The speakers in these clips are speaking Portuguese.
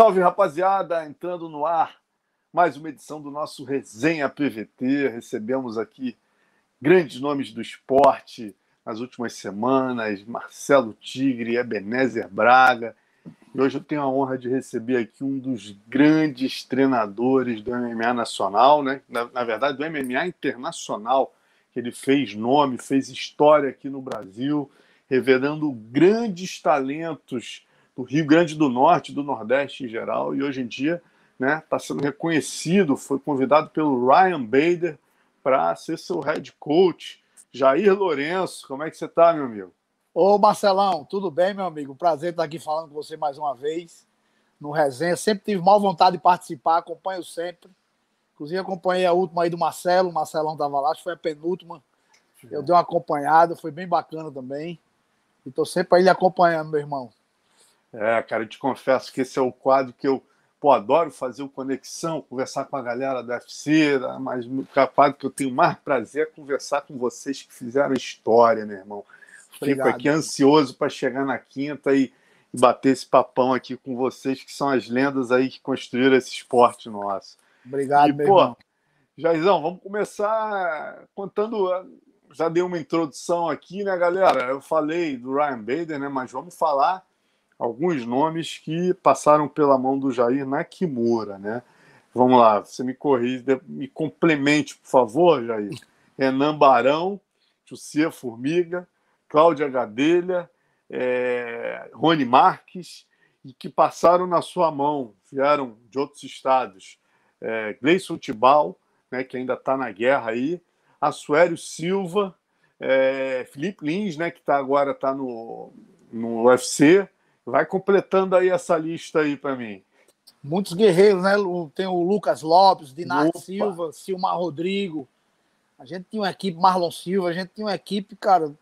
Salve, rapaziada! Entrando no ar, mais uma edição do nosso Resenha PVT. Recebemos aqui grandes nomes do esporte nas últimas semanas: Marcelo Tigre, Ebenezer Braga. E hoje eu tenho a honra de receber aqui um dos grandes treinadores do MMA nacional, né? na, na verdade, do MMA internacional, que ele fez nome, fez história aqui no Brasil, revelando grandes talentos do Rio Grande do Norte, do Nordeste em geral, e hoje em dia está né, tá sendo reconhecido, foi convidado pelo Ryan Bader para ser seu head coach. Jair Lourenço, como é que você está, meu amigo? Ô Marcelão, tudo bem, meu amigo? Prazer estar aqui falando com você mais uma vez no resenha. Sempre tive mal vontade de participar, acompanho sempre. Inclusive, acompanhei a última aí do Marcelo, o Marcelão estava lá, acho que foi a penúltima. Eu dei uma acompanhada, foi bem bacana também. E estou sempre aí lhe acompanhando, meu irmão. É, cara, eu te confesso que esse é o quadro que eu pô, adoro fazer o Conexão, conversar com a galera da UFC, mas o quadro que eu tenho mais prazer é conversar com vocês que fizeram história, meu irmão. Obrigado. Fico aqui ansioso para chegar na quinta e, e bater esse papão aqui com vocês, que são as lendas aí que construíram esse esporte nosso. Obrigado, e, meu pô, irmão. Jairzão, vamos começar contando. Já dei uma introdução aqui, né, galera? Eu falei do Ryan Bader, né? Mas vamos falar alguns nomes que passaram pela mão do Jair Nakimura, né? Vamos lá, você me corrija, me complemente, por favor, Jair. Renan Barão, Jussia Formiga, Cláudia Gadelha, é, Rony Marques, e que passaram na sua mão, vieram de outros estados. É, Gleison Tibal, né, que ainda está na guerra aí, Assuério Silva, é, Felipe Lins, né, que tá, agora está no, no UFC, Vai completando aí essa lista aí para mim. Muitos guerreiros, né? Tem o Lucas Lopes, Dinar Silva, Silmar Rodrigo. A gente tinha uma equipe, Marlon Silva, a gente tinha uma equipe, cara.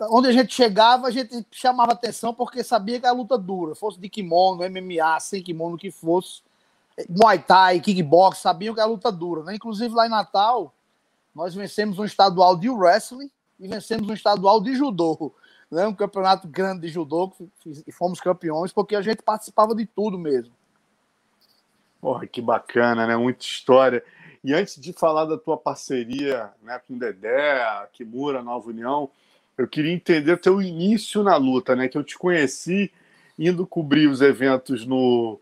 Onde a gente chegava, a gente chamava atenção porque sabia que a luta dura, fosse de kimono, MMA, sem kimono, que fosse, Muay Thai, kickbox, sabiam que a luta dura, né? Inclusive lá em Natal, nós vencemos um estadual de wrestling e vencemos um estadual de judô né, um campeonato grande de judô e fomos campeões porque a gente participava de tudo mesmo. Porra, que bacana, né? Muita história. E antes de falar da tua parceria né, com Dedé, Kimura, Nova União, eu queria entender teu início na luta, né? Que eu te conheci indo cobrir os eventos no,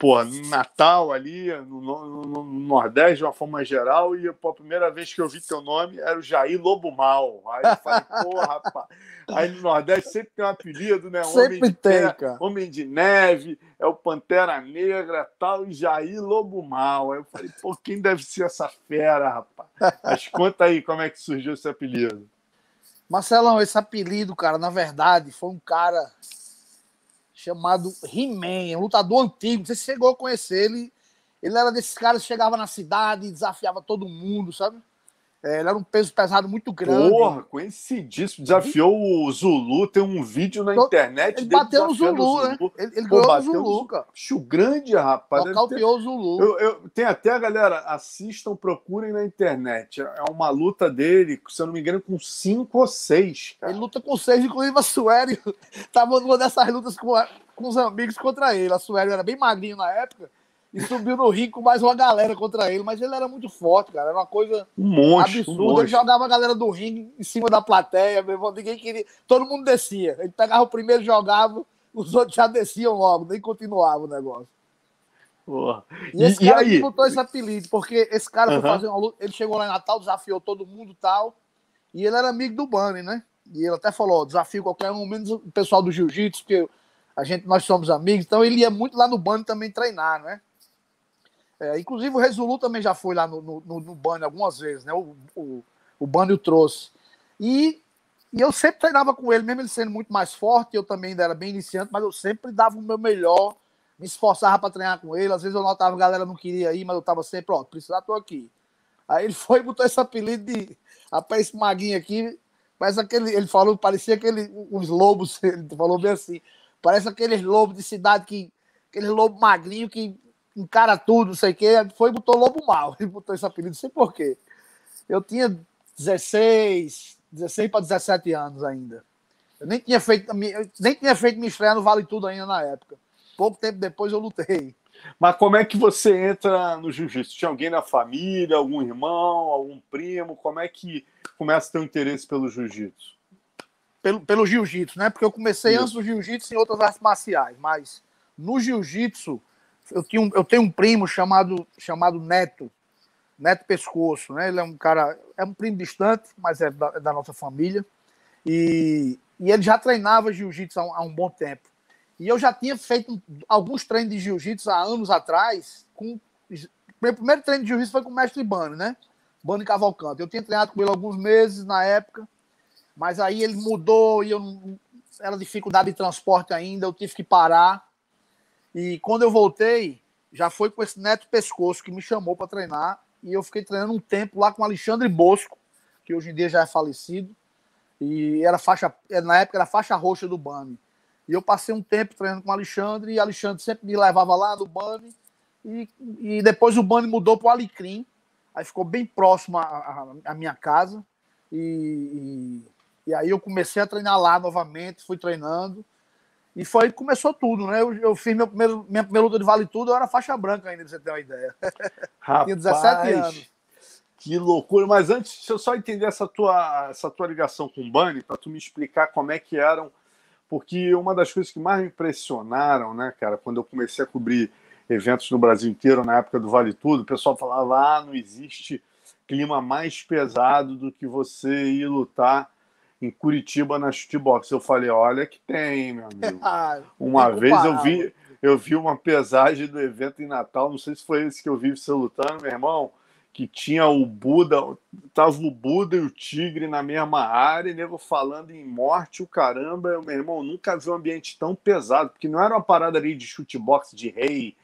pô, Natal ali, no, no, no, Nordeste, de uma forma geral, e pô, a primeira vez que eu vi teu nome era o Jair Lobo Mal. Aí eu falei, pô, rapaz. Aí no Nordeste sempre tem um apelido, né? Sempre Homem tem, terra, cara. Homem de Neve, é o Pantera Negra, tal, e Jair Lobo Mal. Aí eu falei, pô, quem deve ser essa fera, rapaz? Mas conta aí como é que surgiu esse apelido. Marcelão, esse apelido, cara, na verdade, foi um cara chamado He-Man, um lutador antigo. Você chegou a conhecer ele. Ele era desses caras que chegava na cidade desafiava todo mundo, sabe? É, ele era um peso pesado muito grande. Porra, conhecidíssimo. Desafiou o Zulu. Tem um vídeo na internet. Ele bateu no Zulu, né? Ele, ele Pô, ganhou o Zulu, cara. Bicho grande, rapaz. Nocauteou o Zulu. Eu, eu, tem até, galera, assistam, procurem na internet. É uma luta dele, se eu não me engano, com cinco ou seis. Cara. Ele luta com seis, inclusive a Suério tava numa dessas lutas com, com os amigos contra ele. A Suério era bem magrinho na época e subiu no ringue com mais uma galera contra ele, mas ele era muito forte, cara. Era uma coisa um monte, absurda. Um ele jogava a galera do ringue em cima da plateia, meu irmão, ninguém queria. Todo mundo descia. Ele pegava o primeiro, jogava, os outros já desciam logo, nem continuava o negócio. Porra. E esse e, cara e botou esse apelido, porque esse cara uhum. foi fazer uma luta. Ele chegou lá em Natal, desafiou todo mundo tal. E ele era amigo do Bunny, né? E ele até falou: desafio qualquer um, menos o pessoal do jiu-jitsu, porque a gente, nós somos amigos. Então ele ia muito lá no Bunny também treinar, né? É, inclusive o Resolu também já foi lá no, no, no Bânio algumas vezes, né? O, o, o Bânio trouxe. E, e eu sempre treinava com ele, mesmo ele sendo muito mais forte, eu também ainda era bem iniciante, mas eu sempre dava o meu melhor, me esforçava para treinar com ele. Às vezes eu notava a galera não queria ir, mas eu estava sempre, ó, precisar, tô aqui. Aí ele foi e botou esse apelido de. Rapaz, esse maguinho aqui, parece aquele. Ele falou, parecia aquele. Uns lobos, ele falou bem assim. Parece aqueles lobos de cidade que. Aquele lobo magrinho que encara tudo, não sei o quê. Foi e botou Lobo Mal. E botou esse apelido, não sei porquê. Eu tinha 16, 16 para 17 anos ainda. Eu nem tinha feito, nem tinha feito minha estreia no Vale Tudo ainda na época. pouco tempo depois eu lutei. Mas como é que você entra no jiu-jitsu? Tinha alguém na família, algum irmão, algum primo? Como é que começa a ter um interesse pelo jiu-jitsu? Pelo, pelo jiu-jitsu, né? Porque eu comecei Isso. antes do jiu-jitsu em outras artes marciais, mas no jiu-jitsu eu, tinha um, eu tenho um primo chamado, chamado Neto, Neto Pescoço, né? Ele é um cara, é um primo distante, mas é da, é da nossa família. E, e ele já treinava jiu-jitsu há, há um bom tempo. E eu já tinha feito alguns treinos de jiu-jitsu há anos atrás. Com... Meu primeiro treino de jiu-jitsu foi com o mestre Bani, né? Bani Cavalcante. Eu tinha treinado com ele alguns meses na época, mas aí ele mudou e eu era dificuldade de transporte ainda, eu tive que parar. E quando eu voltei, já foi com esse Neto Pescoço que me chamou para treinar. E eu fiquei treinando um tempo lá com o Alexandre Bosco, que hoje em dia já é falecido. E era faixa, na época era faixa roxa do Bani. E eu passei um tempo treinando com o Alexandre, e Alexandre sempre me levava lá no Bani, e, e depois o Bani mudou para o Alecrim, aí ficou bem próximo à, minha casa, e, e, e, aí eu comecei a treinar lá novamente, fui treinando, e foi que começou tudo, né? Eu, eu fiz meu primeiro, minha primeira luta de vale tudo, eu era faixa branca ainda, pra você ter uma ideia. Rapaz, Tinha 17 anos. Que loucura! Mas antes, deixa eu só entender essa tua, essa tua ligação com o Bani, para tu me explicar como é que eram porque uma das coisas que mais me impressionaram, né, cara, quando eu comecei a cobrir eventos no Brasil inteiro, na época do Vale Tudo, o pessoal falava: ah, não existe clima mais pesado do que você ir lutar em Curitiba na shootbox. Eu falei: olha que tem, meu amigo. Uma vez eu vi, eu vi uma pesagem do evento em Natal, não sei se foi esse que eu vi você lutando, meu irmão que tinha o Buda, tava o Buda e o Tigre na mesma área, e nego falando em morte, o caramba, eu, meu irmão, nunca vi um ambiente tão pesado, porque não era uma parada ali de chutebox, de rei,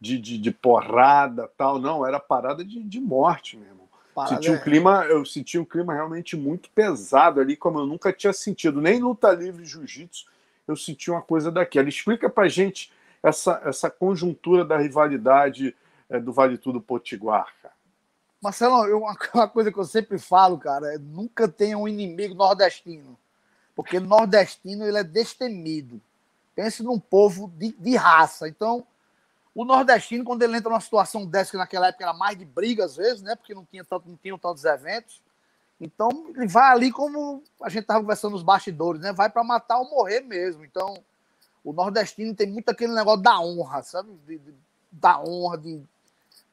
de, de, de porrada, tal, não, era parada de, de morte, meu irmão. Senti um é. clima, eu senti um clima realmente muito pesado ali, como eu nunca tinha sentido, nem luta livre jiu-jitsu, eu senti uma coisa daquela. Explica pra gente essa, essa conjuntura da rivalidade é, do Vale Tudo Potiguar, cara. Marcelo, eu, uma coisa que eu sempre falo, cara, é nunca tenha um inimigo nordestino. Porque nordestino ele é destemido. Pense num povo de, de raça. Então, o nordestino, quando ele entra numa situação dessa, que naquela época era mais de briga, às vezes, né? Porque não tinha tanto, não tinham tantos eventos. Então, ele vai ali como a gente estava conversando nos bastidores, né? Vai para matar ou morrer mesmo. Então, o nordestino tem muito aquele negócio da honra, sabe? De, de, da honra, de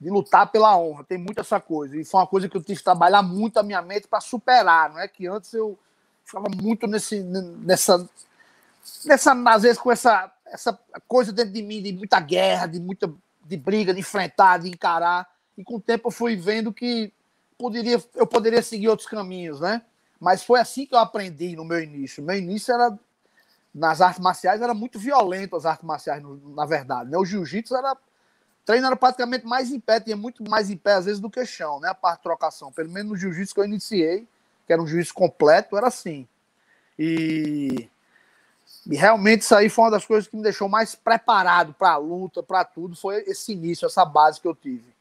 de lutar pela honra. Tem muito essa coisa. E foi uma coisa que eu tive que trabalhar muito a minha mente para superar. Não é que antes eu ficava muito nesse, nessa, nessa, às vezes com essa, essa coisa dentro de mim de muita guerra, de muita de briga, de enfrentar, de encarar. E com o tempo eu fui vendo que poderia, eu poderia seguir outros caminhos, né? Mas foi assim que eu aprendi no meu início. Meu início era nas artes marciais era muito violento as artes marciais, na verdade. Né? O jiu-jitsu era treino era praticamente mais em pé, tinha muito mais em pé às vezes do que chão, né? A parte de trocação. Pelo menos no jiu-jitsu que eu iniciei, que era um jiu-jitsu completo, era assim. E, e realmente isso aí foi uma das coisas que me deixou mais preparado para a luta, para tudo, foi esse início, essa base que eu tive.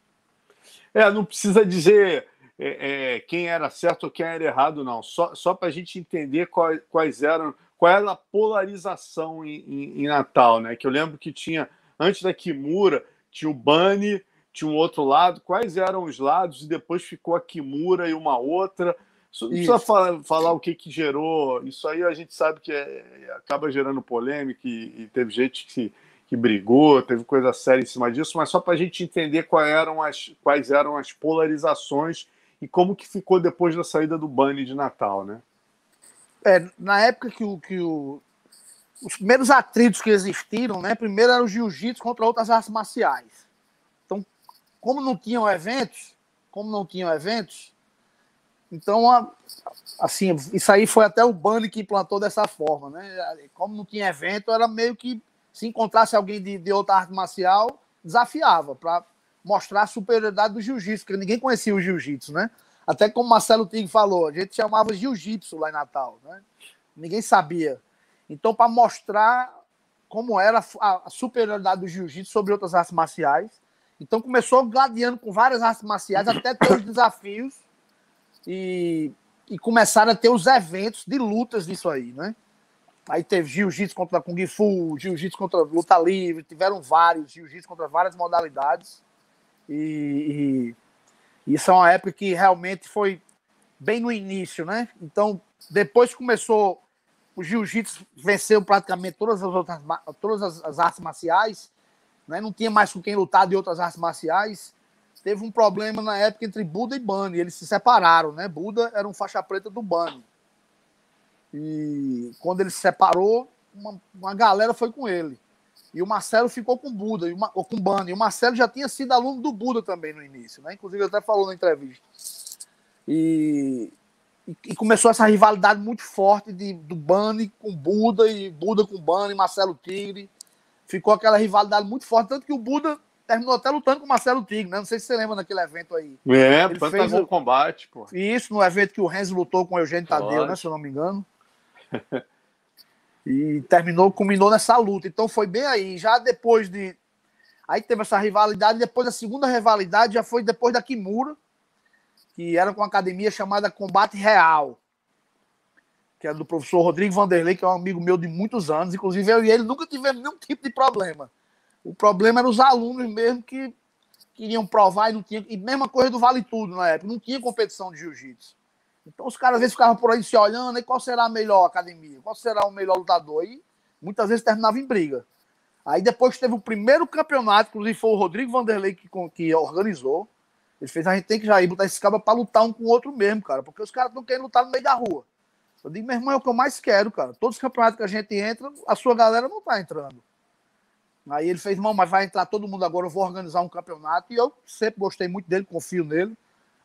É, não precisa dizer é, é, quem era certo ou quem era errado, não. Só, só para a gente entender quais, quais eram, qual era a polarização em, em, em Natal, né? Que eu lembro que tinha, antes da Kimura, tinha o Bani, tinha um outro lado. Quais eram os lados? E depois ficou a Kimura e uma outra. Não precisa falar, falar, o que, que gerou. Isso aí a gente sabe que é, acaba gerando polêmica e, e, teve gente que, que brigou, teve coisa séria em cima disso, mas só para a gente entender quais eram, as, quais eram as polarizações e como que ficou depois da saída do Bunny de Natal, né? É, na época que o, que o, os primeiros atritos que existiram, né? Primeiro era o jiu-jitsu contra outras artes marciais. Então, como não tinham eventos, como não tinham eventos, então, assim, isso aí foi até o Bani que implantou dessa forma, né? Como não tinha evento, era meio que se encontrasse alguém de, de outra arte marcial, desafiava para mostrar a superioridade do jiu-jitsu, porque ninguém conhecia o jiu-jitsu, né? Até como Marcelo Tigre falou, a gente chamava jiu-jitsu lá em Natal, né? Ninguém sabia. Então, para mostrar como era a superioridade do jiu-jitsu sobre outras artes marciais. Então, começou gladiando com várias artes marciais até ter os desafios e, e começaram a ter os eventos de lutas disso aí, né? Aí teve jiu-jitsu contra Kung Fu, jiu-jitsu contra luta livre, tiveram vários, jiu-jitsu contra várias modalidades. E, e, isso é uma época que realmente foi bem no início, né? Então, depois começou o jiu-jitsu venceu praticamente todas as outras todas as, as, artes marciais, né? Não tinha mais com quem lutar de outras artes marciais. Teve um problema na época entre Buda e Bani, eles se separaram, né? Buda era um faixa preta do Bani. E quando ele se separou, uma, uma galera foi com ele. E o Marcelo ficou com Buda, e uma, ou com Bani. E o Marcelo já tinha sido aluno do Buda também no início, né? Inclusive, até falou na entrevista. E, e, e começou essa rivalidade muito forte de, do Bani com Buda, e Buda com Bani, Marcelo Tigre. Ficou aquela rivalidade muito forte, tanto que o Buda terminou até lutando com o Marcelo Tigre, né? Não sei se você lembra daquele evento aí. É, ele fez o combate, pô. Isso, no evento que o Renzo lutou com o Eugênio Tadeu, né? Se eu não me engano. e terminou, culminou nessa luta. Então foi bem aí. Já depois de. Aí teve essa rivalidade. Depois da segunda rivalidade já foi depois da Kimura, que era com uma academia chamada Combate Real, que era do professor Rodrigo Vanderlei, que é um amigo meu de muitos anos. Inclusive eu e ele nunca tivemos nenhum tipo de problema. O problema era os alunos mesmo que queriam provar e não tinha. E mesma coisa do Vale Tudo na época, não tinha competição de jiu-jitsu. Então os caras às vezes ficavam por aí se olhando, e qual será a melhor academia? Qual será o melhor lutador? E muitas vezes terminava em briga. Aí depois teve o primeiro campeonato, inclusive foi o Rodrigo Vanderlei que, que organizou. Ele fez, a gente tem que já ir botar esse cara para lutar um com o outro mesmo, cara, porque os caras não querem lutar no meio da rua. Eu digo, meu irmão, é o que eu mais quero, cara. Todos os campeonatos que a gente entra, a sua galera não tá entrando. Aí ele fez, irmão, mas vai entrar todo mundo agora, eu vou organizar um campeonato. E eu sempre gostei muito dele, confio nele.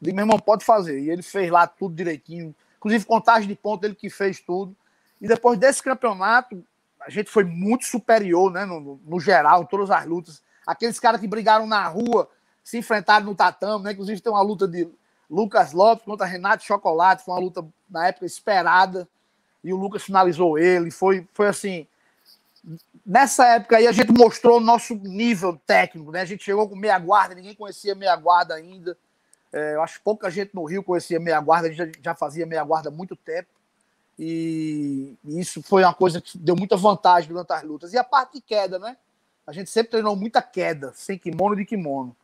Digo, meu irmão, pode fazer. E ele fez lá tudo direitinho. Inclusive, contagem de pontos, ele que fez tudo. E depois desse campeonato, a gente foi muito superior, né? No, no geral, em todas as lutas. Aqueles caras que brigaram na rua, se enfrentaram no tatame, né? Inclusive, tem uma luta de Lucas Lopes contra Renato Chocolate. Foi uma luta, na época, esperada. E o Lucas finalizou ele. Foi, foi assim. Nessa época aí, a gente mostrou o nosso nível técnico, né? A gente chegou com meia guarda, ninguém conhecia meia guarda ainda. É, eu acho que pouca gente no Rio conhecia meia guarda, a gente já, já fazia meia guarda há muito tempo. E, e, isso foi uma coisa que deu muita vantagem durante as lutas. E a parte de queda, né? A gente sempre treinou muita queda, sem kimono de kimono.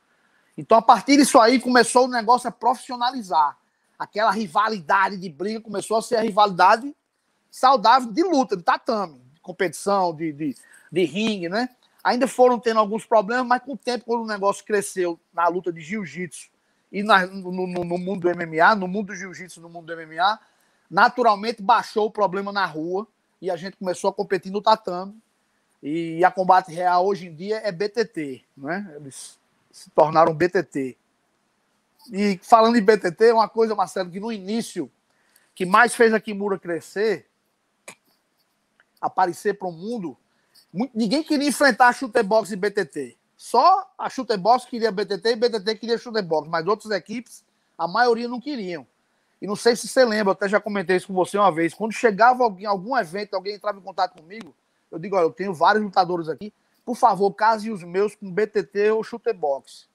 Então, a partir disso aí, começou o negócio a profissionalizar. Aquela rivalidade de briga começou a ser a rivalidade saudável de luta, de tatame, competição, de, de, de ringue, né? Ainda foram tendo alguns problemas, mas com o tempo, quando o negócio cresceu na luta de jiu-jitsu e na, no, no, no, mundo do MMA, no mundo do jiu-jitsu, no mundo do MMA, naturalmente baixou o problema na rua e a gente começou a competir no tatame. E a Combate Real hoje em dia é BTT, né? Eles se tornaram BTT. E falando em BTT, uma coisa, Marcelo, que no início, que mais fez a Kimura crescer, aparecer para o mundo, ninguém queria enfrentar a Chutebox e BTT. Só a Shooterbox queria BTT e BTT queria Shooterbox, mas outras equipes, a maioria não queriam. E não sei se você lembra, eu até já comentei isso com você uma vez. Quando chegava alguém, algum evento, alguém entrava em contato comigo, eu digo: olha, eu tenho vários lutadores aqui, por favor, case os meus com BTT ou Shooterbox.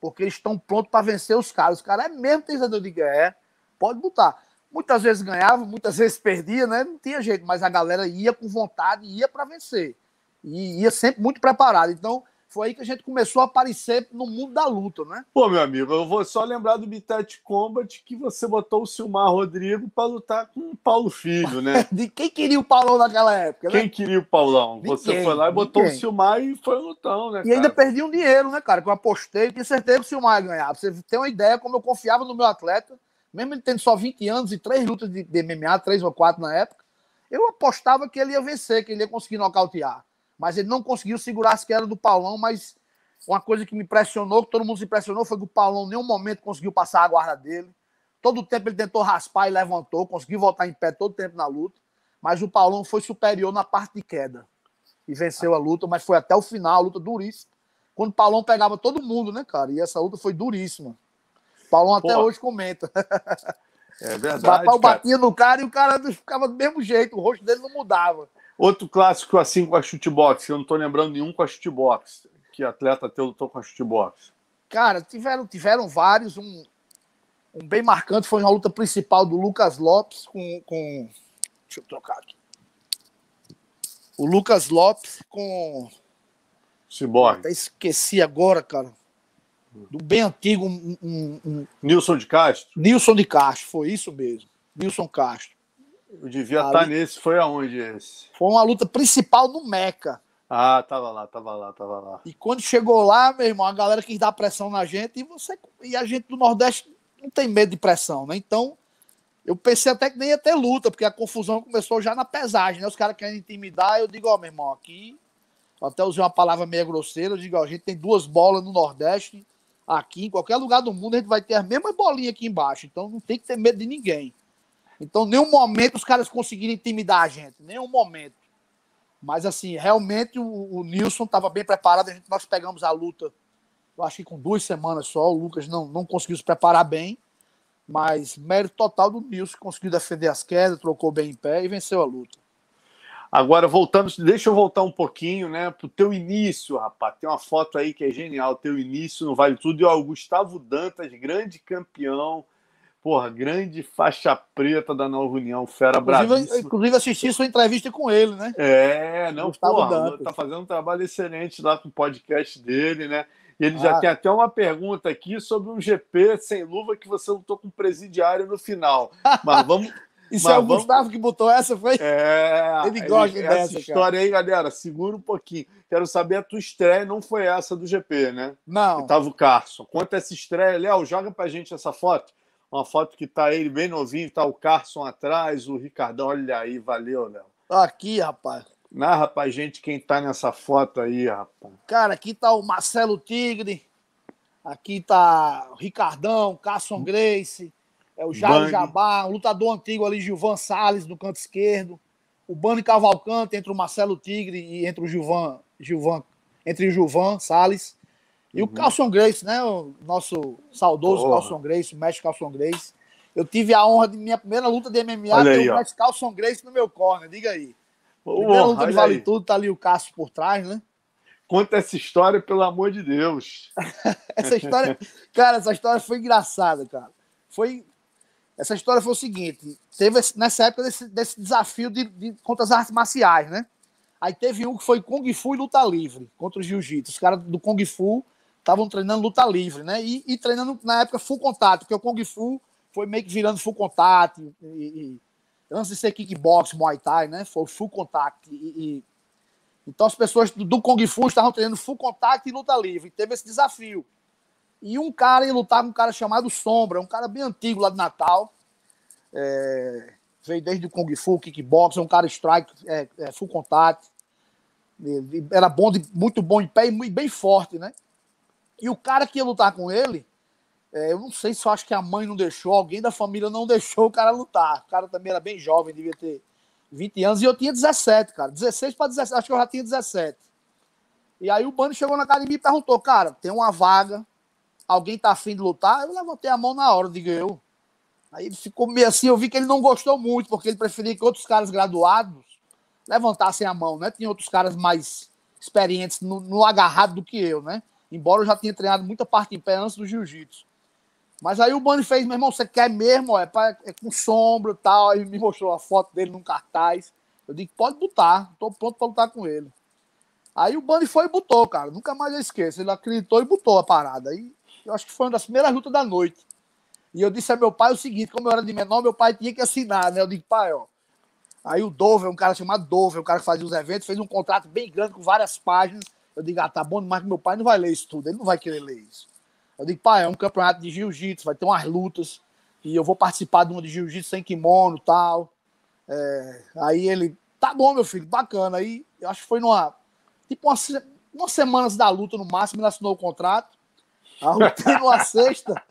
Porque eles estão prontos para vencer os caras. Os caras é mesmo pensador de guerra, é, pode botar. Muitas vezes ganhava, muitas vezes perdia, né? Não tinha jeito, mas a galera ia com vontade, ia para vencer. E ia sempre muito preparado. Então, foi aí que a gente começou a aparecer no mundo da luta, né? Pô, meu amigo, eu vou só lembrar do Bitet Combat que você botou o Silmar Rodrigo para lutar com o Paulo Filho, né? De quem queria o Paulão naquela época, né? Quem queria o Paulão? você foi lá e botou o Silmar e foi lutão, né? E cara? ainda perdi um dinheiro, né, cara? Que eu apostei, tinha certeza que o Silmar ia ganhar. Pra você ter uma ideia como eu confiava no meu atleta, mesmo ele tendo só 20 anos e três lutas de, de MMA, três ou quatro na época, eu apostava que ele ia vencer, que ele ia conseguir nocautear mas ele não conseguiu segurar as quedas do Paulão, mas uma coisa que me impressionou, que todo mundo se impressionou, foi que o Paulão em nenhum momento conseguiu passar a guarda dele. Todo o tempo ele tentou raspar e levantou, conseguiu voltar em pé todo o tempo na luta, mas o Paulão foi superior na parte de queda e venceu a luta, mas foi até o final, a luta duríssima. Quando o Paulão pegava todo mundo, né, cara? E essa luta foi duríssima. Paulão até Pô. hoje comenta. É verdade. O batia no cara e o cara ficava do mesmo jeito, o rosto dele não mudava. Outro clássico assim com a chutebox, eu não estou lembrando nenhum com a chutebox. Que atleta teu lutou com a chutebox? Cara, tiveram, tiveram vários. Um, um bem marcante foi na luta principal do Lucas Lopes com, com. Deixa eu trocar aqui. O Lucas Lopes com. Cyborg. Até esqueci agora, cara. Do bem antigo. Um, um, um... Nilson de Castro? Nilson de Castro, foi isso mesmo. Nilson Castro. Eu devia estar nesse. Foi aonde esse? Foi uma luta principal no Meca. Ah, tava lá, tava lá, tava lá. E quando chegou lá, meu irmão, a galera quis dar pressão na gente e você e a gente do Nordeste não tem medo de pressão, né? Então, eu pensei até que nem ia ter luta, porque a confusão começou já na pesagem, né? Os caras querem intimidar, eu digo, ó, meu irmão, aqui, até usei uma palavra meio grosseira, eu digo, ó, a gente tem duas bolas no Nordeste, aqui, em qualquer lugar do mundo, a gente vai ter as mesmas bolinhas aqui embaixo, então não tem que ter medo de ninguém. Então, nenhum momento os caras conseguiram intimidar a gente, nenhum momento. Mas, assim, realmente o, o Nilson estava bem preparado. Gente, nós pegamos a luta, eu acho que com duas semanas só. O Lucas não, não conseguiu se preparar bem. Mas mérito total do Nilson, conseguiu defender as quedas, trocou bem em pé e venceu a luta. Agora, voltando, deixa eu voltar um pouquinho, né, pro teu início, rapaz. Tem uma foto aí que é genial, teu início no Vale Tudo. E ó, o Gustavo Dantas, grande campeão, Porra, grande faixa preta da Nova União, fera inclusive, Inclusive assisti sua entrevista com ele, né? É, não, Gustavo porra, Dantas. tá fazendo um trabalho excelente lá com o podcast dele, né? E ele ah. já tem até uma pergunta aqui sobre um GP sem luva que você lutou com presidiário no final. Mas vamos... Isso é o vamos... Gustavo que botou essa, foi? É. Ele gosta ele, dessa, Essa história cara. aí, galera, segura um pouquinho. Quero saber a tua estreia, não foi essa do GP, né? Não. Que tava o Carson. Conta essa estreia. Léo, joga pra gente essa foto uma foto que tá ele bem novinho, tá o Carson atrás, o Ricardão, olha aí, valeu, Léo. Aqui, rapaz. Narra pra gente quem tá nessa foto aí, rapaz. Cara, aqui tá o Marcelo Tigre, aqui tá o Ricardão, Carson Grace, é o Jairo Jabá, um lutador antigo ali, Gilvan Salles, no canto esquerdo, o Bani Cavalcante entre o Marcelo Tigre e entre o Gilvan, Gilvan entre o Gilvan Salles. E uhum. o Carlson Grace, né? O nosso saudoso Porra. Carlson Grace, o mestre Carlson Grace. Eu tive a honra de minha primeira luta de MMA Olha ter aí, o mestre Carlson Grace no meu corner, diga aí. Primeira luta de Vale aí. Tudo, tá ali o Cássio por trás, né? Conta essa história, pelo amor de Deus. essa história, cara, essa história foi engraçada, cara. Foi. Essa história foi o seguinte: teve nessa época desse, desse desafio de, de, contra as artes marciais, né? Aí teve um que foi Kung Fu e luta livre contra o Jiu-Jitsu. Os caras do Kung Fu estavam treinando luta livre, né? E, e, treinando na época full contato, porque o Kung Fu foi meio que virando full contato. E, e, antes de ser kickbox, Muay Thai, né? Foi full contact. E, então as pessoas do, do Kung Fu estavam treinando full contact e luta livre. E teve esse desafio. E um cara ia lutar com um cara chamado Sombra, um cara bem antigo lá de Natal. É, veio desde o Kung Fu, kickbox, um cara strike, é, é, full contact. Era bom, de, muito bom em pé e bem forte, né? E o cara que ia lutar com ele, é, eu não sei se eu acho que a mãe não deixou, alguém da família não deixou o cara lutar. O cara também era bem jovem, devia ter 20 anos, e eu tinha 17, cara. 16 para 17, acho que eu já tinha 17. E aí o Bando chegou na academia e perguntou, cara, tem uma vaga, alguém tá afim de lutar? Eu levantei a mão na hora, digo eu. Aí ele ficou meio assim, eu vi que ele não gostou muito, porque ele preferia que outros caras graduados levantassem a mão, né? Tinha outros caras mais experientes no, no agarrado do que eu, né? Embora eu já tenha treinado muita parte em pé antes do jiu-jitsu. Mas aí o Bani fez, meu irmão, você quer mesmo? É, pra, é com sombra e tal. Aí me mostrou a foto dele num cartaz. Eu disse, pode botar, tô pronto para lutar com ele. Aí o Bani foi e botou, cara. Nunca mais eu esqueço. Ele acreditou e botou a parada. Aí eu acho que foi uma das primeiras lutas da noite. E eu disse a meu pai o seguinte: como eu era de menor, meu pai tinha que assinar, né? Eu disse, pai, ó. Aí o Dover, um cara chamado Dover, um cara que fazia os eventos, fez um contrato bem grande com várias páginas eu digo, ah, tá bom, mas meu pai não vai ler isso tudo, ele não vai querer ler isso. Eu digo, pai, é um campeonato de jiu-jitsu, vai ter umas lutas, e eu vou participar de uma de jiu-jitsu sem kimono e tal. É, aí ele, tá bom, meu filho, bacana. Aí eu acho que foi numa, tipo, umas semanas da luta no máximo, ele assinou o contrato. Aí eu lutei numa sexta.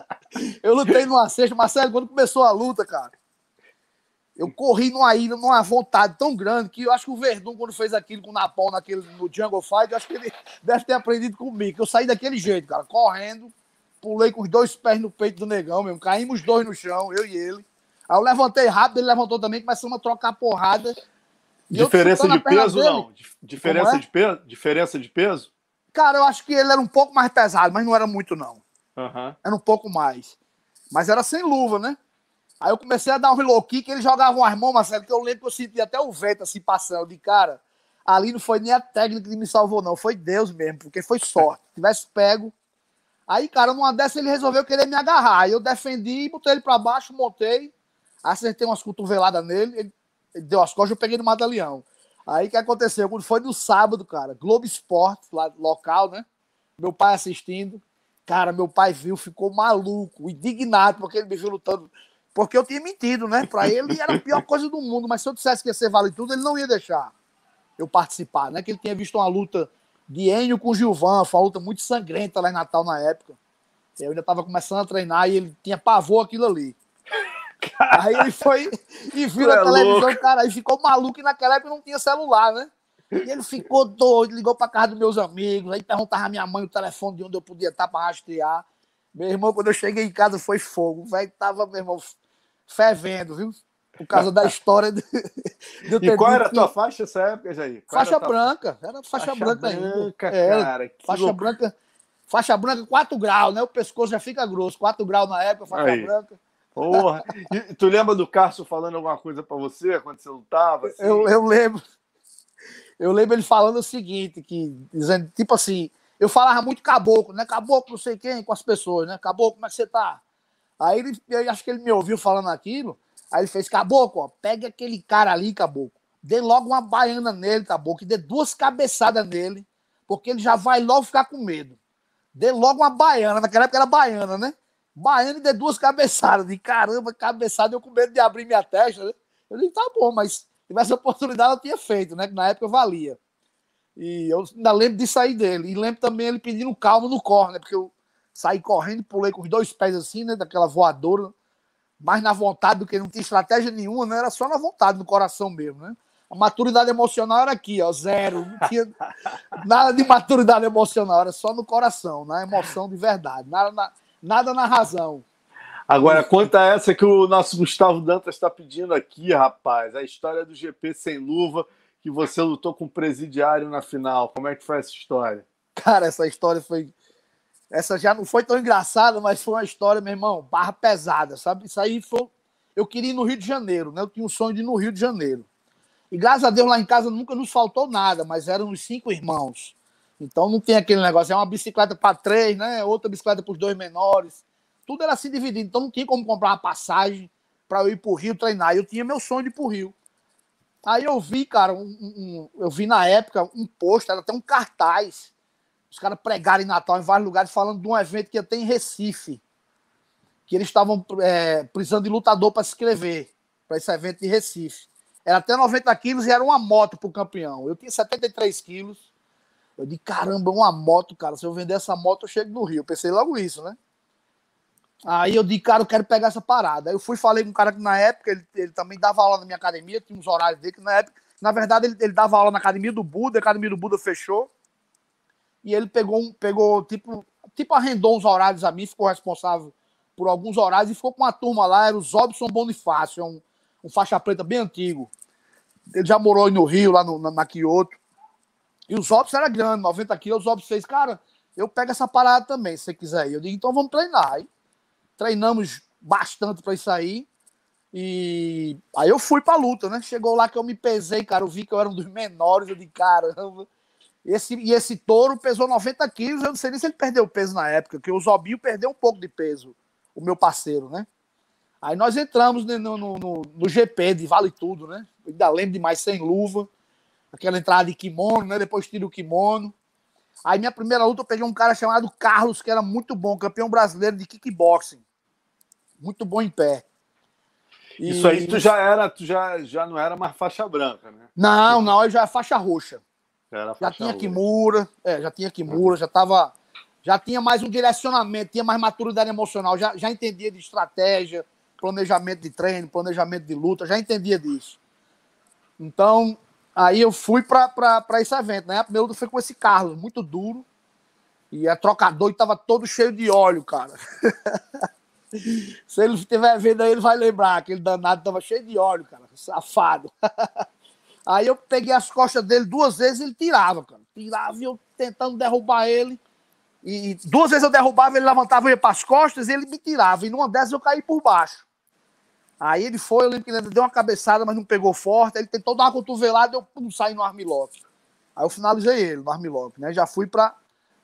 Eu lutei numa sexta. Marcelo, quando começou a luta, cara, eu corri numa ira, numa vontade tão grande que eu acho que o Verdun, quando fez aquilo com o Napão naquele, no Jungle Fight, eu acho que ele deve ter aprendido comigo. Que eu saí daquele jeito, cara, correndo, pulei com os dois pés no peito do negão mesmo, caímos dois no chão, eu e ele. Aí eu levantei rápido, ele levantou também, começamos a trocar porrada. Diferença de peso, dele. não? Diferença é? de peso? Diferença de peso? Cara, eu acho que ele era um pouco mais pesado, mas não era muito, não. Uhum. Era um pouco mais. Mas era sem luva, né? Aí eu comecei a dar um low kick, ele jogava umas mãos, Marcelo, que eu lembro que eu sentia até o vento assim passando de cara. ali não foi nem a técnica que me salvou, não. Foi Deus mesmo, porque foi sorte. Se tivesse pego. Aí, cara, numa dessa ele resolveu querer me agarrar. Aí eu defendi, botei ele para baixo, montei, acertei umas cotoveladas nele, ele, ele deu as costas, eu peguei no Mata-Leão. Aí que aconteceu? Foi no sábado, cara, Globo Esporte, lá local, né? Meu pai assistindo. Cara, meu pai viu, ficou maluco, indignado, porque ele me viu lutando. Porque eu tinha mentido, né? Para ele era a pior coisa do mundo, mas se eu dissesse que ia ser vale tudo, ele não ia deixar eu participar, né? Que ele tinha visto uma luta de Enio com Gilvan, foi uma luta muito sangrenta lá em Natal na época. Eu ainda estava começando a treinar e ele tinha pavor aquilo ali. Aí ele foi e viu na é televisão, louco. cara, aí ficou maluco e naquela época não tinha celular, né? E ele ficou doido, ligou para casa dos meus amigos, aí perguntava a minha mãe o telefone de onde eu podia estar para rastrear. Meu irmão, quando eu cheguei em casa, foi fogo. O velho tava, meu irmão, fervendo, viu? Por causa da história de, de E qual era a tua faixa nessa época, Jair? Qual faixa era branca. Era faixa, faixa branca, branca ainda. É, cara. faixa louco. branca. Faixa branca, 4 graus, né? O pescoço já fica grosso. 4 graus na época, faixa aí. branca. Porra. E, tu lembra do Cássio falando alguma coisa para você quando você lutava? Assim? Eu, eu lembro. Eu lembro ele falando o seguinte, que dizendo, tipo assim, eu falava muito caboclo, né? Caboclo, não sei quem, com as pessoas, né? Caboclo, como é que você tá? Aí ele, eu acho que ele me ouviu falando aquilo. Aí ele fez, caboclo, ó, pega aquele cara ali, caboclo. Dê logo uma baiana nele, caboclo, e dê duas cabeçadas nele, porque ele já vai logo ficar com medo. Dê logo uma baiana, naquela época era baiana, né? Baiana e dê duas cabeçadas. De caramba, cabeçada, eu com medo de abrir minha testa, né? Eu disse, tá bom, mas tivesse oportunidade eu tinha feito, né? Que na época valia. E eu ainda lembro de sair dele. E lembro também ele pedindo calma no corner, né? Porque eu saí correndo, pulei com os dois pés assim, né? Daquela voadora mais na vontade do que não tinha estratégia nenhuma, né? Era só na vontade, no coração mesmo, né? A maturidade emocional era aqui, ó, zero. Não tinha nada de maturidade emocional, era só no coração, na emoção de verdade, nada na, nada na razão. Agora, conta essa que o nosso Gustavo Dantas está pedindo aqui, rapaz. A história do GP sem luva, que você lutou com o presidiário na final. Como é que foi essa história? Cara, essa história foi essa já não foi tão engraçada, mas foi uma história, meu irmão, barra pesada, sabe? Isso aí foi. Eu queria ir no Rio de Janeiro, né? Eu tinha um sonho de ir no Rio de Janeiro. E graças a Deus lá em casa nunca nos faltou nada, mas eram os cinco irmãos. Então não tem aquele negócio, é uma bicicleta para três, né? Outra bicicleta para os dois menores. Tudo era assim dividido. Então não tinha como comprar uma passagem para eu ir para o Rio treinar. Eu tinha meu sonho de ir para o Rio. Aí eu vi, cara, um, um, eu vi na época um post, era até um cartaz os caras pregaram em Natal em vários lugares falando de um evento que ia ter em Recife. Que eles estavam é, precisando de lutador para se inscrever para esse evento de Recife. Era até 90 quilos e era uma moto para o campeão. Eu tinha 73 quilos. Eu disse, caramba, uma moto, cara. Se eu vender essa moto, eu chego no Rio. Eu pensei logo isso, né? Aí eu disse, cara, eu quero pegar essa parada. Aí eu fui falei com um cara que na época ele, ele também dava aula na minha academia, tinha uns horários dele, que na época, na verdade, ele, ele dava aula na academia do Buda, a academia do Buda fechou e ele pegou, um, pegou tipo, tipo, arrendou uns horários a mim, ficou responsável por alguns horários e ficou com uma turma lá, era o Zobson Bonifácio, é um, um faixa preta bem antigo. Ele já morou no Rio, lá no, na, na Kyoto. E o Zobson era grande, 90 quilos. O Zobson fez, cara, eu pego essa parada também, se você quiser. Eu digo, então vamos treinar. Aí, treinamos bastante para isso aí. E aí eu fui pra luta, né? Chegou lá que eu me pesei, cara. Eu vi que eu era um dos menores. Eu disse, caramba, esse, e esse touro pesou 90 quilos. Eu não sei nem se ele perdeu peso na época, porque o Zobinho perdeu um pouco de peso, o meu parceiro, né? Aí nós entramos no, no, no, no GP de Vale Tudo, né? Ainda lembro demais sem luva, aquela entrada de kimono, né? Depois tiro o kimono. Aí minha primeira luta eu peguei um cara chamado Carlos, que era muito bom, campeão brasileiro de kickboxing. Muito bom em pé. E... Isso aí tu já era, tu já, já não era mais faixa branca, né? Não, não, eu já era faixa roxa. Já tinha Kimura, é, já tinha Kimura, já tava, já tinha mais um direcionamento, tinha mais maturidade emocional, já, já entendia de estratégia, planejamento de treino, planejamento de luta, já entendia disso. Então, aí eu fui para esse evento, né? A primeira luta foi com esse Carlos, muito duro, e a trocador estava todo cheio de óleo, cara. Se ele estiver vendo aí, ele vai lembrar, aquele danado estava cheio de óleo, cara, safado. Aí eu peguei as costas dele duas vezes e ele tirava, cara. Tirava e eu tentando derrubar ele. E duas vezes eu derrubava, ele levantava ia para as costas e ele me tirava. E numa dessas eu caí por baixo. Aí ele foi, eu lembro que ele deu uma cabeçada, mas não pegou forte. Ele tentou dar uma cotovelada e eu pum, saí no armlock. Aí eu finalizei ele no Armlock, né? Já fui pra,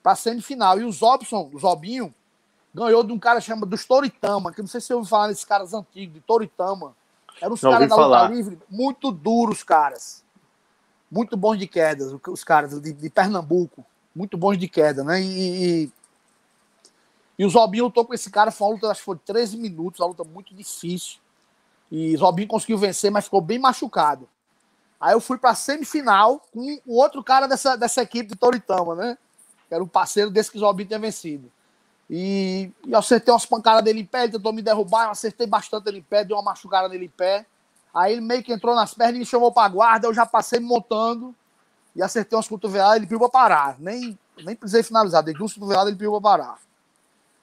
pra semifinal. E o Zobson, o Zobinho, ganhou de um cara chamado dos Toritama, que não sei se você ouviu falar desses caras antigos, de Toritama. Eram os caras da luta livre, muito duros, caras. Muito bons de quedas, os caras de, de Pernambuco. Muito bons de queda, né? E, e, e o Zobinho lutou com esse cara, foi uma luta, acho que foi 13 minutos, uma luta muito difícil. E o Zobinho conseguiu vencer, mas ficou bem machucado. Aí eu fui pra semifinal com o outro cara dessa, dessa equipe de Toritama, né? Que era um parceiro desse que o Zobinho tinha vencido. E, e eu acertei umas pancadas dele em pé, ele tentou me derrubar, eu acertei bastante ele em pé, dei uma machucada nele em pé. Aí ele meio que entrou nas pernas e me chamou pra guarda, eu já passei montando e acertei umas cotoveladas, ele pediu pra parar. Nem, nem precisei finalizar, dei duas cotoveladas, ele pediu pra parar.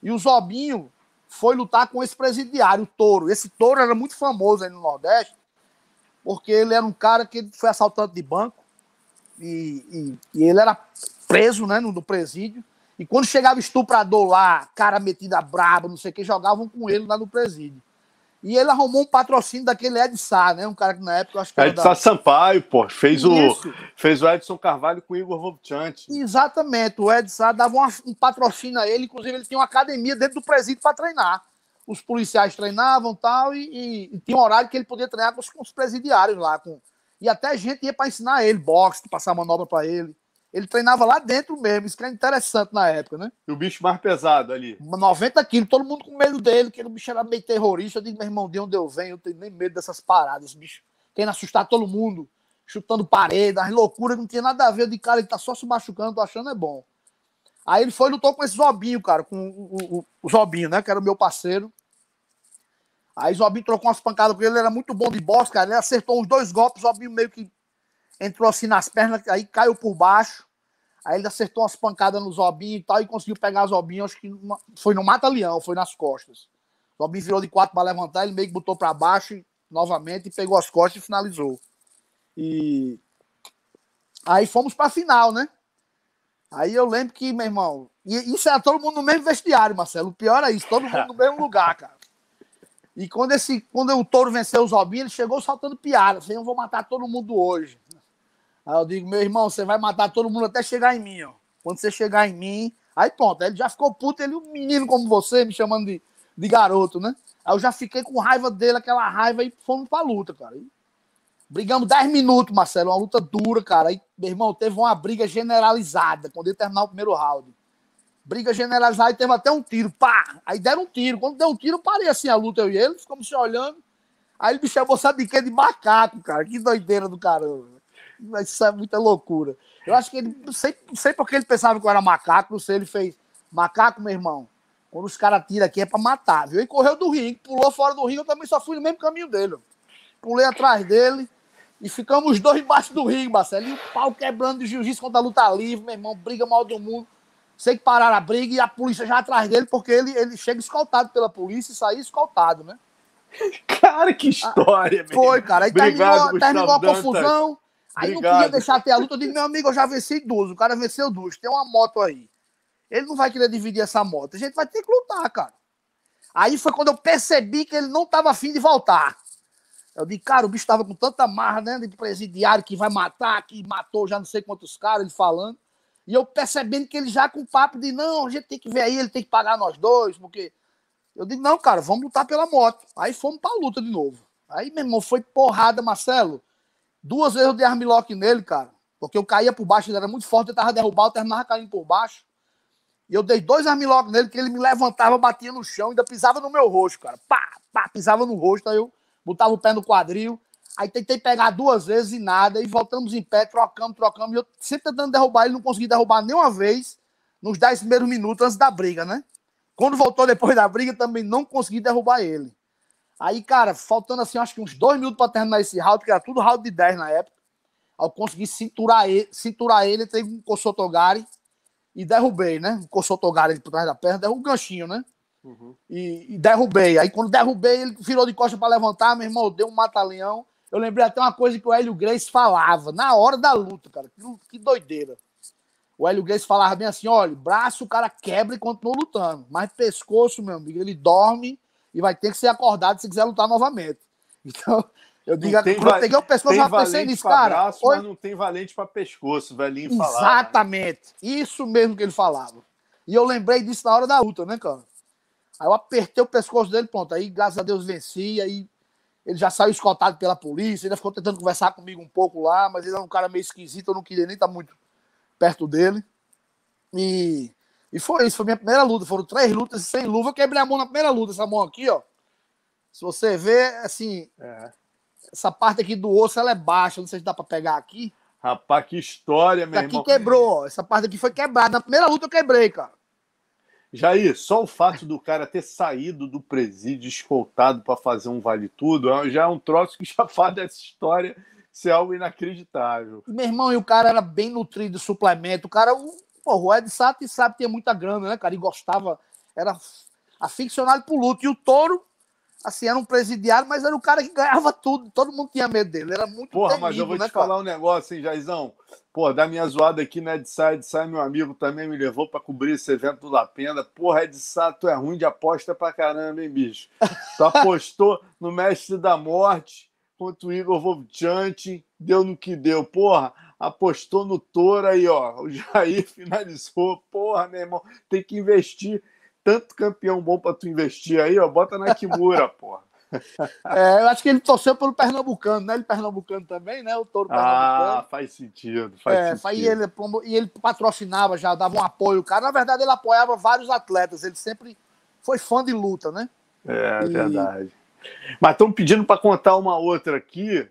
E o Zobinho foi lutar com esse presidiário, o Touro. Esse Touro era muito famoso aí no Nordeste, porque ele era um cara que foi assaltante de banco e, e, e ele era preso né, no, no presídio. E quando chegava estuprador lá, cara metida braba, não sei o que, jogavam com ele lá no presídio. E ele arrumou um patrocínio daquele Ed Sá, né? Um cara que na época eu acho que. Ed Sá da... Sampaio, pô. Fez o, fez o Edson Carvalho com o Igor Volchante. Exatamente. O Ed Sá dava uma, um patrocínio a ele, inclusive ele tinha uma academia dentro do presídio para treinar. Os policiais treinavam tal, e, e, e tinha um horário que ele podia treinar com os, com os presidiários lá. Com... E até gente ia para ensinar ele boxe, passar manobra para ele. Ele treinava lá dentro mesmo, isso que é interessante na época, né? E o bicho mais pesado ali? 90 quilos, todo mundo com medo dele, que o bicho era meio terrorista. Eu digo, meu irmão, de onde eu venho, eu tenho nem medo dessas paradas, bicho. Querendo assustar todo mundo, chutando parede, as loucuras, não tinha nada a ver. de cara, ele tá só se machucando, tô achando é bom. Aí ele foi e lutou com esse Zobinho, cara, com o, o, o Zobinho, né? Que era o meu parceiro. Aí o Zobinho trocou umas pancadas com ele, ele era muito bom de boxe, cara. Ele acertou uns dois golpes, o Zobinho meio que entrou assim nas pernas, aí caiu por baixo. Aí ele acertou umas pancadas no Zobinho e tal, e conseguiu pegar o Zobinho, acho que foi no Mata-Leão, foi nas costas. Zobinho virou de quatro para levantar, ele meio que botou para baixo novamente e pegou as costas e finalizou. E aí fomos para a final, né? Aí eu lembro que, meu irmão, e isso era todo mundo no mesmo vestiário, Marcelo. O pior é isso, todo mundo no mesmo lugar, cara. E quando, esse, quando o touro venceu o Zobinho, ele chegou saltando piada. Assim, eu vou matar todo mundo hoje. Aí eu digo, meu irmão, você vai matar todo mundo até chegar em mim, ó. Quando você chegar em mim. Aí pronto, aí ele já ficou puto, ele, um menino como você, me chamando de, de garoto, né? Aí eu já fiquei com raiva dele, aquela raiva, e fomos pra luta, cara. E brigamos 10 minutos, Marcelo, uma luta dura, cara. Aí, meu irmão, teve uma briga generalizada quando ele terminar o primeiro round. Briga generalizada e teve até um tiro, pá! Aí deram um tiro. Quando deu um tiro, eu parei assim a luta, eu e ele, ficamos se olhando. Aí ele me chamou, sabe de quê? De macaco, cara. Que doideira do caramba. Isso é muita loucura. Eu acho que ele, não sei, não sei porque ele pensava que eu era macaco, não sei, ele fez macaco, meu irmão. Quando os caras tiram aqui é pra matar, viu? Ele correu do ringue, pulou fora do ringue, eu também só fui no mesmo caminho dele. Pulei atrás dele e ficamos os dois embaixo do ringue, Marcelo. E o pau quebrando de jiu-jitsu contra a luta livre, meu irmão, briga mal do mundo. Sei que pararam a briga e a polícia já atrás dele, porque ele, ele chega escoltado pela polícia e sai escoltado, né? Cara, que história, ah, Foi, cara. Aí Obrigado, terminou, terminou a confusão. Aí Obrigado. não podia deixar até a luta. Eu digo, meu amigo, eu já venci duas. O cara venceu duas. Tem uma moto aí. Ele não vai querer dividir essa moto. A gente vai ter que lutar, cara. Aí foi quando eu percebi que ele não estava afim de voltar. Eu disse, cara, o bicho estava com tanta marra, né? De presidiário que vai matar, que matou já não sei quantos caras, ele falando. E eu percebendo que ele já com o papo de, não, a gente tem que ver aí, ele tem que pagar nós dois, porque. Eu digo, não, cara, vamos lutar pela moto. Aí fomos pra luta de novo. Aí, meu irmão, foi porrada, Marcelo. Duas vezes eu dei armlock nele, cara. Porque eu caía por baixo, ele era muito forte, eu tava derrubado, terminava caindo por baixo. E eu dei dois armlock nele, que ele me levantava, batia no chão, ainda pisava no meu rosto, cara. Pá, pá, pisava no rosto, aí eu botava o pé no quadril. Aí tentei pegar duas vezes e nada, e voltamos em pé, trocamos, trocamos. E eu sempre tentando derrubar ele, não consegui derrubar nenhuma vez nos dez primeiros minutos antes da briga, né? Quando voltou depois da briga, também não consegui derrubar ele. Aí, cara, faltando assim, acho que uns dois minutos para terminar esse round, que era tudo round de 10 na época. Aí eu consegui cinturar ele, cinturar ele teve um Kosotogari e derrubei, né? Um Kosotogari por trás da perna, derrubei um ganchinho, né? Uhum. E, e, derrubei. Aí quando derrubei, ele virou de costa para levantar, meu irmão, deu um mata-leão. Eu lembrei até uma coisa que o Hélio Grace falava na hora da luta, cara. Que, que doideira. O Hélio Grace falava bem assim: olha, braço o cara quebra e continua lutando. Mas pescoço, meu amigo, ele dorme e vai ter que ser acordado se quiser lutar novamente. Então, Eu digo, tem, quando eu peguei o pescoço, eu pensei nisso, cara. Braço, mas não tem valente para pescoço, velhinho falava. Exatamente. Isso mesmo que ele falava. E eu lembrei disso na hora da luta, né, cara? Aí eu apertei o pescoço dele, pronto. Aí, graças a Deus, venci. Aí ele já saiu escoltado pela polícia, ainda ficou tentando conversar comigo um pouco lá, mas ele era um cara meio esquisito, eu não queria nem estar muito perto dele. E, e foi isso, foi minha primeira luta. Foram três lutas sem luva. Eu quebrei a mão na primeira luta, essa mão aqui, ó. Se você ver, assim, é. essa parte aqui do osso, ela é baixa, não sei se dá para pegar aqui. Rapaz, que história, meu Essa aqui quebrou, ó. Essa parte aqui foi quebrada. Na primeira luta eu quebrei, cara. Jair, só o fato do cara ter saído do presídio escoltado para fazer um vale tudo já é um troço que já faz dessa história ser algo inacreditável. Meu irmão, e o cara era bem nutrido de suplemento. O cara, o, porra, o Ed Sato sabe que tinha muita grana, né, cara? E gostava, era aficionado por luto. E o touro assim, era um presidiário, mas era o cara que ganhava tudo. Todo mundo tinha medo dele. Era muito Porra, temido, mas eu vou né, te cara? falar um negócio, hein, Jaizão? Pô, da minha zoada aqui na Edsai, Edsai, meu amigo, também me levou para cobrir esse evento do Lapenda. Porra, Edsai, tu é ruim de aposta pra caramba, hein, bicho? Tu apostou no Mestre da Morte contra o Igor Volchante, deu no que deu. Porra, apostou no Toro aí, ó. O Jair finalizou. Porra, meu irmão, tem que investir tanto campeão bom para tu investir aí, ó, bota na Kimura, porra. É, eu acho que ele torceu pelo Pernambucano, né? Ele Pernambucano também, né? O Touro ah, Pernambucano. Ah, faz sentido, faz é, sentido. E ele, e ele patrocinava já, dava um apoio. Cara, na verdade, ele apoiava vários atletas. Ele sempre foi fã de luta, né? É, e... verdade. Mas estão pedindo para contar uma outra aqui.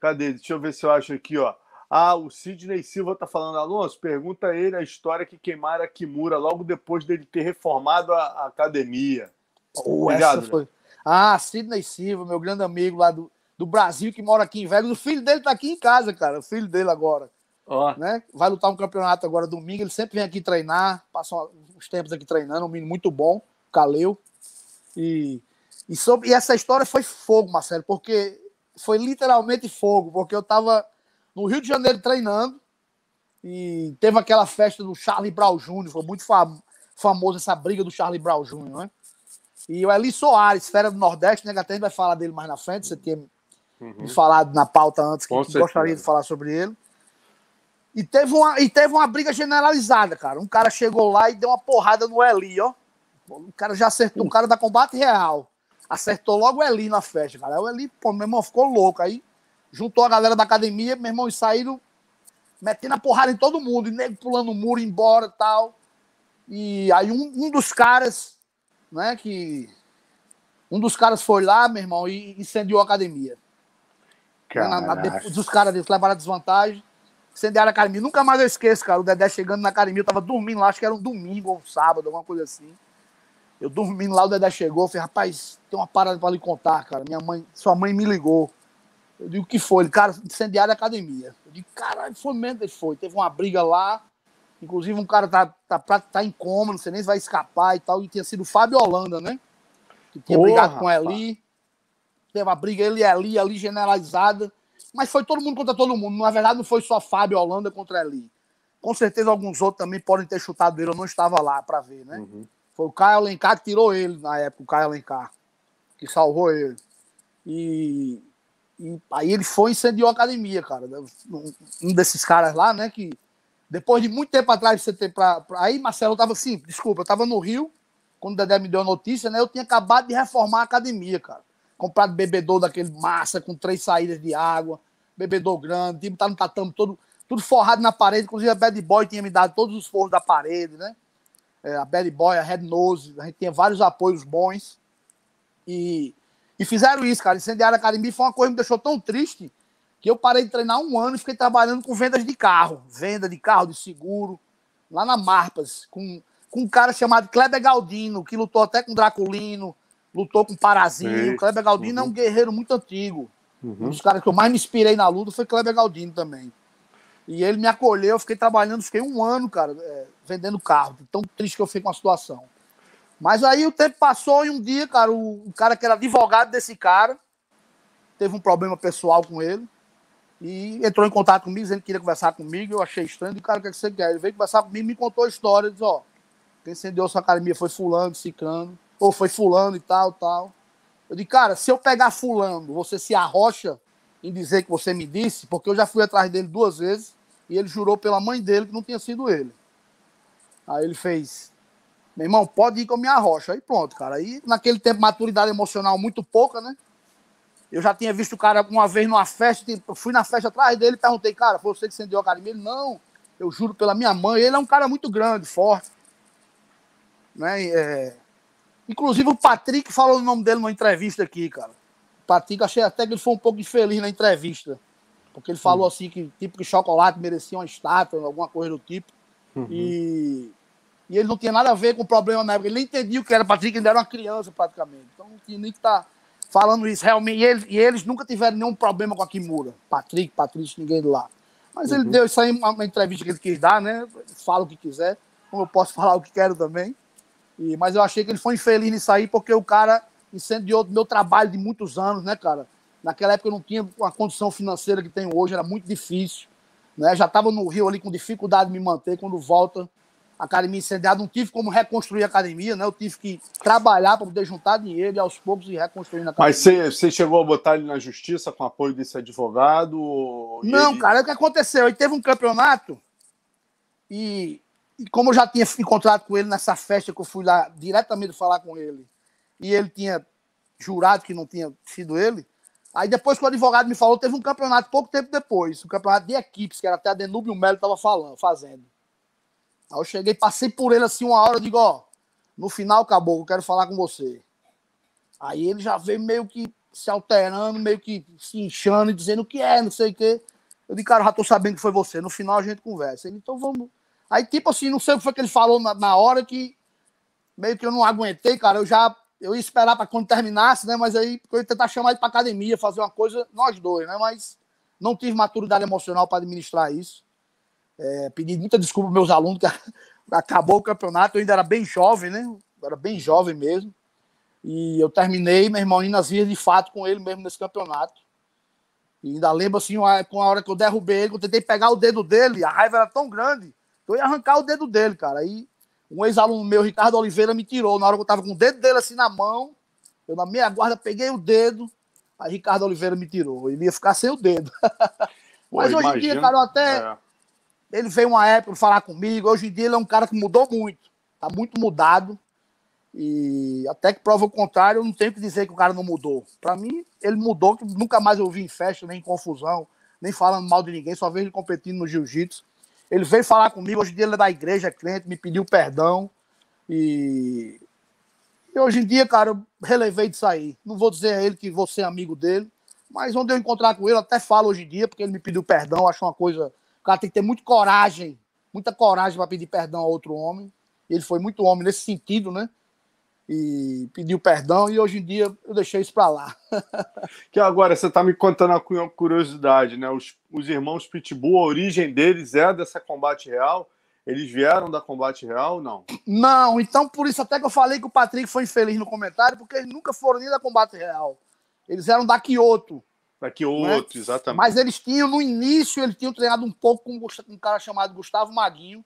Cadê? Deixa eu ver se eu acho aqui, ó. Ah, o Sidney Silva está falando, Alonso, pergunta a ele a história que queimaram a Kimura logo depois dele ter reformado a, a academia. Oh, Obrigado, essa foi... Ah, Sidney Silva, meu grande amigo lá do, do Brasil, que mora aqui em Vegas. O filho dele está aqui em casa, cara. O filho dele agora. Oh. Né? Vai lutar um campeonato agora domingo. Ele sempre vem aqui treinar, passa uns tempos aqui treinando, um menino muito bom, Caleu. E, e, sobre, e essa história foi fogo, Marcelo, porque foi literalmente fogo, porque eu tava no Rio de Janeiro treinando. E teve aquela festa do Charlie Brown Jr., foi muito fam famoso essa briga do Charlie Brown Jr., né? E o Eli Soares, fera do Nordeste, né? Que até a gente vai falar dele mais na frente, você tinha uhum. me falado na pauta antes, que, que gostaria de falar sobre ele. E teve, uma, e teve uma briga generalizada, cara. Um cara chegou lá e deu uma porrada no Eli, ó. O cara já acertou, um cara da Combate Real. Acertou logo o Eli na festa, cara. Aí o Eli, pô, meu irmão, ficou louco. Aí juntou a galera da academia, meu irmão, e saíram metendo a porrada em todo mundo, e nego pulando o muro embora e tal. E aí um, um, dos caras, né, que. Um dos caras foi lá, meu irmão, e incendiou a academia. Na, na, dos caras deles levaram a desvantagem. Incendiaram a academia. Nunca mais eu esqueço, cara. O Dedé chegando na academia, eu tava dormindo lá, acho que era um domingo ou um sábado, alguma coisa assim. Eu dormindo lá, o Dedé chegou, falei, rapaz, tem uma parada pra lhe contar, cara. Minha mãe, sua mãe me ligou. Eu digo, o que foi? Ele, cara, incendiário a academia. Eu digo, caralho, foi mesmo ele foi. Teve uma briga lá, inclusive um cara tá, tá, tá em coma, não sei nem se vai escapar e tal, e tinha sido o Fábio Holanda, né? Que tinha Porra, brigado com Eli. Teve uma briga, ele e Eli, ali generalizada. Mas foi todo mundo contra todo mundo. Na verdade, não foi só Fábio Holanda contra Eli. Com certeza alguns outros também podem ter chutado ele, eu não estava lá para ver, né? Uhum. Foi o Caio Alencar que tirou ele na época, o Caio Alencar, que salvou ele. E e aí ele foi e incendiou a academia, cara. Um desses caras lá, né? Que depois de muito tempo atrás você ter pra, pra... Aí, Marcelo, eu tava assim, desculpa, eu tava no Rio, quando o Dedé me deu a notícia, né? Eu tinha acabado de reformar a academia, cara. Comprado bebedor daquele massa, com três saídas de água, bebedor grande, time tá no tatame todo, tudo forrado na parede, inclusive a Bad Boy tinha me dado todos os forros da parede, né? É, a Bad Boy, a Red Nose, a gente tinha vários apoios bons. E e fizeram isso, cara. Incendiaram a academia foi uma coisa que me deixou tão triste que eu parei de treinar um ano e fiquei trabalhando com vendas de carro. Venda de carro, de seguro, lá na Marpas, com, com um cara chamado Kleber Galdino, que lutou até com Draculino, lutou com Parazinho. Kleber Galdino uhum. é um guerreiro muito antigo. Uhum. Um dos caras que eu mais me inspirei na luta foi Kleber Galdino também. E ele me acolheu, eu fiquei trabalhando, fiquei um ano, cara, é, vendendo carro. Tão triste que eu fiquei com a situação. Mas aí o tempo passou e um dia, cara, o, o cara que era advogado desse cara teve um problema pessoal com ele e entrou em contato comigo, dizendo que queria conversar comigo. Eu achei estranho. E, cara, o que, é que você quer? Ele veio conversar comigo me contou a história. Disse: Ó, quem acendeu sua academia foi Fulano, Cicano, ou foi Fulano e tal, tal. Eu disse: Cara, se eu pegar Fulano, você se arrocha em dizer que você me disse, porque eu já fui atrás dele duas vezes e ele jurou pela mãe dele que não tinha sido ele. Aí ele fez, meu irmão, pode ir com a minha rocha. Aí pronto, cara. Aí naquele tempo, maturidade emocional muito pouca, né? Eu já tinha visto o cara uma vez numa festa, tipo, fui na festa atrás dele, perguntei, cara, foi você que acendeu a academia? Ele, não, eu juro pela minha mãe. Ele é um cara muito grande, forte. Né? É... Inclusive o Patrick falou o nome dele numa entrevista aqui, cara. O Patrick, achei até que ele foi um pouco infeliz na entrevista. Porque ele falou uhum. assim que tipo que chocolate merecia uma estátua, alguma coisa do tipo. Uhum. E, e ele não tinha nada a ver com o problema na época. Ele nem entendia o que era Patrick, ele era uma criança praticamente. Então não tinha nem que estar. Tá falando isso realmente. E eles, e eles nunca tiveram nenhum problema com a Kimura. Patrick, Patrício, ninguém de lá. Mas uhum. ele deu isso aí, uma, entrevista que ele quis dar, né? Fala o que quiser, como eu posso falar o que quero também. E, mas eu achei que ele foi infeliz nisso aí, porque o cara incendiou meu trabalho de muitos anos, né, cara? Naquela época eu não tinha a condição financeira que tenho hoje, era muito difícil. Né? Já estava no Rio ali com dificuldade de me manter. Quando volta, academia incendiada, não tive como reconstruir a academia, né? Eu tive que trabalhar para poder juntar dinheiro e aos poucos ir reconstruindo a academia. Mas você, chegou a botar ele na justiça com apoio desse advogado? Não, ele... cara, o que aconteceu? Ele teve um campeonato e, e como eu já tinha encontrado com ele nessa festa que eu fui lá diretamente falar com ele, e ele tinha jurado que não tinha sido ele, aí depois que o advogado me falou, teve um campeonato pouco tempo depois, um campeonato de equipes, que era até a Denúbio Melo estava falando, fazendo. Aí eu cheguei, passei por ele assim uma hora, digo, ó, no final, acabou, eu quero falar com você. Aí ele já veio meio que se alterando, meio que se inchando e dizendo o que é, não sei o quê. Eu disse, cara, já tô sabendo que foi você. No final a gente conversa. Ele, então vamos. Aí, tipo assim, não sei o que foi que ele falou na, na hora que meio que eu não aguentei, cara. Eu já eu ia esperar para quando terminasse, né? Mas aí eu ia tentar chamar ele para academia, fazer uma coisa, nós dois, né? Mas não tive maturidade emocional para administrar isso. É, pedi muita desculpa aos meus alunos, que acabou o campeonato, eu ainda era bem jovem, né? Eu era bem jovem mesmo. E eu terminei, meu irmão, indo nas vias de fato com ele mesmo nesse campeonato. E ainda lembro assim, com a hora que eu derrubei ele, eu tentei pegar o dedo dele, a raiva era tão grande, que eu ia arrancar o dedo dele, cara. Aí um ex-aluno meu, Ricardo Oliveira, me tirou. Na hora que eu tava com o dedo dele assim na mão, eu na meia guarda peguei o dedo, aí Ricardo Oliveira me tirou. Ele ia ficar sem o dedo. Mas Pô, hoje imagino, em dia, cara, eu até. É ele veio uma época falar comigo. Hoje em dia ele é um cara que mudou muito. Tá muito mudado. E até que prova o contrário, eu não tenho que dizer que o cara não mudou. Para mim, ele mudou, que nunca mais eu vi em festa, nem em confusão, nem falando mal de ninguém, só vejo ele competindo no jiu-jitsu. Ele veio falar comigo, hoje em dia ele é da igreja, é crente, me pediu perdão. E... e hoje em dia, cara, eu relevei de sair. Não vou dizer a ele que vou ser amigo dele, mas onde eu encontrar com ele, até falo hoje em dia, porque ele me pediu perdão, acho uma coisa o cara tem que ter muita coragem, muita coragem para pedir perdão a outro homem. Ele foi muito homem nesse sentido, né? E pediu perdão e hoje em dia eu deixei isso para lá. que agora você está me contando a curiosidade, né? Os, os irmãos Pitbull, a origem deles é dessa combate real? Eles vieram da combate real não? Não, então por isso até que eu falei que o Patrick foi infeliz no comentário, porque eles nunca foram nem da combate real. Eles eram da Kyoto. Daqui outro, né? exatamente. Mas eles tinham, no início, eles tinham treinado um pouco com um cara chamado Gustavo Maguinho,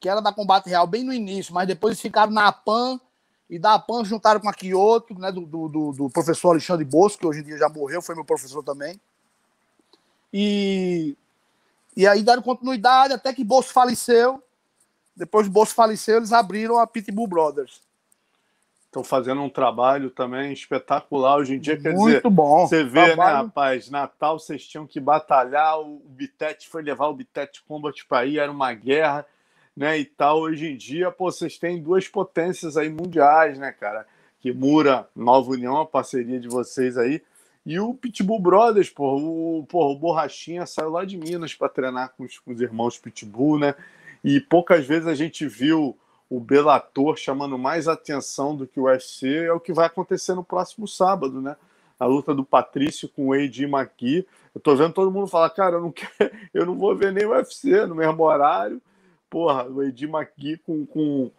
que era da Combate Real, bem no início, mas depois eles ficaram na APAN, e da APAN juntaram com a Kyoto, né, do, do, do, professor Alexandre Bosco, que hoje em dia já morreu, foi meu professor também. E, e aí deram continuidade até que Bosco faleceu. Depois que Bosco faleceu, eles abriram a Pitbull Brothers estão fazendo um trabalho também espetacular hoje em dia. Quer Muito dizer, bom. Você vê, né, trabalho... né, rapaz? Natal vocês tinham que batalhar, o Bitete foi levar o Bitete Combat para aí, era uma guerra, né? E tal. Hoje em dia, pô, vocês têm duas potências aí mundiais, né, cara? Que Mura, Nova União, a parceria de vocês aí. E o Pitbull Brothers, pô, o, pô, o Borrachinha saiu lá de Minas para treinar com os, com os irmãos Pitbull, né? E poucas vezes a gente viu o Bellator chamando mais atenção do que o UFC é o que vai acontecer no próximo sábado, né? A luta do Patrício com o Eddie McGee. Eu tô vendo todo mundo falar, cara, eu não, quero, eu não vou ver nem o UFC no mesmo horário. Porra, o Eddie McGee com, com,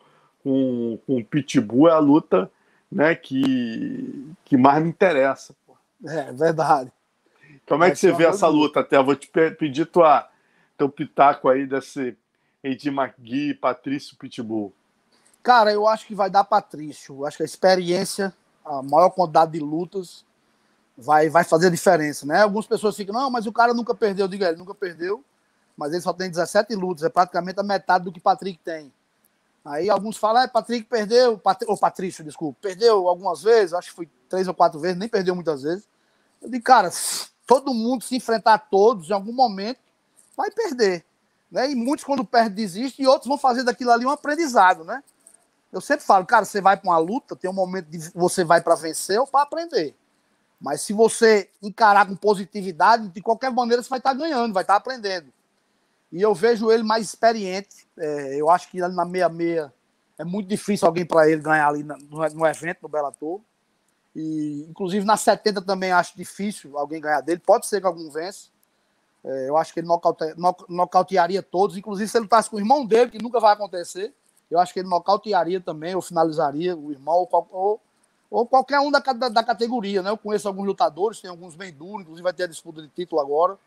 com, com o Pitbull é a luta né, que, que mais me interessa. Porra. É, verdade. Como é, é que você vê essa luta, até? Eu vou te pedir tua, teu pitaco aí desse Eddie McGee e Patrício Pitbull. Cara, eu acho que vai dar Patrício. Eu acho que a experiência, a maior quantidade de lutas, vai, vai fazer a diferença, né? Algumas pessoas ficam, não, mas o cara nunca perdeu. Eu digo, é, ele nunca perdeu, mas ele só tem 17 lutas, é praticamente a metade do que Patrick tem. Aí alguns falam, é, Patrick perdeu, Pat... ou Patrício, desculpa, perdeu algumas vezes, acho que foi três ou quatro vezes, nem perdeu muitas vezes. Eu digo, cara, todo mundo se enfrentar todos, em algum momento, vai perder. Né? E muitos, quando perdem, desistem, e outros vão fazer daquilo ali um aprendizado, né? Eu sempre falo, cara, você vai para uma luta, tem um momento de você vai para vencer ou para aprender. Mas se você encarar com positividade, de qualquer maneira você vai estar tá ganhando, vai estar tá aprendendo. E eu vejo ele mais experiente. É, eu acho que ali na 66 é muito difícil alguém para ele ganhar ali no, no, evento, no Bellator. E, inclusive, na 70 também acho difícil alguém ganhar dele. Pode ser que algum vence. É, eu acho que ele nocaute, nocautearia todos. Inclusive, se ele lutasse com o irmão dele, que nunca vai acontecer, eu acho que ele nocautearia também, ou finalizaria o irmão, ou, ou, ou qualquer um da, da, da, categoria. Né? Eu conheço alguns lutadores, tem alguns bem duros, inclusive vai ter a disputa de título agora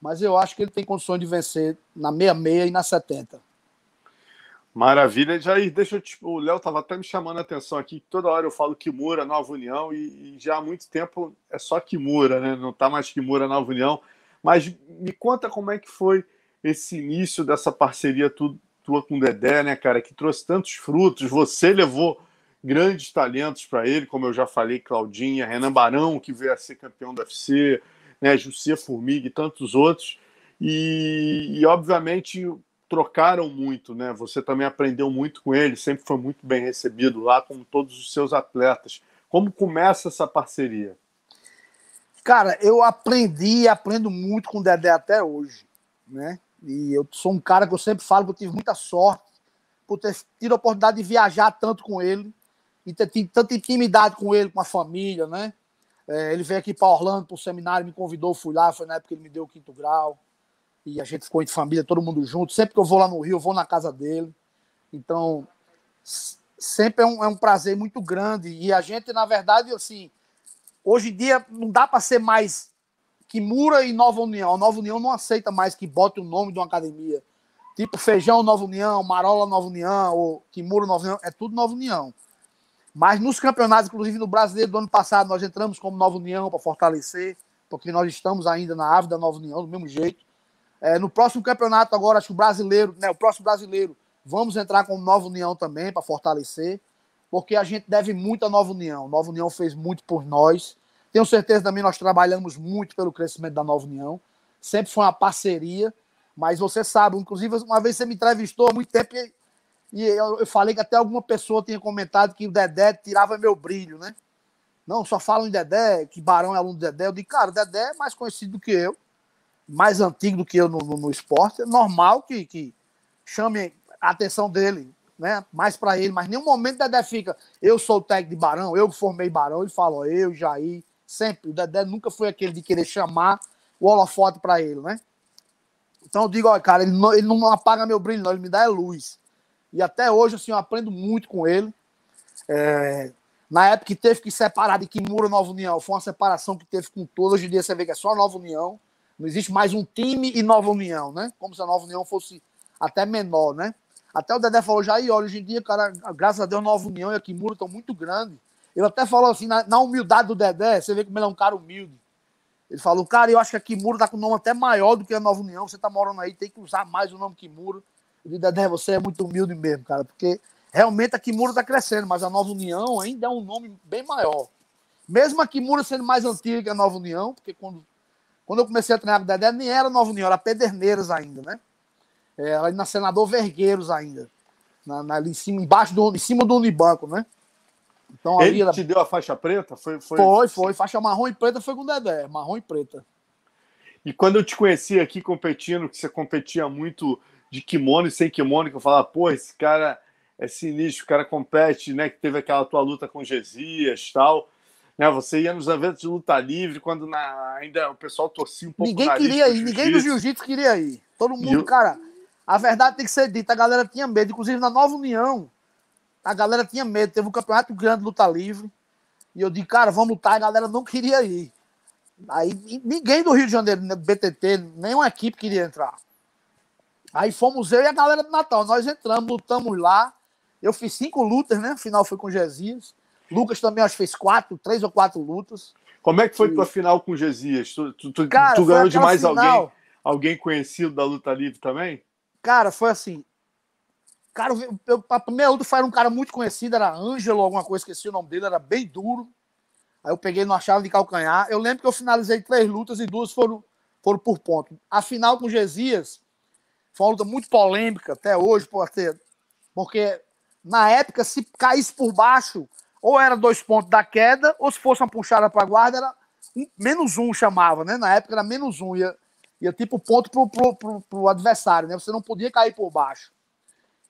mas eu acho que ele tem condições de vencer na 66 e na 70. Maravilha, Jair. Deixa eu te... O Léo estava até me chamando a atenção aqui. Toda hora eu falo Kimura, Nova União, e, e já há muito tempo é só Kimura, né? Não está mais Kimura, Nova União. Mas me conta como é que foi esse início dessa parceria tu, tua com o Dedé, né, cara? Que trouxe tantos frutos. Você levou grandes talentos para ele, como eu já falei, Claudinha, Renan Barão, que veio a ser campeão do UFC, né, Jussia Formiga e tantos outros. E, e, obviamente trocaram muito, né? Você também aprendeu muito com ele, sempre foi muito bem recebido lá, como todos os seus atletas. Como começa essa parceria? Cara, eu aprendi e aprendo muito com o Dedé até hoje, né? E eu sou um cara que eu sempre falo que eu tive muita sorte por ter tido a oportunidade de viajar tanto com ele e ter tido tanta intimidade com ele, com a família, né? É, ele veio aqui para Orlando para o seminário, me convidou, fui lá, foi na época que ele me deu o quinto grau. E a gente ficou em família, todo mundo junto. Sempre que eu vou lá no Rio, eu vou na casa dele. Então, sempre é um, é um prazer muito grande. E a gente, na verdade, assim, hoje em dia não dá para ser mais Kimura e Nova União. A Nova União não aceita mais que bote o nome de uma academia. Tipo Feijão Nova União, Marola Nova União, ou Kimura Nova União, é tudo Nova União. Mas nos campeonatos, inclusive no brasileiro do ano passado, nós entramos como Nova União para fortalecer, porque nós estamos ainda na ave da Nova União, do mesmo jeito. É, no próximo campeonato, agora, acho que o brasileiro, né, o próximo brasileiro, vamos entrar como Nova União também para fortalecer, porque a gente deve muito à Nova União. Nova União fez muito por nós. Tenho certeza também nós trabalhamos muito pelo crescimento da Nova União. Sempre foi uma parceria, mas você sabe, inclusive, uma vez você me entrevistou há muito tempo e eu, eu, falei que até alguma pessoa tinha comentado que o Dedé tirava meu brilho, né? Não, só falam em Dedé, que Barão é aluno do Dedé. Eu digo, cara, o Dedé é mais conhecido do que eu, mais antigo do que eu no, no, no esporte. É normal que, que chame a atenção dele, né? Mais para ele, mas nenhum momento o Dedé fica, eu sou o técnico de Barão, eu formei Barão. Ele fala, eu, Jair, sempre. O Dedé nunca foi aquele de querer chamar o holofote para ele, né? Então eu digo, ó, cara, ele não, ele não apaga meu brilho, não, ele me dá é luz. E até hoje, assim, eu aprendo muito com ele. É, na época que teve que separar de Kimura Nova União, foi uma separação que teve com todos. Hoje em dia você vê que é só Nova União. Não existe mais um time e Nova União, né? Como se a Nova União fosse até menor, né? Até o Dedé falou já, e olha, hoje em dia, cara, graças a Deus, Nova União e a Kimura estão muito grandes. Ele até falou assim, na, na, humildade do Dedé, você vê como ele é um cara humilde. Ele falou, cara, eu acho que a Kimura tá com um nome até maior do que a Nova União. Você tá morando aí, tem que usar mais o nome Kimura. Eu digo, Dedé, você é muito humilde mesmo, cara, porque realmente a Kimura está crescendo, mas a Nova União ainda é um nome bem maior. Mesmo a Kimura sendo mais antiga que a Nova União, porque quando, quando eu comecei a treinar com o Dedé, nem era Nova União, era Pederneiras ainda, né? É, ali na Senador Vergueiros ainda. Na, na, ali em cima, embaixo do, em cima do Unibanco, né? Então, Ele ali, te deu a faixa preta? Foi, foi... foi, foi. Faixa marrom e preta foi com o Dedé, marrom e preta. E quando eu te conheci aqui competindo, que você competia muito de kimono e sem kimono, que eu falava, pô, esse cara é sinistro, o cara compete, né? Que teve aquela tua luta com Gesias tal. Né, você ia nos eventos de luta livre, quando na, ainda o pessoal torcia um pouco. Ninguém queria ir, ninguém do jiu-jitsu queria ir. Todo mundo, eu... cara, a verdade tem que ser dita, a galera tinha medo, inclusive na Nova União, a galera tinha medo, teve um campeonato grande de luta livre, e eu disse, cara, vamos lutar, a galera não queria ir. Aí ninguém do Rio de Janeiro, BTT, nenhuma equipe queria entrar. Aí fomos eu e a galera do Natal. Nós entramos, lutamos lá. Eu fiz cinco lutas, né? O final foi com Gesias. Lucas também acho que fez quatro, três ou quatro lutas. Como é que foi e... tua final com o Gesias? Tu, tu, tu, Cara, tu ganhou de mais final... alguém? Alguém conhecido da luta livre também? Cara, foi assim. Cara, a primeira luta foi um cara muito conhecido, era Ângelo, alguma coisa, esqueci o nome dele, era bem duro. Aí eu peguei numa chave de calcanhar. Eu lembro que eu finalizei três lutas e duas foram, foram por ponto. A final com o Gesias foi uma luta muito polêmica até hoje, porque, porque na época, se caísse por baixo, ou era dois pontos da queda, ou se fosse uma puxada para a guarda, era um, menos um chamava, né? Na época era menos um, ia, ia tipo ponto pro, pro adversário, né? Você não podia cair por baixo.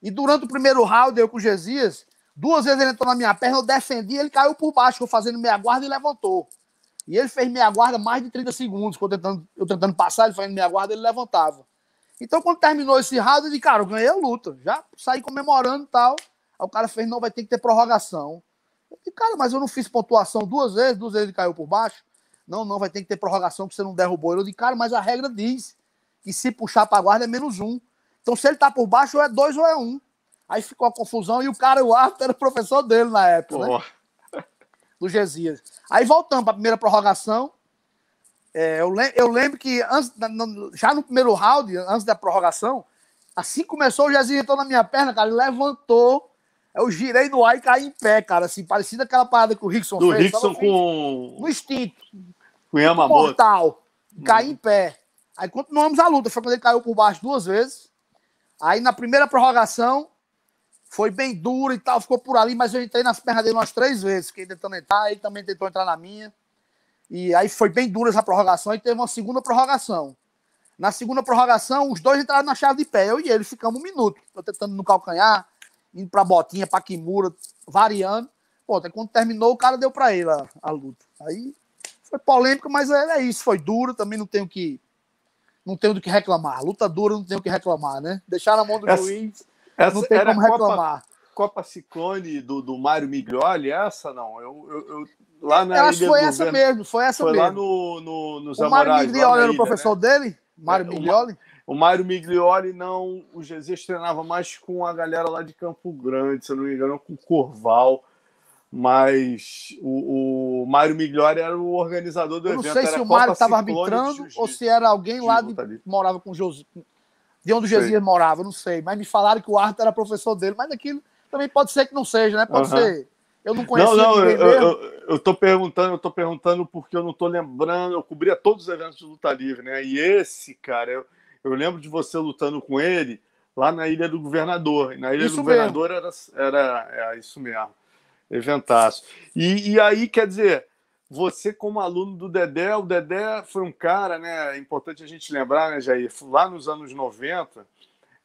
E durante o primeiro round, eu com o Gesias, duas vezes ele entrou na minha perna, eu defendi, ele caiu por baixo, eu fazendo meia guarda e levantou. E ele fez meia guarda mais de 30 segundos, eu tentando, eu tentando passar, ele fazendo meia guarda, ele levantava. Então, quando terminou esse round, eu disse, cara, eu ganhei a luta. Já saí comemorando e tal. Aí o cara fez, não, vai ter que ter prorrogação. Eu disse, cara, mas eu não fiz pontuação duas vezes, duas vezes ele caiu por baixo. Não, não, vai ter que ter prorrogação, porque você não derrubou ele. Eu disse, cara, mas a regra diz que se puxar para guarda é menos um. Então, se ele tá por baixo, ou é dois ou é um. Aí ficou a confusão e o cara, o árbitro, era professor dele na época, né? Do Gesias. Aí voltando para a primeira prorrogação, é, eu, lem eu, lembro que antes, já no primeiro round, antes da prorrogação, assim começou, o Gesias entrou na minha perna, cara, ele levantou, eu girei no ar e caí em pé, cara, assim, parecida aquela parada que o Rickson Do fez. Do Rickson com... No instinto. Com Yamamoto. Mortal. Caí hum. em pé. Aí continuamos a luta, foi quando ele caiu por baixo duas vezes. Aí na primeira prorrogação, foi bem duro e tal, ficou por ali, mas eu entrei nas pernas dele umas três vezes, fiquei tentando entrar, ele também tentou entrar na minha. E aí foi bem dura essa prorrogação e teve uma segunda prorrogação. Na segunda prorrogação, os dois entraram na chave de pé, eu e ele ficamos um minuto, eu tentando no calcanhar, indo pra botinha, pra Kimura, variando. Pô, até quando terminou, o cara deu pra ele a, a luta. Aí foi polêmico, mas é, é, isso, foi duro, também não tenho que não tenho do que reclamar. Luta dura, não tenho o que reclamar, né? Deixar na mão do essa, juiz essa não tem como reclamar. Copa, Copa Ciclone do, do Mário Miglioli, essa não? Eu, eu, eu lá na eu acho que foi essa governo, mesmo, foi essa foi mesmo. lá no, no, no O Mário Miglioli era o professor né? dele? Mário é, Miglioli? O, o Mário Miglioli não. O Jesus treinava mais com a galera lá de Campo Grande, se eu não me engano, com o Corval. Mas o, o Mário Migliori era o organizador do eu evento. Não sei se o Mário estava arbitrando ou se era alguém lá de, que morava com o José, de onde o Gesias morava, não sei. Mas me falaram que o Arthur era professor dele, mas aquilo também pode ser que não seja, né? Pode uhum. ser. Eu não conheço Não, não, eu, eu, eu, tô perguntando, eu tô perguntando porque eu não tô lembrando, eu cobria todos os eventos de luta livre, né? E esse, cara, eu, eu lembro de você lutando com ele lá na Ilha do Governador. E na Ilha isso do Governador era, era é, isso mesmo. Eventaço. E, e aí, quer dizer, você como aluno do Dedé, o Dedé foi um cara, né? É importante a gente lembrar, né, Jair? Lá nos anos 90,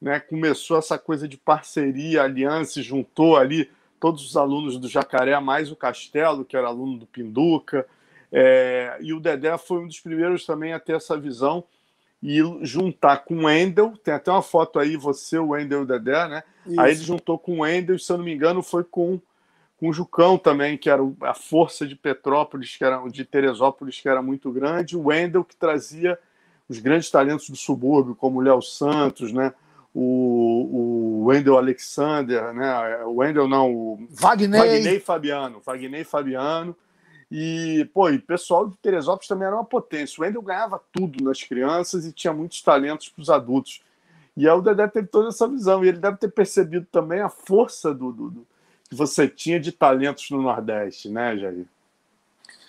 né, começou essa coisa de parceria, aliança, juntou ali todos os alunos do Jacaré, mais o Castelo, que era aluno do Pinduca. É, e o Dedé foi um dos primeiros também a ter essa visão e juntar com o Wendel, tem até uma foto aí, você, o Wendel e o Dedé, né? Isso. Aí ele juntou com o Wendel, se eu não me engano, foi com com o Jucão também, que era a força de Petrópolis, que era de Teresópolis, que era muito grande, o Wendel, que trazia os grandes talentos do subúrbio, como o Léo Santos, né? o, o Wendel Alexander, né? o Wendel não, o Wagner. Wagner Fabiano, Wagner Fabiano, e, pô, e o pessoal de Teresópolis também era uma potência. O Wendel ganhava tudo nas crianças e tinha muitos talentos para os adultos. E aí o Dedé teve toda essa visão, e ele deve ter percebido também a força do, do, que você tinha de talentos no Nordeste, né, Jair?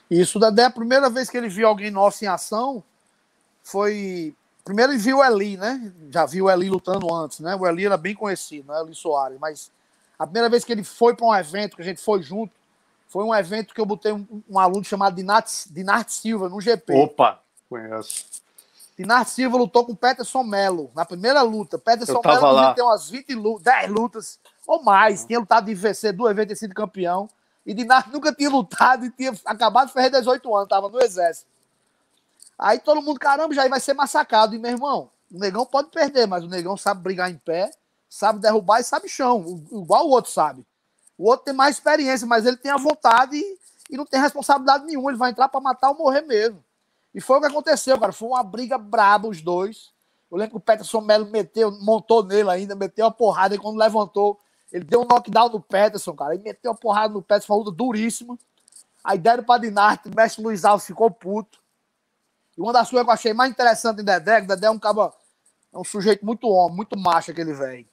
Isso, Dedé, a primeira vez que ele viu alguém nosso em ação foi. Primeiro ele viu o Eli, né? Já viu o Eli lutando antes, né? O Eli era bem conhecido, né? Eli Soares. Mas a primeira vez que ele foi para um evento, que a gente foi junto, foi um evento que eu botei um, um aluno chamado Dinarte, Dinarte Silva no GP. Opa, conheço. Dinarte Silva lutou com o Peterson Melo na primeira luta. Peterson Melo tem umas 20 lutas, 10 lutas ou mais. Tinha lutado de vencer duas vezes, ter sido campeão. E Dinarte nunca tinha lutado e tinha acabado de fazer 18 anos, estava no exército. Aí todo mundo, caramba, já vai ser massacrado. E meu irmão, o negão pode perder, mas o negão sabe brigar em pé, sabe derrubar e sabe chão, igual o outro sabe. O outro tem mais experiência, mas ele tem a vontade e, e não tem responsabilidade nenhuma. Ele vai entrar para matar ou morrer mesmo. E foi o que aconteceu, cara. Foi uma briga braba os dois. Eu lembro que o Peterson Melo meteu, montou nele ainda, meteu a porrada e quando levantou, Ele deu um knockdown no Peterson, cara. Ele meteu uma porrada no Peterson, uma luta duríssima. Aí deram pra Dinarte, o mestre Luiz Alves ficou puto. E uma das coisas que eu achei mais interessante em Dedé, que Dedé é um cabo, é um sujeito muito homem, muito macho aquele velho.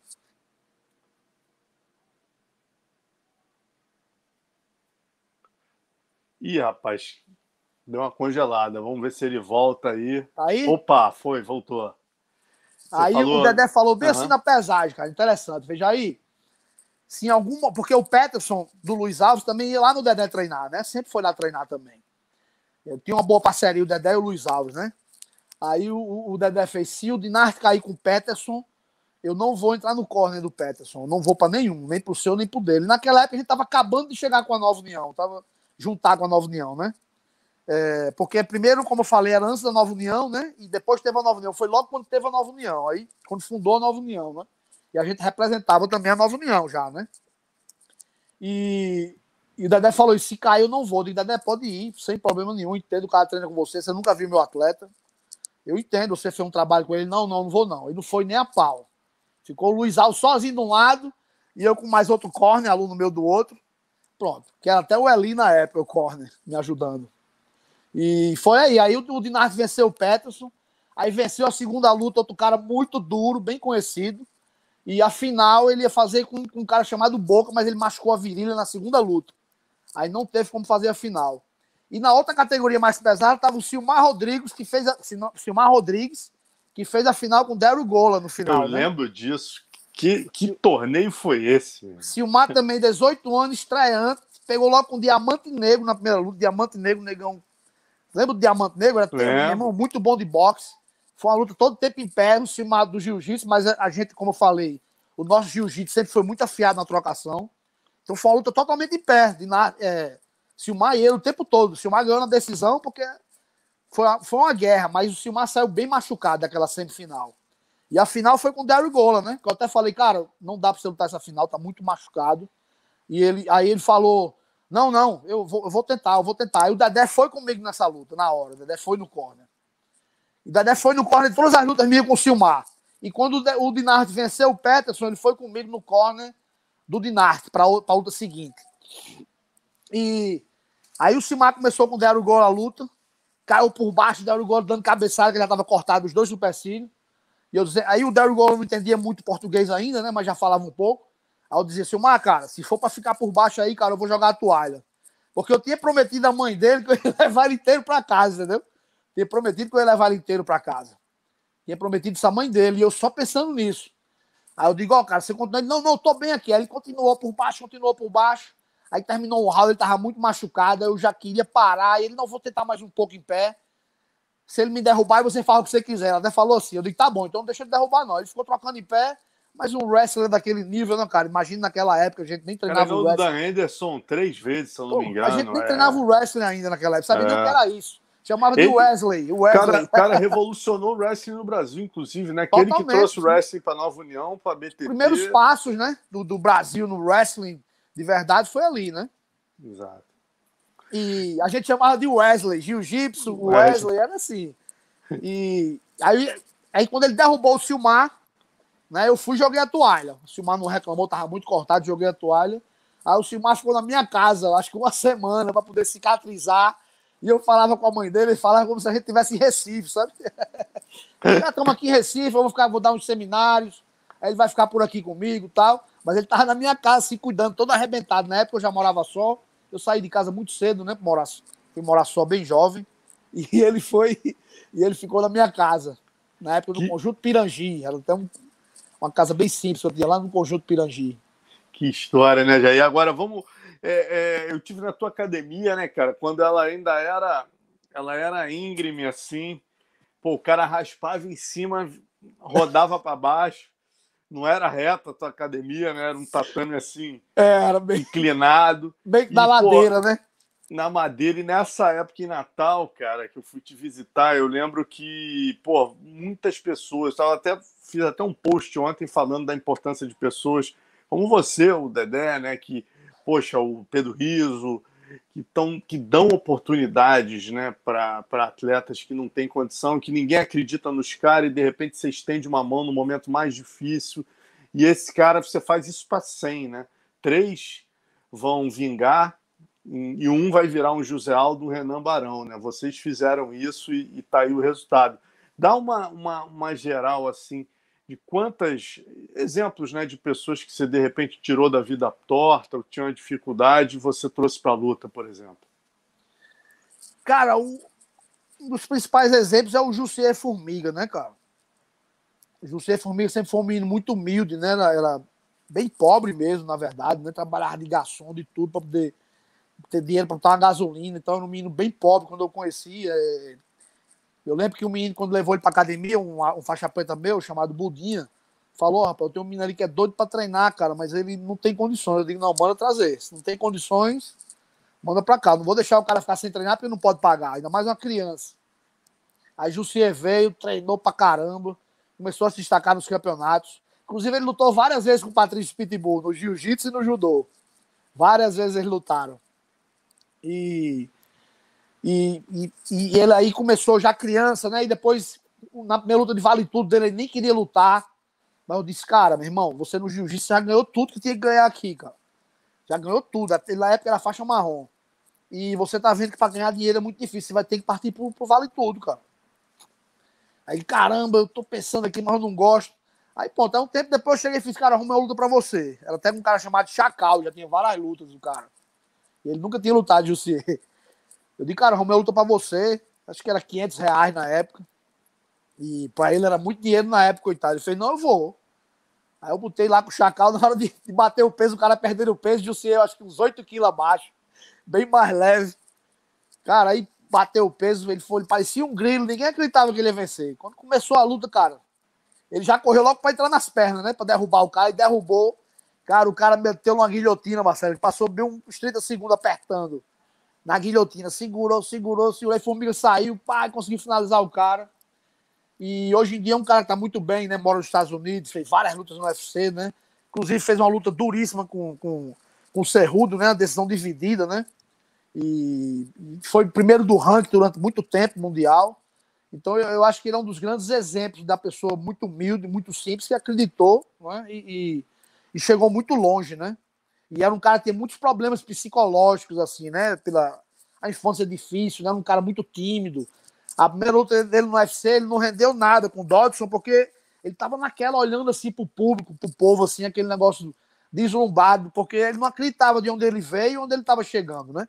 Ih, rapaz, deu uma congelada. Vamos ver se ele volta aí. Aí? Opa, foi, voltou. Você aí falou... o Dedé falou bem uhum. assim na pesagem, cara. Interessante. Veja aí. Se em alguma. Porque o Peterson do Luiz Alves também ia lá no Dedé treinar, né? Sempre foi lá treinar também. Eu tinha uma boa parceria, o Dedé e o Luiz Alves, né? Aí o, o Dedé fez: se o Dinarte cair com o Peterson, eu não vou entrar no corner do Peterson. Eu não vou para nenhum, nem pro seu, nem pro dele. Naquela época a gente tava acabando de chegar com a Nova União. Tava juntar com a Nova União, né? É, porque primeiro, como eu falei, era antes da Nova União, né? E depois teve a Nova União. Foi logo quando teve a Nova União, aí quando fundou a Nova União, né? E a gente representava também a Nova União já, né? E, e o Dedé falou: se cair, eu não vou. Digo, Dedé, pode ir, sem problema nenhum. Entendo o cara treina com você. Você nunca viu meu atleta. Eu entendo, você fez um trabalho com ele. Não, não, não vou, não. Ele não foi nem a pau. Ficou o Luiz Alves sozinho de um lado e eu com mais outro corner, aluno meu do outro. Pronto. Que era até o Eli na época, o corner, me ajudando. E foi aí. Aí o, o Dinarte venceu o Peterson. Aí venceu a segunda luta, outro cara muito duro, bem conhecido. E a final ele ia fazer com, com um cara chamado Boca, mas ele machucou a virilha na segunda luta. Aí não teve como fazer a final. E na outra categoria mais pesada estava o Silmar Rodrigues, que fez a, Silmar Rodrigues, que fez a final com o Daryl Gola no final. Eu né? lembro disso. Que, que torneio foi esse? Silmar também, 18 anos, estreante, pegou logo com um diamante negro na primeira luta. Diamante negro, negão. Lembra do diamante negro? Era irmão muito bom de boxe. Foi uma luta todo tempo em pé, no cima do jiu-jitsu, mas a gente, como eu falei, o nosso jiu-jitsu sempre foi muito afiado na trocação. Então foi uma luta totalmente em pé. De, é, Silmar e ele o tempo todo. Silmar ganhou na decisão porque foi, foi uma guerra, mas o Silmar saiu bem machucado daquela semifinal. E a final foi com o Derry Gola, né? Que eu até falei, cara, não dá pra você lutar essa final, tá muito machucado. E ele, aí ele falou: Não, não, eu vou, eu vou tentar, eu vou tentar. E o Dedé foi comigo nessa luta, na hora. O Dedé foi no corner. O Dedé foi no corner de todas as lutas minhas com o Silmar. E quando o, Dinarte venceu o Peterson, ele foi comigo no corner do Dinarte para a luta seguinte. E aí o Silmar começou com o Derry Gola a luta. Caiu por baixo, o Gola dando cabeçada, que já estava cortado os dois supercílios. E eu dizia, aí o Daryl Gold não entendia muito português ainda, né? Mas já falava um pouco. Aí eu dizia mas cara, se for para ficar por baixo aí, cara, eu vou jogar a toalha. Porque eu tinha prometido à mãe dele que eu ia levar ele inteiro para casa, entendeu? Tinha prometido que eu ia levar ele inteiro para casa. Tinha prometido isso à mãe dele, e eu só pensando nisso. Aí eu digo, ó, oh, cara, você continua. Ele, não, não, eu tô bem aqui. Aí ele continuou por baixo, continuou por baixo. Aí terminou o round, ele tava muito machucado, eu já queria parar. E ele, não, vou tentar mais um pouco em pé se ele me derrubar, você fala o que você quiser. Ela até falou assim. Eu digo, tá bom, então deixa ele derrubar nós. Ele ficou trocando em pé, mas um wrestler daquele nível, não, cara. Imagina naquela época, a gente nem treinava cara, o wrestling. da Anderson três vezes, se eu não Pô, me engano. A gente nem é... treinava o wrestling ainda naquela época, sabia é. nem o que era isso. Chamava ele... de Wesley. O Wesley. Cara, cara revolucionou o wrestling no Brasil, inclusive, né? Aquele que trouxe o wrestling para Nova União, para BTT. Os primeiros passos, né, do, do Brasil no wrestling de verdade foi ali, né? Exato. E a gente chamava de Wesley, Jiu-Jitsu, Wesley, era assim. E aí, aí quando ele derrubou o Silmar, né, eu fui e joguei a toalha. O Silmar não reclamou, tava muito cortado, joguei a toalha. Aí o Silmar ficou na minha casa, acho que uma semana, para poder cicatrizar. E eu falava com a mãe dele, ele falava como se a gente tivesse em Recife, sabe? Estamos aqui em Recife, eu vou ficar, vou dar uns seminários, aí ele vai ficar por aqui comigo e tal. Mas ele tava na minha casa, se cuidando, todo arrebentado. Na época eu já morava só. Eu saí de casa muito cedo, né? Morar, fui morar só bem jovem. E ele foi e ele ficou na minha casa, na época do que... Conjunto Pirangi. Era até um, uma casa bem simples, eu tinha lá no Conjunto Pirangi. Que história, né, Jair? Agora vamos. É, é, eu tive na tua academia, né, cara, quando ela ainda era. Ela era íngreme assim. Pô, o cara raspava em cima, rodava para baixo. Não era reta a tua academia, né? Era um tatame assim. É, era bem. Inclinado. Bem da ladeira, né? na Madeira e nessa época em Natal, cara, que eu fui te visitar, eu lembro que, pô, muitas pessoas, eu até fiz até um post ontem falando da importância de pessoas como você, o Dedé, né, que, poxa, o Pedro Riso, que, tão, que dão oportunidades, né, para atletas que não têm condição, que ninguém acredita nos caras e de repente você estende uma mão no momento mais difícil E esse cara, você faz isso para 100, né? Três vão vingar e um vai virar um José Aldo, um Renan Barão, né? Vocês fizeram isso e, e tá aí o resultado. Dá uma, uma, uma geral, assim, de quantos exemplos né, de pessoas que você de repente tirou da vida torta, ou tinha uma dificuldade, e você trouxe para a luta, por exemplo? Cara, um dos principais exemplos é o Jussier Formiga, né, cara? O Jussier Formiga sempre foi um menino muito humilde, né? Era bem pobre mesmo, na verdade, né? Trabalhava de garçom, de tudo, para poder ter dinheiro para botar uma gasolina. Então, era um menino bem pobre quando eu conhecia. Eu lembro que o um menino, quando levou ele pra academia, um, um faixa preta meu, chamado Budinha, falou: rapaz, eu tenho um menino ali que é doido pra treinar, cara, mas ele não tem condições. Eu digo: não, manda trazer. Se não tem condições, manda pra cá. Não vou deixar o cara ficar sem treinar porque não pode pagar, ainda mais uma criança. Aí Jussier veio, treinou pra caramba, começou a se destacar nos campeonatos. Inclusive, ele lutou várias vezes com o Patrício Pitbull, no jiu-jitsu e no judô. Várias vezes eles lutaram. E e, e, ele aí começou já criança, né? E depois, na primeira luta de vale tudo dele, ele nem queria lutar. Mas eu disse, cara, meu irmão, você no jiu-jitsu já ganhou tudo que tinha que ganhar aqui, cara. Já ganhou tudo. Na época era faixa marrom. E você tá vendo que para ganhar dinheiro é muito difícil. Você vai ter que partir pro, pro vale tudo, cara. Aí, caramba, eu tô pensando aqui, mas eu não gosto. Aí, pô, até um tempo depois eu cheguei e fiz, cara, arruma uma luta pra você. Era até um cara chamado Chacal, já tinha várias lutas do cara. Ele nunca tinha lutado, Jussier. Eu disse, cara, arrumei luta pra você. Acho que era 500 reais na época. E pra ele era muito dinheiro na época, coitado. Ele fez, não, eu vou. Aí eu botei lá com o Chacal, na hora de, de bater o peso, o cara perdendo o peso, de eu acho que uns 8 quilos abaixo. Bem mais leve. Cara, aí bateu o peso, ele foi, ele parecia um grilo, ninguém acreditava que ele ia vencer. Quando começou a luta, cara, ele já correu logo para entrar nas pernas, né? Para derrubar o cara e derrubou. Cara, o cara meteu uma guilhotina, Marcelo. Ele passou bem uns 30 segundos apertando na guilhotina, segurou, segurou, segurou, e Formiga saiu, pá, conseguiu finalizar o cara. E hoje em dia é um cara que tá muito bem, né? Mora nos Estados Unidos, fez várias lutas no UFC, né? Inclusive fez uma luta duríssima com, com, com o Cerrudo, né? Uma decisão dividida, né? E foi primeiro do ranking durante muito tempo mundial. Então eu, eu, acho que ele é um dos grandes exemplos da pessoa muito humilde, muito simples, que acreditou né? e, e, e chegou muito longe, né? E era um cara que tinha muitos problemas psicológicos, assim, né? Pela a infância difícil, né? Um cara muito tímido. A primeira luta dele no UFC, ele não rendeu nada com o Dodson, porque ele tava naquela olhando assim pro público, pro povo, assim, aquele negócio deslombado, porque ele não acreditava de onde ele veio e onde ele estava chegando, né?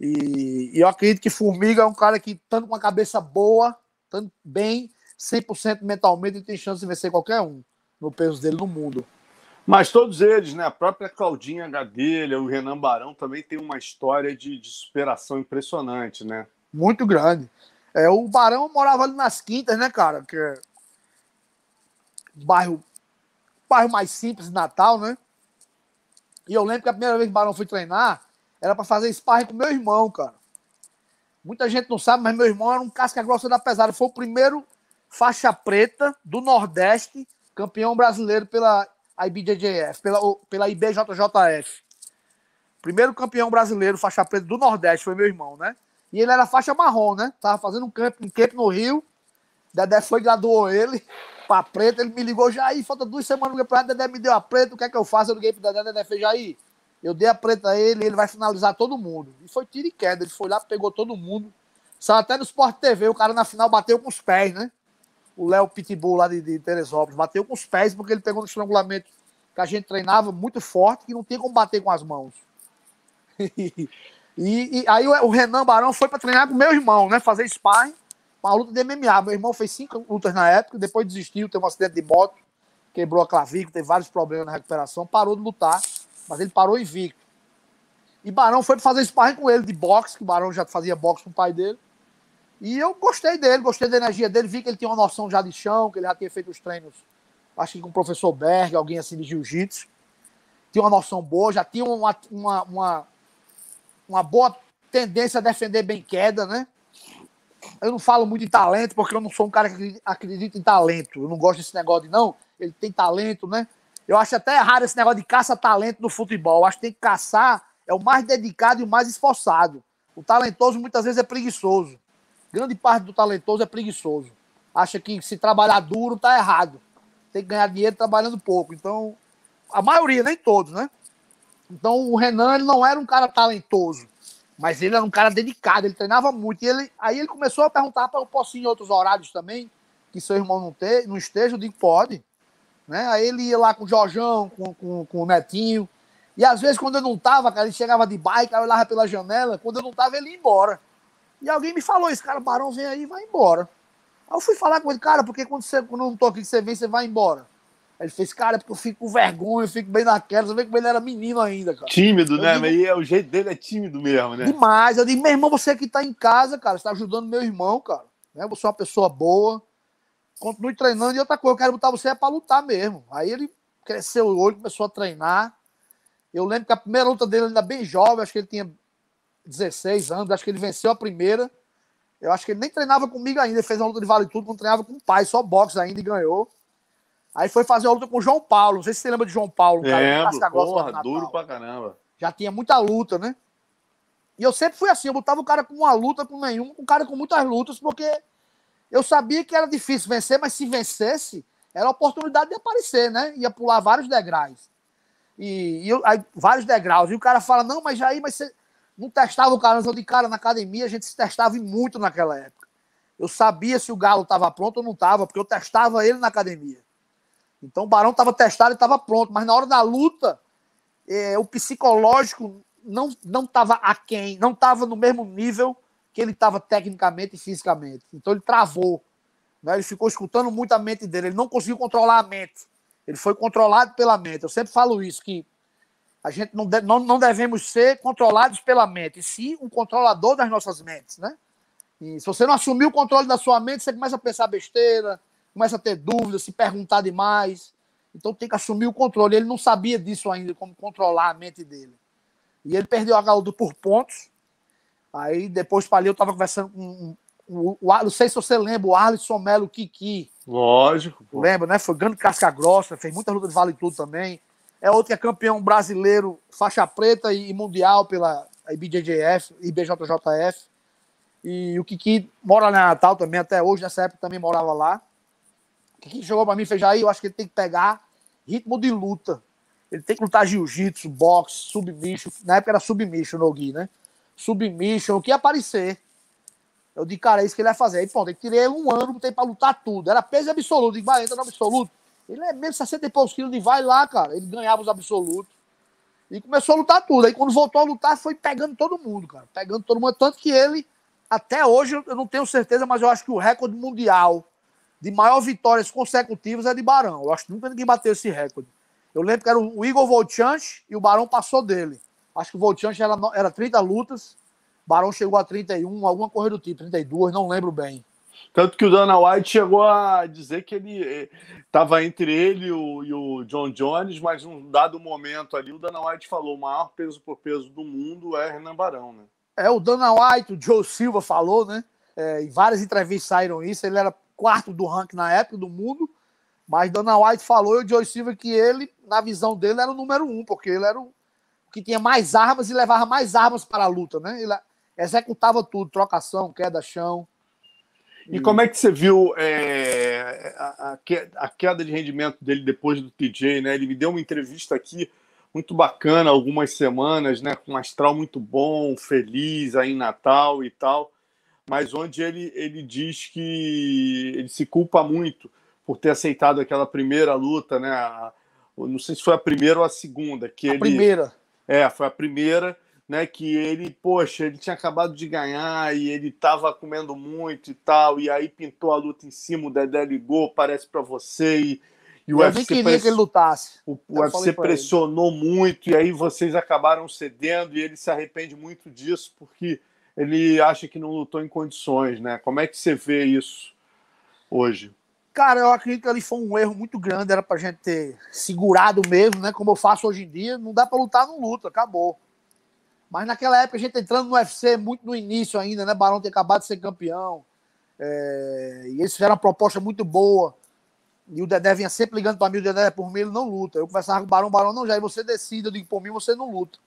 E, e, eu acredito que Formiga é um cara que, tanto com a cabeça boa, tanto bem, 100% mentalmente, ele tem chance de vencer qualquer um no peso dele no mundo. Mas todos eles, né? A própria Claudinha Gadelha, o Renan Barão também tem uma história de, de superação impressionante, né? Muito grande. É, o Barão morava ali nas quintas, né, cara? Que é bairro, bairro mais simples de Natal, né? E eu lembro que a primeira vez que o Barão foi treinar era para fazer sparring com meu irmão, cara. Muita gente não sabe, mas meu irmão era um casca grossa da pesada. Foi o primeiro faixa preta do Nordeste, campeão brasileiro pela IBJJF, pela, pela IBJJF. Primeiro campeão brasileiro, faixa preta do Nordeste, foi meu irmão, né? E ele era faixa marrom, né? Tava fazendo um camp, um camp no Rio. Dedé foi graduou ele pra preta. Ele me ligou já aí, falta duas semanas no campeonato. Dedé me deu a preta. O que é que eu faço? Eu liguei pro Dedé, Dedé fez já aí. Eu dei a preta a ele, ele vai finalizar todo mundo. E foi tiro e queda. Ele foi lá, pegou todo mundo. Saiu até no Sport TV. O cara na final bateu com os pés, né? O Léo Pitbull lá de, de Teresópolis, bateu com os pés porque ele pegou no estrangulamento que a gente treinava muito forte, que não tem como bater com as mãos. e, e, aí o, Renan Barão foi para treinar com meu irmão, né? Fazer sparring, uma luta de MMA. Meu irmão fez cinco lutas na época, depois desistiu, teve um acidente de moto, quebrou a clavícula, teve vários problemas na recuperação, parou de lutar, mas ele parou invicto. E Barão foi para fazer sparring com ele de boxe, que o Barão já fazia boxe com o pai dele. E eu gostei dele, gostei da energia dele, vi que ele tinha uma noção já de chão, que ele já tinha feito os treinos, acho que com o professor Berg, alguém assim de jiu-jitsu. Tinha uma noção boa, já tinha uma, uma, uma, uma boa tendência a defender bem queda, né? Eu não falo muito de talento, porque eu não sou um cara que acredita em talento. Eu não gosto desse negócio de não, ele tem talento, né? Eu acho até errado esse negócio de caça-talento no futebol. Eu acho que tem que caçar, é o mais dedicado e o mais esforçado. O talentoso muitas vezes é preguiçoso. Grande parte do talentoso é preguiçoso. Acha que se trabalhar duro tá errado. tem que ganhar dinheiro trabalhando pouco. Então, a maioria, nem todos, né? Então, o Renan ele não era um cara talentoso, mas ele era um cara dedicado, ele treinava muito. E ele, aí ele começou a perguntar para eu posso ir em outros horários também, que seu irmão não, ter, não esteja. Eu digo, pode. Né? Aí ele ia lá com o Jorjão, com, com, com o Netinho. E às vezes, quando eu não tava, cara, ele chegava de bike, eu olhava pela janela. Quando eu não tava, ele ia embora. E alguém me falou: esse cara, Barão, vem aí vai embora. Aí eu fui falar com ele, cara, porque quando, você, quando eu não tô aqui, você vem, você vai embora. Aí ele fez, cara, é porque eu fico com vergonha, eu fico bem naquela. Você vê como ele era menino ainda, cara. Tímido, eu né? Digo, Mas é, o jeito dele é tímido mesmo, né? Demais. Eu digo, meu irmão, você que tá em casa, cara, você tá ajudando meu irmão, cara. Né? Você é uma pessoa boa. Continue treinando. E outra coisa, eu quero botar você é pra lutar mesmo. Aí ele cresceu o olho, começou a treinar. Eu lembro que a primeira luta dele ainda bem jovem, acho que ele tinha 16 anos, acho que ele venceu a primeira. Eu acho que ele nem treinava comigo ainda, ele fez uma luta de vale tudo, quando treinava com o pai, só boxe ainda e ganhou. Aí foi fazer uma luta com o João Paulo, não sei se você lembra de João Paulo, cara. Lembro, porra, duro pra caramba. Já tinha muita luta, né? E eu sempre fui assim, eu botava o cara com uma luta, com nenhum, com o cara com muitas lutas, porque eu sabia que era difícil vencer, mas se vencesse, era a oportunidade de aparecer, né? Ia pular vários degraus. E, e eu, aí, vários degraus. E o cara fala, não, mas aí, mas você não testava o cara, de cara na academia, a gente se testava muito naquela época. Eu sabia se o Galo estava pronto ou não estava, porque eu testava ele na academia. Então o Barão estava testado e estava pronto, mas na hora da luta, é, o psicológico não não estava aquém, não estava no mesmo nível que ele estava tecnicamente e fisicamente. Então ele travou. Né? Ele ficou escutando muito a mente dele, ele não conseguiu controlar a mente. Ele foi controlado pela mente. Eu sempre falo isso, que a gente não, de, não, não devemos ser controlados pela mente, e sim um controlador das nossas mentes, né? E se você não assumir o controle da sua mente, você começa a pensar besteira, começa a ter dúvidas, se perguntar demais. Então tem que assumir o controle. Ele não sabia disso ainda, como controlar a mente dele. E ele perdeu a luta por pontos. Aí depois para ali eu estava conversando com o, o, não sei se você lembra, o Arlisson Melo Kiki. Lógico. Pô. Lembra, né? Foi grande casca grossa, fez muita luta de vale tudo também. É outro que é campeão brasileiro, faixa preta e, mundial pela IBJJF, IBJJF. E o Kiki mora na Natal também, até hoje, nessa época também morava lá. O Kiki chegou para mim e fez, aí eu acho que ele tem que pegar ritmo de luta. Ele tem que lutar jiu-jitsu, boxe, submission. Na época era submission no Gui, né? Submission, o que aparecer. Eu disse, cara, é isso que ele vai fazer. Aí, pronto, ele tirei um ano, botei pra lutar tudo. Era peso absoluto. Disse, vai, entra no absoluto. Ele é mesmo 60 e poucos quilos de vai lá, cara. Ele ganhava os absolutos. E começou a lutar tudo. Aí quando voltou a lutar, foi pegando todo mundo, cara. Pegando todo mundo. Tanto que ele, até hoje, eu não tenho certeza, mas eu acho que o recorde mundial de maior vitórias consecutivas é de Barão. Eu acho que nunca ninguém bateu esse recorde. Eu lembro que era o Igor Volchance e o Barão passou dele. Acho que o Volchance era, era 30 lutas Barão chegou a 31, alguma corrida do tipo, 32, não lembro bem. Tanto que o Dana White chegou a dizer que ele estava eh, entre ele e o, e o, John Jones, mas num dado momento ali, o Dana White falou: o maior peso por peso do mundo é Renan Barão, né? É, o Dana White, o Joe Silva falou, né? É, em várias entrevistas saíram isso. Ele era quarto do ranking na época do mundo, mas Dana White falou e o Joe Silva que ele, na visão dele, era o número um, porque ele era o que tinha mais armas e levava mais armas para a luta, né? Ele, executava tudo, trocação, queda, chão. E, como é que você viu é, a, a, queda de rendimento dele depois do TJ, né? Ele me deu uma entrevista aqui muito bacana, algumas semanas, né? Com um astral muito bom, feliz aí em Natal e tal, mas onde ele, ele diz que ele se culpa muito por ter aceitado aquela primeira luta, né? A, não sei se foi a primeira ou a segunda. Que a ele, primeira. É, foi a primeira né, que ele, poxa, ele tinha acabado de ganhar e ele estava comendo muito e tal, e aí pintou a luta em cima, o Dedé ligou, parece para você, e, e o Eu UFC nem queria press... que ele lutasse. O, o UFC pressionou muito, e aí vocês acabaram cedendo, e ele se arrepende muito disso, porque ele acha que não lutou em condições, né? Como é que você vê isso hoje? Cara, eu acredito que ali foi um erro muito grande, era pra gente ter segurado mesmo, né? Como eu faço hoje em dia, não dá para lutar, não luta, acabou. Mas naquela época a gente entrando no UFC muito no início ainda, né? Barão ter acabado de ser campeão. É... E eles fizeram uma proposta muito boa. E o Dedé vinha sempre ligando para mim, o Dedé por mim ele não luta. Eu conversava com o Barão, Barão não, já você decide, eu digo, por mim você não luta.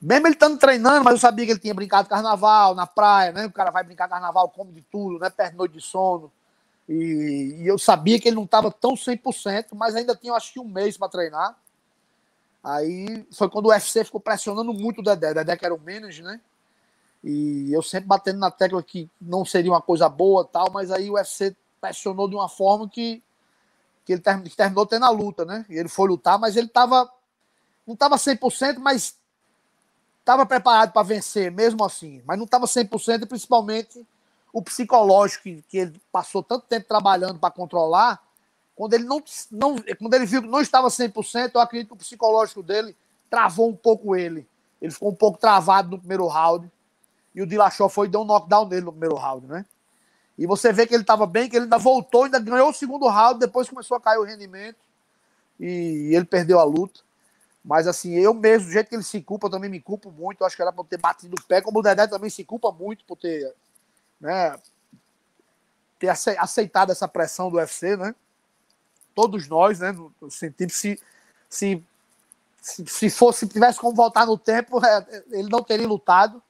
Mesmo ele estando treinando, mas eu sabia que ele tinha brincado carnaval, na praia, né? O cara vai brincar carnaval, come de tudo, né? Perde noite de sono. E, e eu sabia que ele não estava tão 100%, mas ainda tinha, acho que, um mês para treinar. Aí foi quando o UFC ficou pressionando muito o Dedé. O Dedé que era o manager, né? E eu sempre batendo na tecla que não seria uma coisa boa tal, mas aí o UFC pressionou de uma forma que, que ele terminou tendo a luta, né? E ele foi lutar, mas ele tava. Não estava 100%, mas estava preparado para vencer, mesmo assim. Mas não estava 100%, principalmente o psicológico que, que ele passou tanto tempo trabalhando para controlar. Quando ele, não, não, quando ele viu que não estava 100%, eu acredito que o psicológico dele travou um pouco ele. Ele ficou um pouco travado no primeiro round. E o Dillashaw foi e deu um knockdown nele no primeiro round, né? E você vê que ele estava bem, que ele ainda voltou, ainda ganhou o segundo round, depois começou a cair o rendimento. E ele perdeu a luta. Mas assim, eu mesmo, do jeito que ele se culpa, eu também me culpo muito. Eu acho que era por ter batido o pé, como o Dedé também se culpa muito por ter, né, ter aceitado essa pressão do UFC, né? Todos nós, né? Sentimos se, se, se, se fosse, se tivesse como voltar no tempo, é, ele não teria lutado.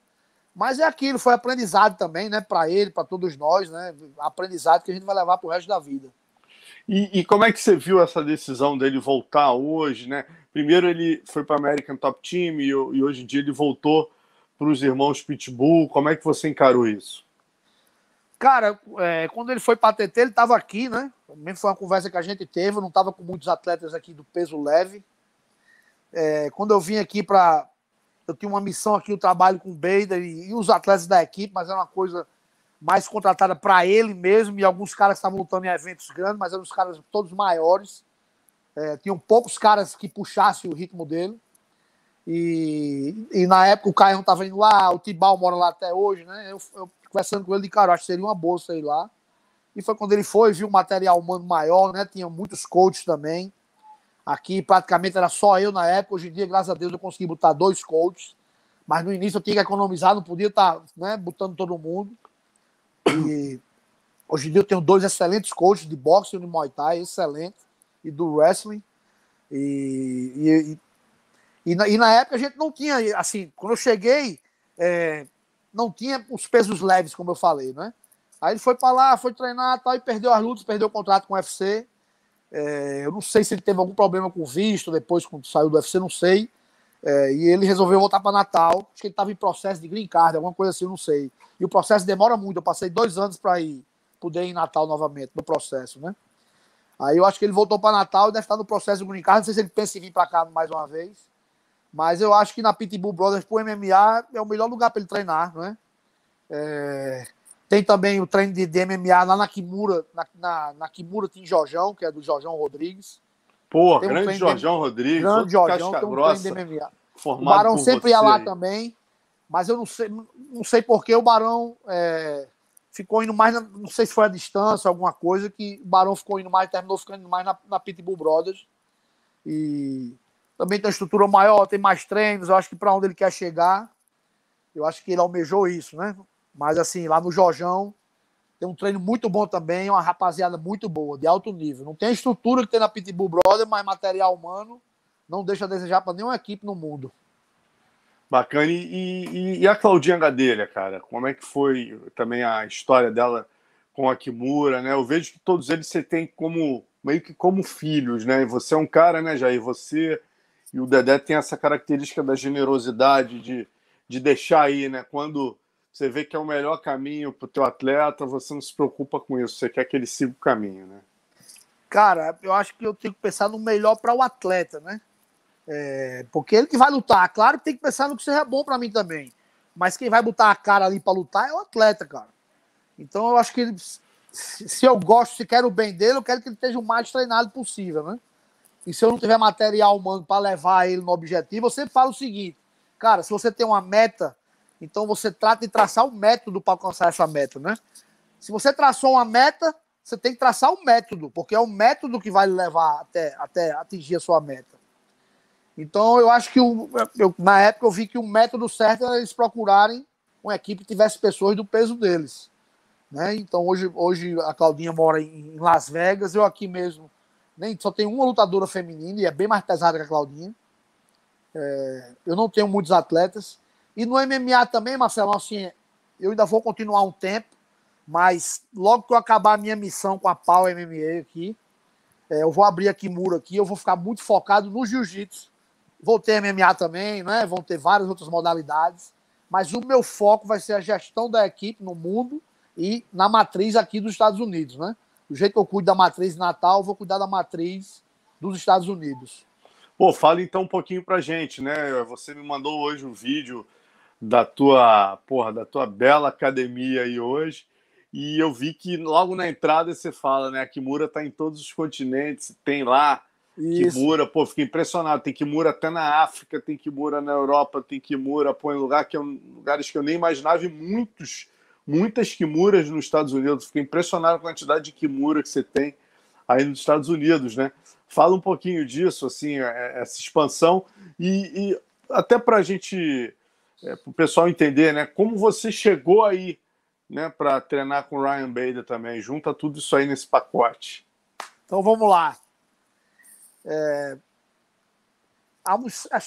Mas é aquilo, foi aprendizado também, né? Para ele, para todos nós, né? Aprendizado que a gente vai levar para o resto da vida. E, e, como é que você viu essa decisão dele voltar hoje, né? Primeiro ele foi para American Top Team e, e, hoje em dia ele voltou para os irmãos Pitbull. Como é que você encarou isso? Cara, é, quando ele foi para TT, ele estava aqui, né? Também foi uma conversa que a gente teve. Eu não estava com muitos atletas aqui do peso leve. É, quando eu vim aqui para eu tinha uma missão aqui, o trabalho com o Beida e, e, os atletas da equipe, mas era uma coisa mais contratada para ele mesmo, e alguns caras estavam lutando em eventos grandes, mas eram os caras todos maiores. É, tinham poucos caras que puxassem o ritmo dele. E, e na época o Caio estava indo lá, o Tibal mora lá até hoje, né? Eu, eu conversando com ele, de cara, acho que seria uma bolsa ir lá. E foi quando ele foi, viu o material humano maior, né? Tinha muitos coaches também. Aqui praticamente era só eu na época. Hoje em dia, graças a Deus, eu consegui botar dois coaches. Mas no início eu tinha que economizar, não podia estar tá, né, botando todo mundo. E hoje em dia eu tenho dois excelentes coaches de boxe e de Muay Thai, excelente, e do wrestling. E, e, e, na, e, na, época a gente não tinha, assim, quando eu cheguei, é, não tinha os pesos leves, como eu falei, né? Aí ele foi para lá, foi treinar tal, e perdeu as lutas, perdeu o contrato com o UFC. É, eu não sei se ele teve algum problema com o visto depois, quando saiu do UFC, não sei. É, e ele resolveu voltar para Natal. Acho que ele estava em processo de green card, alguma coisa assim, não sei. E o processo demora muito. Eu passei dois anos para ir, poder ir em Natal novamente, no processo, né? Aí eu acho que ele voltou para Natal e deve estar no processo do green card. Não sei se ele pensa em vir para cá mais uma vez. Mas eu acho que na Pitbull Brothers, pro MMA, é o melhor lugar para ele treinar, né? É, tem também o treino de, de MMA lá na Kimura, na, na, na Kimura tem Jorjão, que é do Jorjão Rodrigues. Pô, tem grande um Jorjão de, Rodrigues, grande Jorjão, tem um grossa, treino de MMA. O Barão sempre ia lá também, mas eu não sei, não sei porque o Barão é, ficou indo mais, na, não sei se foi a distância, alguma coisa, que o Barão ficou indo mais, terminou ficando mais na, na Pitbull Brothers. E também tem uma estrutura maior, tem mais treinos, eu acho que para onde ele quer chegar, eu acho que ele almejou isso, né? Mas assim, lá no Jorjão tem um treino muito bom também, uma rapaziada muito boa, de alto nível. Não tem a estrutura que tem na Pitbull Brother, mas material humano não deixa a desejar para nenhuma equipe no mundo. Bacana. E, e, e, a Claudinha Gadelha, cara? Como é que foi também a história dela com a Kimura, né? Eu vejo que todos eles você tem como meio que como filhos, né? Você é um cara, né, Jair? Você e o Dedé tem essa característica da generosidade, de, de deixar aí, né? Quando você vê que é o melhor caminho para o teu atleta, você não se preocupa com isso, você quer que ele siga o caminho, né? Cara, eu acho que eu tenho que pensar no melhor para o atleta, né? É, porque ele que vai lutar, claro que tem que pensar no que seja bom para mim também. Mas quem vai botar a cara ali para lutar é o atleta, cara. Então eu acho que ele, se eu gosto, se quero o bem dele, eu quero que ele esteja o mais treinado possível, né? E se eu não tiver material humano para levar ele no objetivo, eu sempre falo o seguinte, cara, se você tem uma meta então você trata de traçar um método para alcançar essa meta, né? Se você traçou uma meta, você tem que traçar um método, porque é o método que vai levar até, até atingir a sua meta. Então eu acho que o, eu, na época eu vi que o método certo era eles procurarem uma equipe que tivesse pessoas do peso deles. Né? Então hoje, hoje a Claudinha mora em Las Vegas, eu aqui mesmo nem só tenho uma lutadora feminina e é bem mais pesada que a Claudinha. É, eu não tenho muitos atletas. E no MMA também, Marcelo, assim, eu ainda vou continuar um tempo. Mas logo que eu acabar a minha missão com a Pau MMA aqui, é, eu vou abrir aqui muro aqui, eu vou ficar muito focado no jiu-jitsu. Vou ter MMA também, né? Vão ter várias outras modalidades. Mas o meu foco vai ser a gestão da equipe no mundo e na matriz aqui dos Estados Unidos, né? Do jeito que eu cuido da matriz Natal, eu vou cuidar da matriz dos Estados Unidos. Pô, fala então um pouquinho pra gente, né? Você me mandou hoje um vídeo da tua, porra, da tua bela academia aí hoje. E eu vi que logo na entrada você fala, né? A Kimura tá em todos os continentes, tem lá Isso. Kimura, pô, fiquei impressionado. Tem Kimura até na África, tem Kimura na Europa, tem Kimura, pô, em lugar que eu, lugares que eu nem imaginava e muitos, muitas Kimuras nos Estados Unidos. Fiquei impressionado com a quantidade de Kimura que você tem aí nos Estados Unidos, né? Fala um pouquinho disso, assim, é, é, essa expansão e, e até para a gente, é, para o pessoal entender, né? Como você chegou aí né, para treinar com o Ryan Bader também. Junta tudo isso aí nesse pacote. Então vamos lá. É...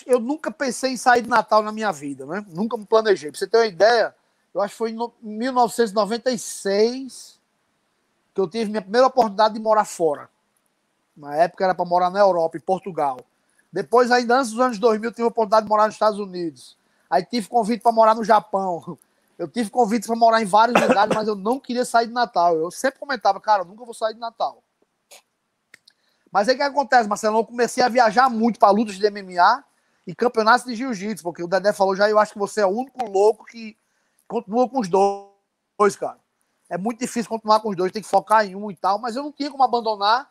Eu nunca pensei em sair de Natal na minha vida, né? Nunca me planejei. Pra você ter uma ideia, eu acho que foi em 1996 que eu tive minha primeira oportunidade de morar fora. Na época era para morar na Europa, em Portugal. Depois, ainda antes dos anos 2000, eu tive a oportunidade de morar nos Estados Unidos. Aí tive convite para morar no Japão. Eu tive convites para morar em vários lugares, mas eu não queria sair de Natal. Eu sempre comentava, cara, eu nunca vou sair de Natal. Mas aí o que acontece, Marcelo? Eu comecei a viajar muito para lutas de MMA e campeonatos de jiu-jitsu, porque o Dedé falou já, eu acho que você é o único louco que continua com os dois, cara. É muito difícil continuar com os dois, tem que focar em um e tal, mas eu não tinha como abandonar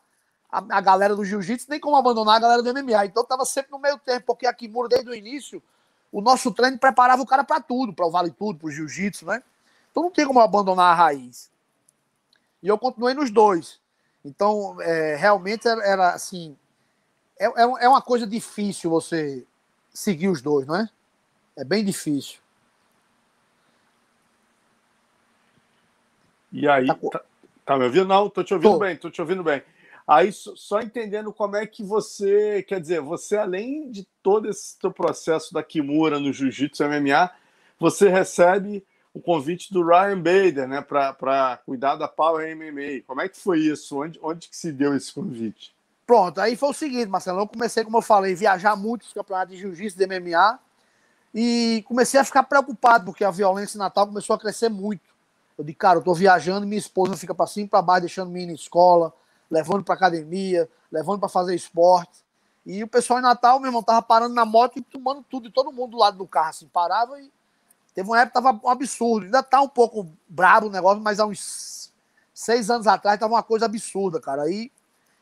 a, a galera do jiu-jitsu, nem como abandonar a galera do MMA. Então eu tava sempre no meio tempo, porque a Kimura, desde o início, o nosso treino preparava o cara para tudo, para o vale tudo, para o jiu-jitsu, né? Então não tem como abandonar a raiz. E eu continuei nos dois. Então, é, realmente era, era assim. É, é, é uma coisa difícil você seguir os dois, não é? É bem difícil. E aí, tá, tá, tá me ouvindo? Não, tô te ouvindo tô. bem, tô te ouvindo bem. Aí, só entendendo como é que você, quer dizer, você, além de todo esse teu processo da Kimura no Jiu-Jitsu MMA, você recebe o convite do Ryan Bader, né, para cuidar da Power MMA. Como é que foi isso? Onde, onde que se deu esse convite? Pronto, aí foi o seguinte, Marcelo, eu comecei, como eu falei, viajar muito nos campeonatos de Jiu-Jitsu, de MMA, e comecei a ficar preocupado, porque a violência em Natal começou a crescer muito. Eu disse, cara, eu tô viajando, minha esposa fica para cima e para baixo, deixando minha na escola, levando para academia, levando para fazer esporte. E o pessoal em Natal, meu irmão, tava parando na moto e tomando tudo, e todo mundo do lado do carro, assim, parava e. Teve uma época que tava um absurdo. Ainda tá um pouco brabo o negócio, mas há uns seis anos atrás tava uma coisa absurda, cara. Aí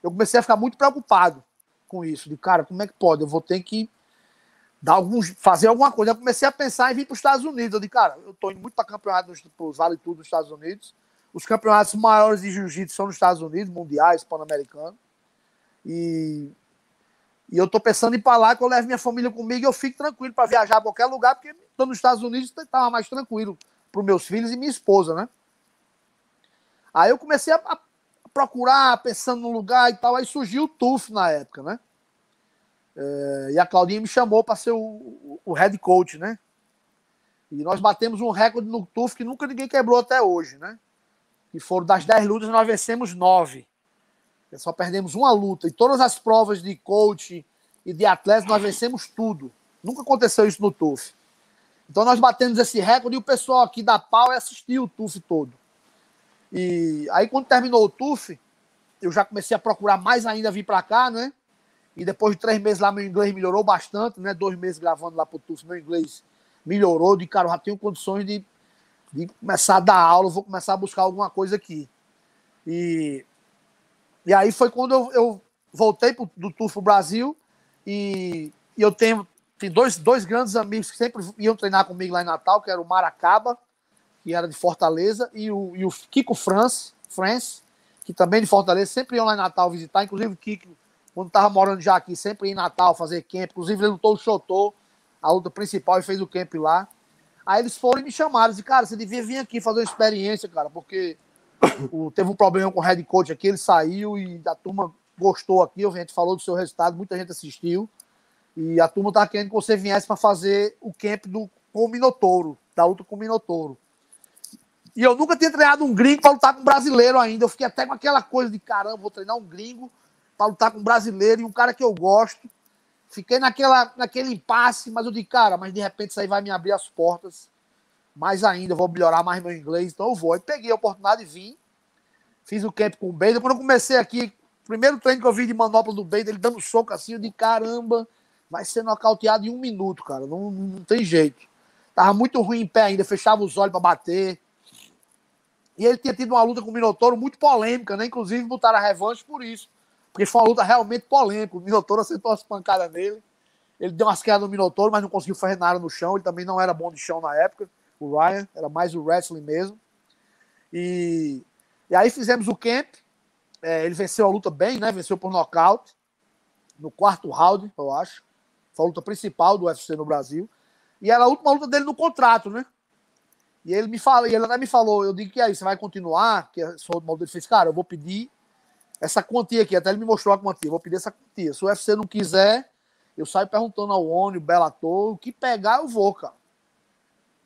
eu comecei a ficar muito preocupado com isso. De cara, como é que pode? Eu vou ter que dar alguns, fazer alguma coisa. Eu comecei a pensar em vir para os Estados Unidos. Eu disse, cara, eu tô indo muito para campeonato nos Vale Tudo dos Estados Unidos. Os campeonatos maiores de jiu-jitsu são nos Estados Unidos, mundiais, pan-americanos. E, e eu tô pensando em ir para lá, que eu levo minha família comigo e eu fico tranquilo para viajar a qualquer lugar, porque estou nos Estados Unidos estava mais tranquilo para os meus filhos e minha esposa, né? Aí eu comecei a, a procurar, pensando no lugar e tal. Aí surgiu o TUF na época, né? É, e a Claudinha me chamou para ser o, o, head coach, né? E nós batemos um recorde no TUF que nunca ninguém quebrou até hoje, né? que foram das 10 lutas, nós vencemos 9. Só perdemos uma luta. E todas as provas de coach e de atleta, nós vencemos tudo. Nunca aconteceu isso no TUF. Então nós batemos esse recorde e o pessoal aqui da Pau assistiu o TUF todo. E aí quando terminou o TUF, eu já comecei a procurar mais ainda vir para cá, né? E depois de três meses lá, meu inglês melhorou bastante, né? Dois meses gravando lá pro TUF, meu inglês melhorou. De cara, eu já tenho condições de de começar a dar aula, vou começar a buscar alguma coisa aqui. E, e aí foi quando eu, eu voltei pro, do Turfo Brasil e, e, eu tenho, tenho dois, dois grandes amigos que sempre iam treinar comigo lá em Natal, que era o Maracaba, que era de Fortaleza, e o, e o Kiko France, France, que também de Fortaleza, sempre iam lá em Natal visitar, inclusive o Kiko, quando estava morando já aqui, sempre em Natal fazer camp, inclusive ele lutou o Chotô, a luta principal, e fez o camp lá. Aí eles foram e me chamaram. Disse, cara, você devia vir aqui fazer uma experiência, cara, porque o, teve um problema com o head coach aqui, ele saiu e a turma gostou aqui. A gente falou do seu resultado, muita gente assistiu. E a turma tá querendo que você viesse para fazer o camp do, com o Minotouro, da luta com o Minotouro. E eu nunca tinha treinado um gringo para lutar com um brasileiro ainda. Eu fiquei até com aquela coisa de caramba, vou treinar um gringo para lutar com um brasileiro e um cara que eu gosto. Fiquei naquela, naquele impasse, mas eu disse, cara, mas de repente isso aí vai me abrir as portas mais ainda, vou melhorar mais meu inglês, então eu vou. Aí peguei a oportunidade e vim. Fiz o camp com o Bader. Quando eu comecei aqui, primeiro treino que eu vi de manopla do Bader, ele dando soco assim, eu de caramba, vai ser nocauteado em um minuto, cara. Não, não tem jeito. Tava muito ruim em pé ainda, fechava os olhos para bater. E ele tinha tido uma luta com o Minotouro muito polêmica, né? Inclusive botaram a revanche por isso. Porque foi uma luta realmente polêmica. O Minotouro acertou as pancadas nele. Ele deu umas quedas no Minotouro, mas não conseguiu fazer nada no chão. Ele também não era bom de chão na época, o Ryan. Era mais o wrestling mesmo. E, e aí fizemos o camp. É, ele venceu a luta bem, né? Venceu por nocaute. No quarto round, eu acho. Foi a luta principal do UFC no Brasil. E era a última luta dele no contrato, né? E ele me fala, e ele até me falou, eu digo que aí, você vai continuar? Que sou do ele fez, cara, eu vou pedir essa quantia aqui, até ele me mostrou a quantia, vou pedir essa quantia. Se o UFC não quiser, eu saio perguntando ao ONU, Bellator, o que pegar eu vou, cara.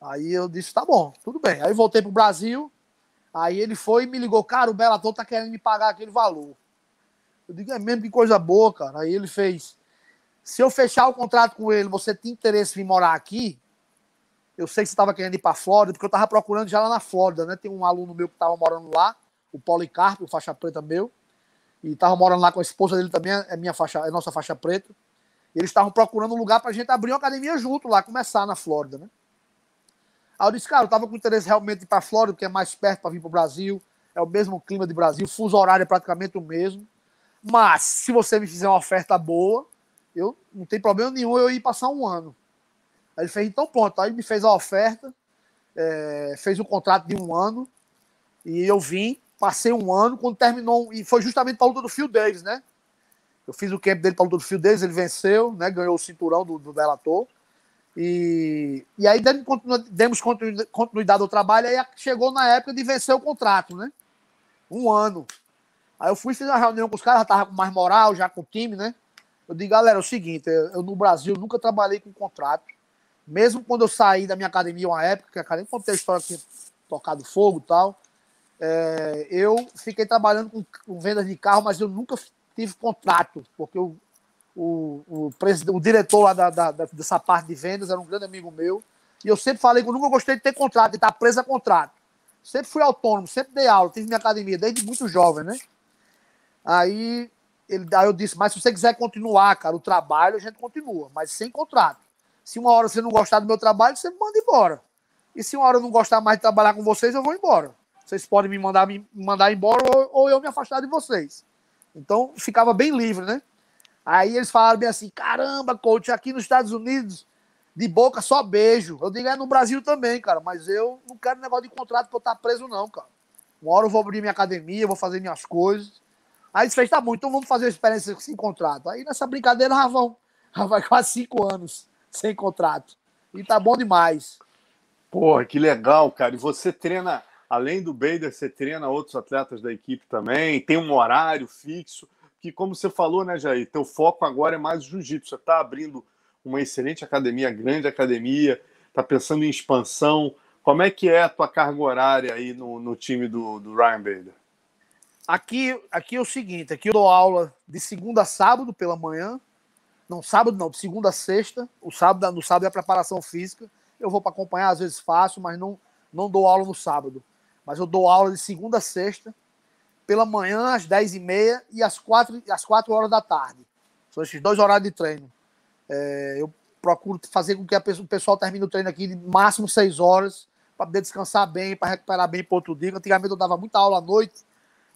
Aí eu disse, tá bom, tudo bem. Aí voltei pro Brasil, aí ele foi e me ligou, cara, o Bellator tá querendo me pagar aquele valor. Eu digo, é mesmo que coisa boa, cara. Aí ele fez, se eu fechar o contrato com ele, você tem interesse em morar aqui? Eu sei que você estava querendo ir para Flórida, porque eu estava procurando já lá na Flórida, né? Tem um aluno meu que estava morando lá, o Policarpo, o faixa preta meu, e estava morando lá com a esposa dele também, é minha faixa, é nossa faixa preta. Eles estavam procurando um lugar para a gente abrir uma academia junto lá, começar na Flórida, né? Aí eu disse, cara, eu estava com interesse realmente ir para a Flórida, porque é mais perto para vir para o Brasil, é o mesmo clima de Brasil, fuso horário é praticamente o mesmo. Mas se você me fizer uma oferta boa, eu não tem problema nenhum eu ir passar um ano. Aí ele fez, então pronto. Aí ele me fez a oferta, é, fez um contrato de um ano, e eu vim, passei um ano, quando terminou, e foi justamente para a luta do Phil Davis, né? Eu fiz o camp dele para a luta do Phil Davis, ele venceu, né? Ganhou o cinturão do, do Bellator. E, e aí demos, continuidade ao trabalho, aí chegou na época de vencer o contrato, né? Um ano. Aí eu fui, fiz uma reunião com os caras, já tava com mais moral, já com o time, né? Eu digo, galera, é o seguinte, eu, eu no Brasil nunca trabalhei com contrato mesmo quando eu saí da minha academia uma época, que a academia contei a história que tocado fogo e tal, é, eu fiquei trabalhando com, com vendas de carro, mas eu nunca tive contrato, porque o, o, o, o diretor lá da, da, dessa parte de vendas era um grande amigo meu, e eu sempre falei que eu nunca gostei de ter contrato, de estar preso a contrato. Sempre fui autônomo, sempre dei aula, tive minha academia desde muito jovem, né? Aí, ele, aí eu disse, mas se você quiser continuar, cara, o trabalho, a gente continua, mas sem contrato. Se uma hora você não gostar do meu trabalho, você me manda embora. E se uma hora eu não gostar mais de trabalhar com vocês, eu vou embora. Vocês podem me mandar, me mandar embora ou, ou eu me afastar de vocês. Então, ficava bem livre, né? Aí eles falaram bem assim: caramba, coach, aqui nos Estados Unidos, de boca só beijo. Eu digo, é no Brasil também, cara, mas eu não quero negócio de contrato pra eu estar preso, não, cara. Uma hora eu vou abrir minha academia, vou fazer minhas coisas. Aí eles fez, tá bom, então vamos fazer uma experiência sem contrato. Aí nessa brincadeira já vão, já vai quase cinco anos sem contrato. E tá bom demais. Porra, que legal, cara. E você treina, além do Bader, você treina outros atletas da equipe também, tem um horário fixo, que como você falou, né, Jair, teu foco agora é mais jiu-jitsu. Você está abrindo uma excelente academia, grande academia, está pensando em expansão. Como é que é a tua carga horária aí no, no time do, do Ryan Bader? Aqui, aqui é o seguinte, aqui eu dou aula de segunda a sábado pela manhã, não, sábado não, de segunda a sexta. O sábado, no sábado é a preparação física. Eu vou para acompanhar, às vezes faço, mas não, não dou aula no sábado. Mas eu dou aula de segunda a sexta, pela manhã, às 10h30 e às 4, às 4 horas da tarde. São esses dois horários de treino. É, eu procuro fazer com que pessoa, o pessoal termine o treino aqui de máximo 6 horas, para poder descansar bem, para recuperar bem para outro dia. Antigamente eu dava muita aula à noite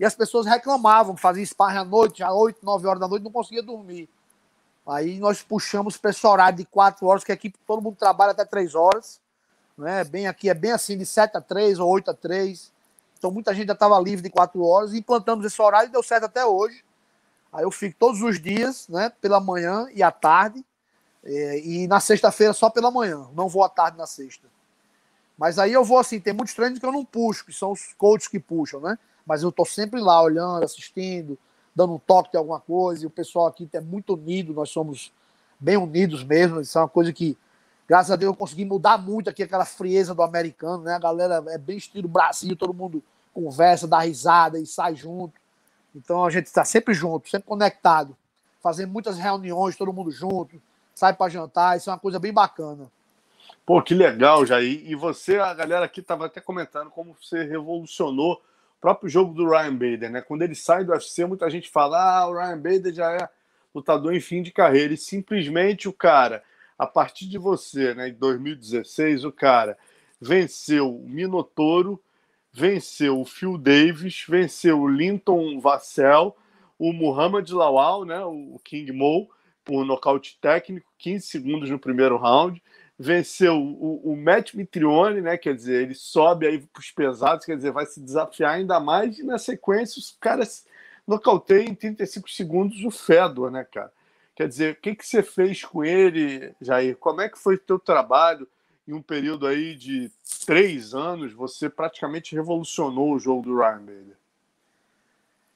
e as pessoas reclamavam, faziam sparring à noite, já 8, 9 horas da noite, não conseguia dormir. Aí nós puxamos para esse horário de quatro horas, que a equipe todo mundo trabalha até três horas. Né? Bem aqui é bem assim, de 7 a 3 ou 8 a 3. Então muita gente já estava livre de quatro horas e implantamos esse horário e deu certo até hoje. Aí eu fico todos os dias, né? Pela manhã e à tarde. É, e na sexta-feira só pela manhã. Não vou à tarde na sexta. Mas aí eu vou assim, tem muitos treinos que eu não puxo, que são os coaches que puxam, né? Mas eu tô sempre lá olhando, assistindo, dando um toque de alguma coisa, e o pessoal aqui é muito unido, nós somos bem unidos mesmo, isso é uma coisa que, Graças a Deus eu consegui mudar muito aqui aquela frieza do americano, né? A galera é bem estilo Brasil, todo mundo conversa, dá risada e sai junto. Então a gente está sempre junto, sempre conectado, fazendo muitas reuniões, todo mundo junto, sai para jantar, isso é uma coisa bem bacana. Pô, que legal, Jair. E você, a galera aqui estava até comentando como você revolucionou o próprio jogo do Ryan Bader, né? Quando ele sai do UFC, muita gente fala: ah, o Ryan Bader já é lutador em fim de carreira. E simplesmente o cara, a partir de você, né, em 2016, o cara venceu o Minotouro, venceu o Phil Davis, venceu o Linton Vassell, o Muhammad Lawal, né, o King Mo, por nocaute técnico, 15 segundos no primeiro round venceu o, o Matt Mitrione, né? Quer dizer, ele sobe aí para os pesados, quer dizer, vai se desafiar ainda mais, e na sequência os caras nocauteiam em 35 segundos o Fedor, né, cara? Quer dizer, o que, que você fez com ele, Jair? Como é que foi o teu trabalho em um período aí de três anos? Você praticamente revolucionou o jogo do Ryan Bader.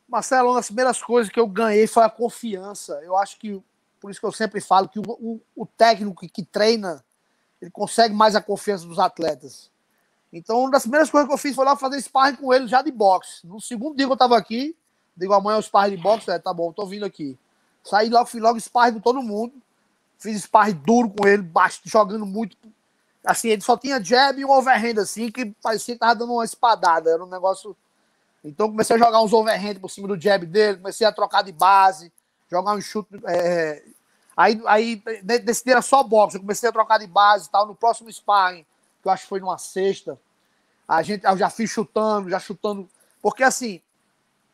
Marcelo, uma das primeiras coisas que eu ganhei foi a confiança. Eu acho que, por isso que eu sempre falo que o, o, o técnico que, que treina ele consegue mais a confiança dos atletas. Então, uma das primeiras coisas que eu fiz foi lá fazer sparring com ele já de boxe. No segundo dia que eu tava aqui, digo, amanhã é o sparring de boxe, é, tá bom, tô vindo aqui. Saí logo, fiz logo sparring com todo mundo. Fiz sparring duro com ele, baixo, jogando muito. Assim, ele só tinha jab e um overhand, assim, que parecia que tava dando uma espadada. Era um negócio. Então, comecei a jogar uns overhand por cima do jab dele, comecei a trocar de base, jogar um chute, é, Aí, aí nesse dia era só boxe, eu comecei a trocar de base e tal. No próximo sparring, que eu acho que foi numa sexta, a gente, eu já fiz chutando, já chutando. Porque assim,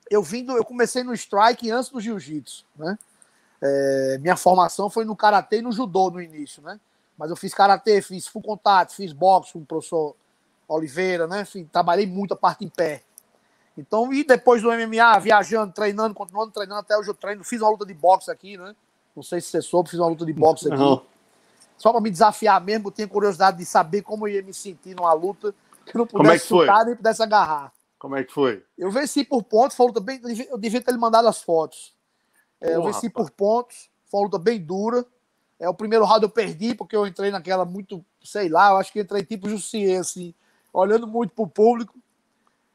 eu vindo, eu comecei no strike antes do jiu-jitsu, né? É, minha formação foi no karatê e no judô no início, né? Mas eu fiz karatê, fiz full contato, fiz boxe com o professor Oliveira, né? Enfim, trabalhei muito a parte em pé. Então, e depois do MMA, viajando, treinando, continuando treinando até hoje eu treino, fiz uma luta de boxe aqui, né? Não sei se você soube, fiz uma luta de boxe aqui. Uhum. Só para me desafiar mesmo, eu tinha curiosidade de saber como eu ia me sentir numa luta que não pudesse como é que chutar foi? nem pudesse agarrar. Como é que foi? Eu venci por pontos, foi luta bem. Eu devia ter lhe mandado as fotos. É, eu venci por pontos, foi uma luta bem dura. É, o primeiro round eu perdi, porque eu entrei naquela muito, sei lá, eu acho que entrei tipo Jussier, assim, olhando muito pro público.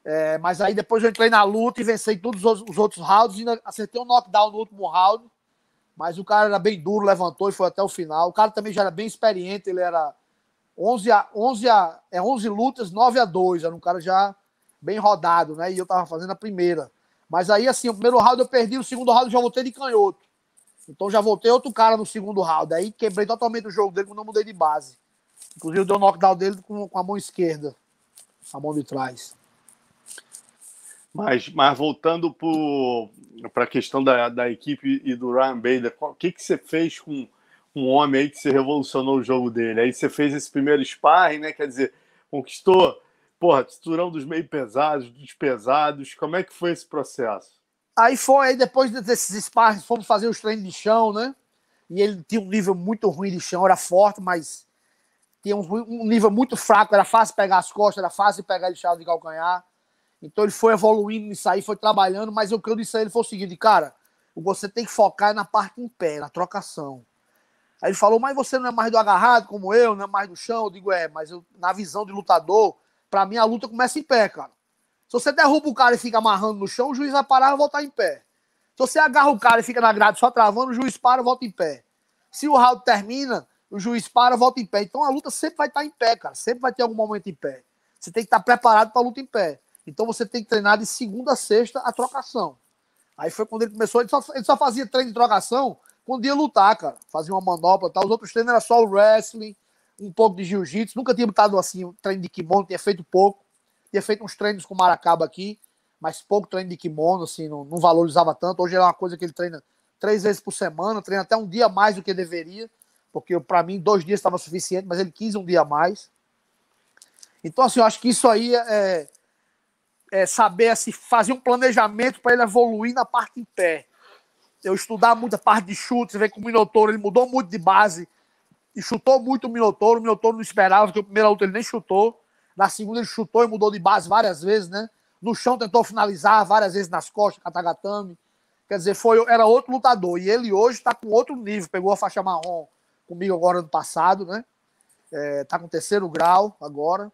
É, mas aí depois eu entrei na luta e venci todos os outros rounds, e ainda acertei um knockdown no último round. Mas o cara era bem duro, levantou e foi até o final. O cara também já era bem experiente, ele era 11 a 11 a é 11 lutas, 9 a 2, era um cara já bem rodado, né? E eu tava fazendo a primeira. Mas aí assim, o primeiro round eu perdi, o segundo round eu já voltei de canhoto. Então já voltei outro cara no segundo round. Aí quebrei totalmente o jogo dele quando eu mudei de base. Inclusive deu um knockdown dele com, com a mão esquerda, a mão de trás. Mas, mas voltando para a questão da, da equipe e do Ryan Bader, o que, que você fez com um homem aí que você revolucionou o jogo dele? Aí você fez esse primeiro sparring, né? Quer dizer, conquistou, porra, cinturão dos meio pesados, dos pesados. Como é que foi esse processo? Aí foi, aí depois desses sparring, fomos fazer os treinos de chão, né? E ele tinha um nível muito ruim de chão, era forte, mas tinha um, um nível muito fraco, era fácil pegar as costas, era fácil pegar chave de calcanhar. Então ele foi evoluindo nisso aí, foi trabalhando, mas o que eu disse a ele foi o seguinte, cara, você tem que focar na parte em pé, na trocação. Aí ele falou, mas você não é mais do agarrado como eu, não é mais do chão? Eu digo, é, mas eu, na visão de lutador, para mim a luta começa em pé, cara. Se você derruba o cara e fica amarrando no chão, o juiz vai parar e voltar em pé. Se você agarra o cara e fica na grade só travando, o juiz para e volta em pé. Se o round termina, o juiz para e volta em pé. Então a luta sempre vai estar em pé, cara. Sempre vai ter algum momento em pé. Você tem que estar preparado para a luta em pé. Então você tem que treinar de segunda a sexta a trocação. Aí foi quando ele começou, ele só, ele só fazia treino de trocação quando ia lutar, cara. Fazia uma manopla e tal. Os outros treinos era só o wrestling, um pouco de jiu-jitsu. Nunca tinha botado assim, um treino de kimono, tinha feito pouco. Tinha feito uns treinos com maracaba aqui, mas pouco treino de kimono, assim, não, não valorizava tanto. Hoje é uma coisa que ele treina três vezes por semana, treina até um dia mais do que deveria, porque para mim dois dias estava suficiente, mas ele quis um dia mais. Então, assim, eu acho que isso aí é, é, saber assim, fazer um planejamento para ele evoluir na parte em pé. Eu estudar muito a parte de chute, você vê que o Minotouro ele mudou muito de base e chutou muito o Minotouro. O Minotouro não esperava, porque a primeira luta ele nem chutou. Na segunda ele chutou e mudou de base várias vezes, né? No chão tentou finalizar várias vezes nas costas, Katagatame. Quer dizer, foi, era outro lutador. E ele hoje está com outro nível. Pegou a faixa marrom comigo agora ano passado, né? é, tá com terceiro grau agora.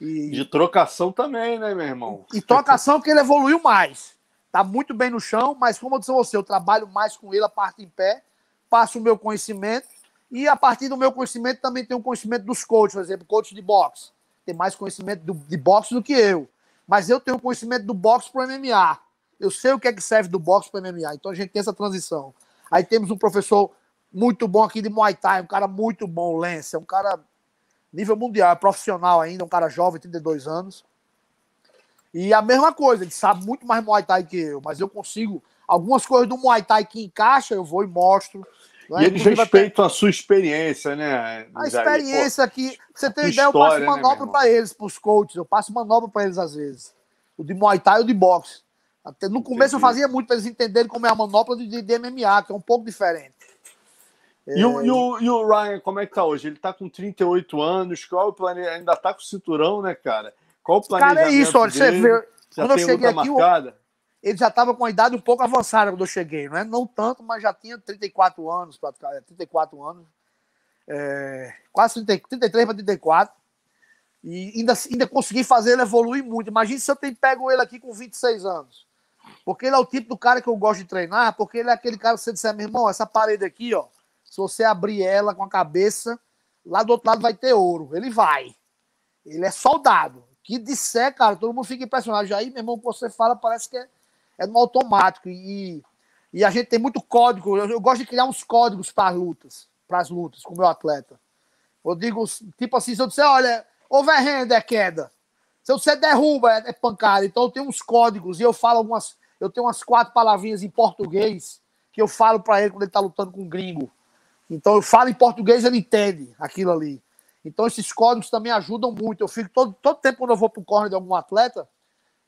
E... De trocação também, né, meu irmão? E trocação que ele evoluiu mais. Tá muito bem no chão, mas como eu disse a você, eu trabalho mais com ele a parte em pé, passo o meu conhecimento e a partir do meu conhecimento também tenho o conhecimento dos coaches, por exemplo, coach de boxe. Tem mais conhecimento do, de boxe do que eu. Mas eu tenho conhecimento do boxe para o MMA. Eu sei o que é que serve do boxe para o MMA. Então a gente tem essa transição. Aí temos um professor muito bom aqui de Muay Thai, um cara muito bom, o Lance, é um cara nível mundial, é profissional ainda, um cara jovem, 32 anos. E a mesma coisa, ele sabe muito mais Muay Thai que eu, mas eu consigo. Algumas coisas do Muay Thai que encaixa, eu vou e mostro. É? E eles respeitam a sua experiência, né? A experiência aqui. Você tem ideia, história, eu passo né, manobra né, para eles, para os coaches. Eu passo manobra para eles às vezes. O de Muay Thai e o de boxe. Até no começo Entendi. eu fazia muito para eles entenderem como é a manopla de, de MMA, que é um pouco diferente. E, é... o, e, o, e o Ryan, como é que tá hoje? Ele tá com 38 anos, qual é o plane... ainda tá com cinturão, né, cara? Qual o planejamento Cara, é isso, olha, você vê. Já quando eu cheguei aqui, marcada? Ele já estava com a idade um pouco avançada quando eu cheguei, não é? Não tanto, mas já tinha 34 anos, 34 anos. É, quase 30, 33 para 34. E ainda, ainda consegui fazer ele evoluir muito. Imagina se eu tenho pego ele aqui com 26 anos. Porque ele é o tipo do cara que eu gosto de treinar, porque ele é aquele cara que você disser, meu irmão, essa parede aqui, ó, se você abrir ela com a cabeça, lá do outro lado vai ter ouro. Ele vai. Ele é soldado. Que disser, cara, todo mundo fica impressionado. Aí, meu irmão, que você fala, parece que é, é no automático. E, e a gente tem muito código. Eu, eu gosto de criar uns códigos para as lutas, para as lutas, com o meu atleta. Eu digo, tipo assim, se eu disser, olha, overhand é queda. Se você derruba, é, é pancada. Então eu tenho uns códigos e eu falo algumas eu tenho umas quatro palavrinhas em português que eu falo para ele quando ele está lutando com um gringo. Então eu falo em português, ele entende aquilo ali. Então esses códigos também ajudam muito. Eu fico todo, todo tempo quando eu vou para o corner de algum atleta,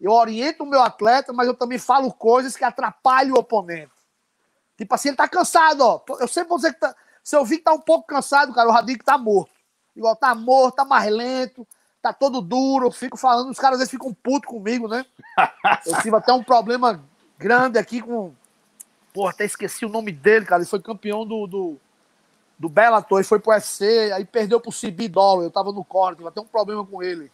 eu oriento o meu atleta, mas eu também falo coisas que atrapalham o oponente. Tipo assim, ele tá cansado, ó. Eu sempre vou dizer que tá, se eu vi que tá um pouco cansado, cara, o que tá morto. Igual tá morto, tá mais lento, tá todo duro, eu fico falando, os caras às vezes ficam putos comigo, né? Eu tive até um problema grande aqui com. Pô, até esqueci o nome dele, cara. Ele foi campeão do, do, do Bellator, ele foi pro UFC, aí perdeu pro Cibi. Eu tava no corner, tive até um problema com ele.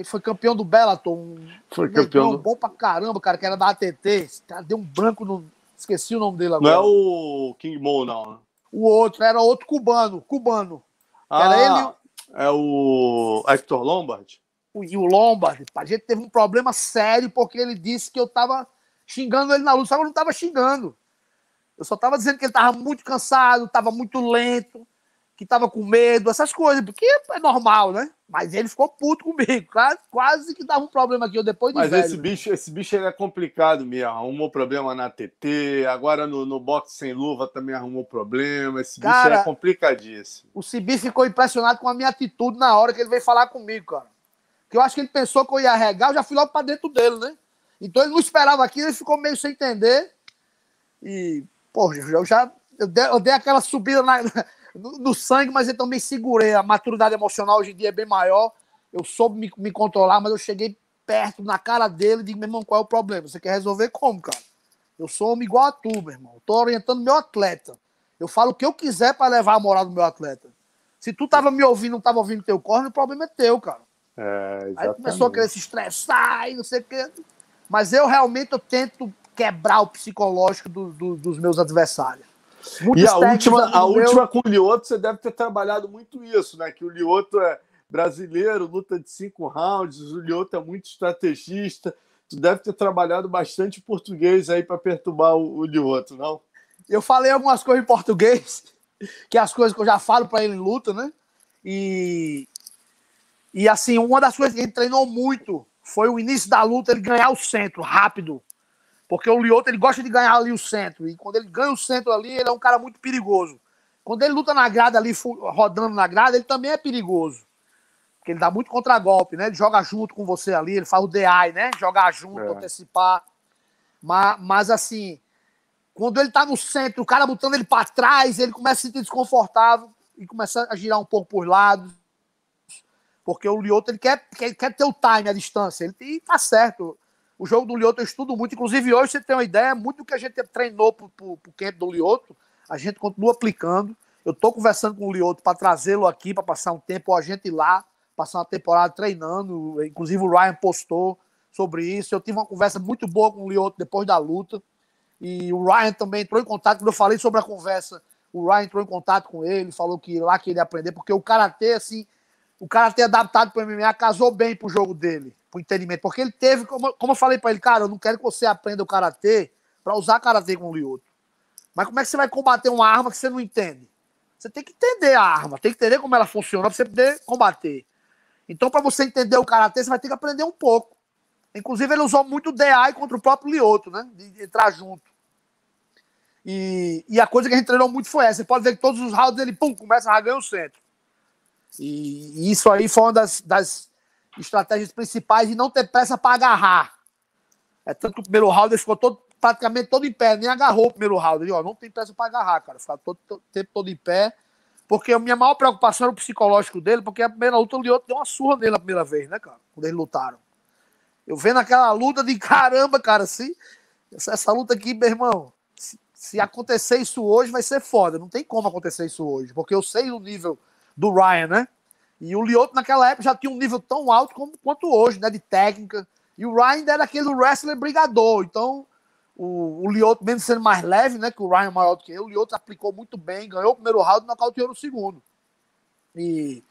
Ele foi campeão do Bellator. Um, foi campeão. Do... bom pra caramba, cara, que era da ATT. Cara, deu um branco no. Esqueci o nome dele agora. Não é o King Mo, não. Né? O outro, era outro cubano, cubano. Ah, era ele é o Hector Lombard? E o Lombard, a gente teve um problema sério porque ele disse que eu tava xingando ele na luta, só que eu não tava xingando. Eu só tava dizendo que ele tava muito cansado, tava muito lento, que tava com medo, essas coisas, porque é normal, né? Mas ele ficou puto comigo, quase, quase que dava um problema aqui eu depois de Mas velho, esse bicho, esse bicho ele é complicado mesmo. Arrumou problema na TT, agora no, no boxe sem luva também arrumou problema. Esse bicho cara, é complicadíssimo. O Cibi ficou impressionado com a minha atitude na hora que ele veio falar comigo, cara. Porque eu acho que ele pensou que eu ia arregar, eu já fui logo pra dentro dele, né? Então ele não esperava aquilo, ele ficou meio sem entender. E, pô, eu já eu dei, eu dei aquela subida na, no, sangue, mas eu também segurei. A maturidade emocional hoje em dia é bem maior. Eu soube me, me controlar, mas eu cheguei perto, na cara dele, e digo, meu irmão, qual é o problema? Você quer resolver como, cara? Eu sou homem igual a tu, meu irmão. Eu tô orientando meu atleta. Eu falo o que eu quiser para levar a moral do meu atleta. Se tu tava me ouvindo, não tava ouvindo teu corno, o problema é teu, cara. É, Aí começou a querer se estressar e não sei o quê. Mas eu realmente eu tento quebrar o psicológico do, do, dos meus adversários. Muitos e a última, a meu... última com o Lioto, você deve ter trabalhado muito isso, né? Que o Lioto é brasileiro, luta de cinco rounds, o Lioto é muito estrategista. Tu deve ter trabalhado bastante português aí para perturbar o, o Lioto, não? Eu falei algumas coisas em português, que é as coisas que eu já falo para ele em luta, né? E, e assim, uma das coisas que ele treinou muito foi o início da luta, ele ganhar o centro rápido. Porque o Lioto, ele gosta de ganhar ali o centro. E quando ele ganha o centro ali, ele é um cara muito perigoso. Quando ele luta na grada ali, rodando na grada, ele também é perigoso. Porque ele dá muito contragolpe, né? Ele joga junto com você ali, ele faz o DI, né? Jogar junto, é. antecipar. Mas, mas assim, quando ele tá no centro, o cara botando ele para trás, ele começa a se sentir desconfortável e começa a girar um pouco por lados. Porque o Lioto, ele quer, quer, quer ter o time, a distância. Ele, e tá certo. O jogo do Lioto eu estudo muito. Inclusive, hoje, você tem uma ideia, muito do que a gente treinou pro, pro camp do Lioto, a gente continua aplicando. Eu tô conversando com o Lioto para trazê-lo aqui, para passar um tempo, a gente ir lá, passar uma temporada treinando. Inclusive o Ryan postou sobre isso. Eu tive uma conversa muito boa com o Lioto depois da luta. E o Ryan também entrou em contato, quando eu falei sobre a conversa, o Ryan entrou em contato com ele, falou que lá que ele ia aprender, porque o Karatê, assim, o Karatê adaptado para o MMA casou bem pro jogo dele, pro entendimento. Porque ele teve, como, como eu falei para ele, cara, eu não quero que você aprenda o Karatê para usar Karatê com o Lioto. Mas como é que você vai combater uma arma que você não entende? Você tem que entender a arma, tem que entender como ela funciona para você poder combater. Então, para você entender o Karatê, você vai ter que aprender um pouco. Inclusive, ele usou muito DI contra o próprio Lioto, né? De entrar junto. E, e a coisa que a gente treinou muito foi essa. Você pode ver que todos os rounds ele, pum, começa a ganhar o centro. E, e, isso aí foi uma das, das estratégias principais de não ter pressa para agarrar. É tanto que o primeiro round ele ficou todo, praticamente todo em pé, nem agarrou o primeiro round. Ele, ó, não tem pressa para agarrar, cara. Ficava todo o tempo todo em pé. Porque a minha maior preocupação era o psicológico dele, porque a primeira luta o Lioto deu uma surra nele a primeira vez, né, cara? Quando eles lutaram. Eu vendo aquela luta de caramba, cara, assim. Essa, essa luta aqui, meu irmão, se, se, acontecer isso hoje, vai ser foda. Não tem como acontecer isso hoje, porque eu sei o nível do Ryan, né? E o Lioto naquela época já tinha um nível tão alto como, quanto hoje, né? De técnica. E o Ryan era aquele wrestler brigador. Então, o, o Lioto, mesmo sendo mais leve, né? Que o Ryan é maior do que eu, o Lioto aplicou muito bem, ganhou o primeiro round e nocauteou no segundo. E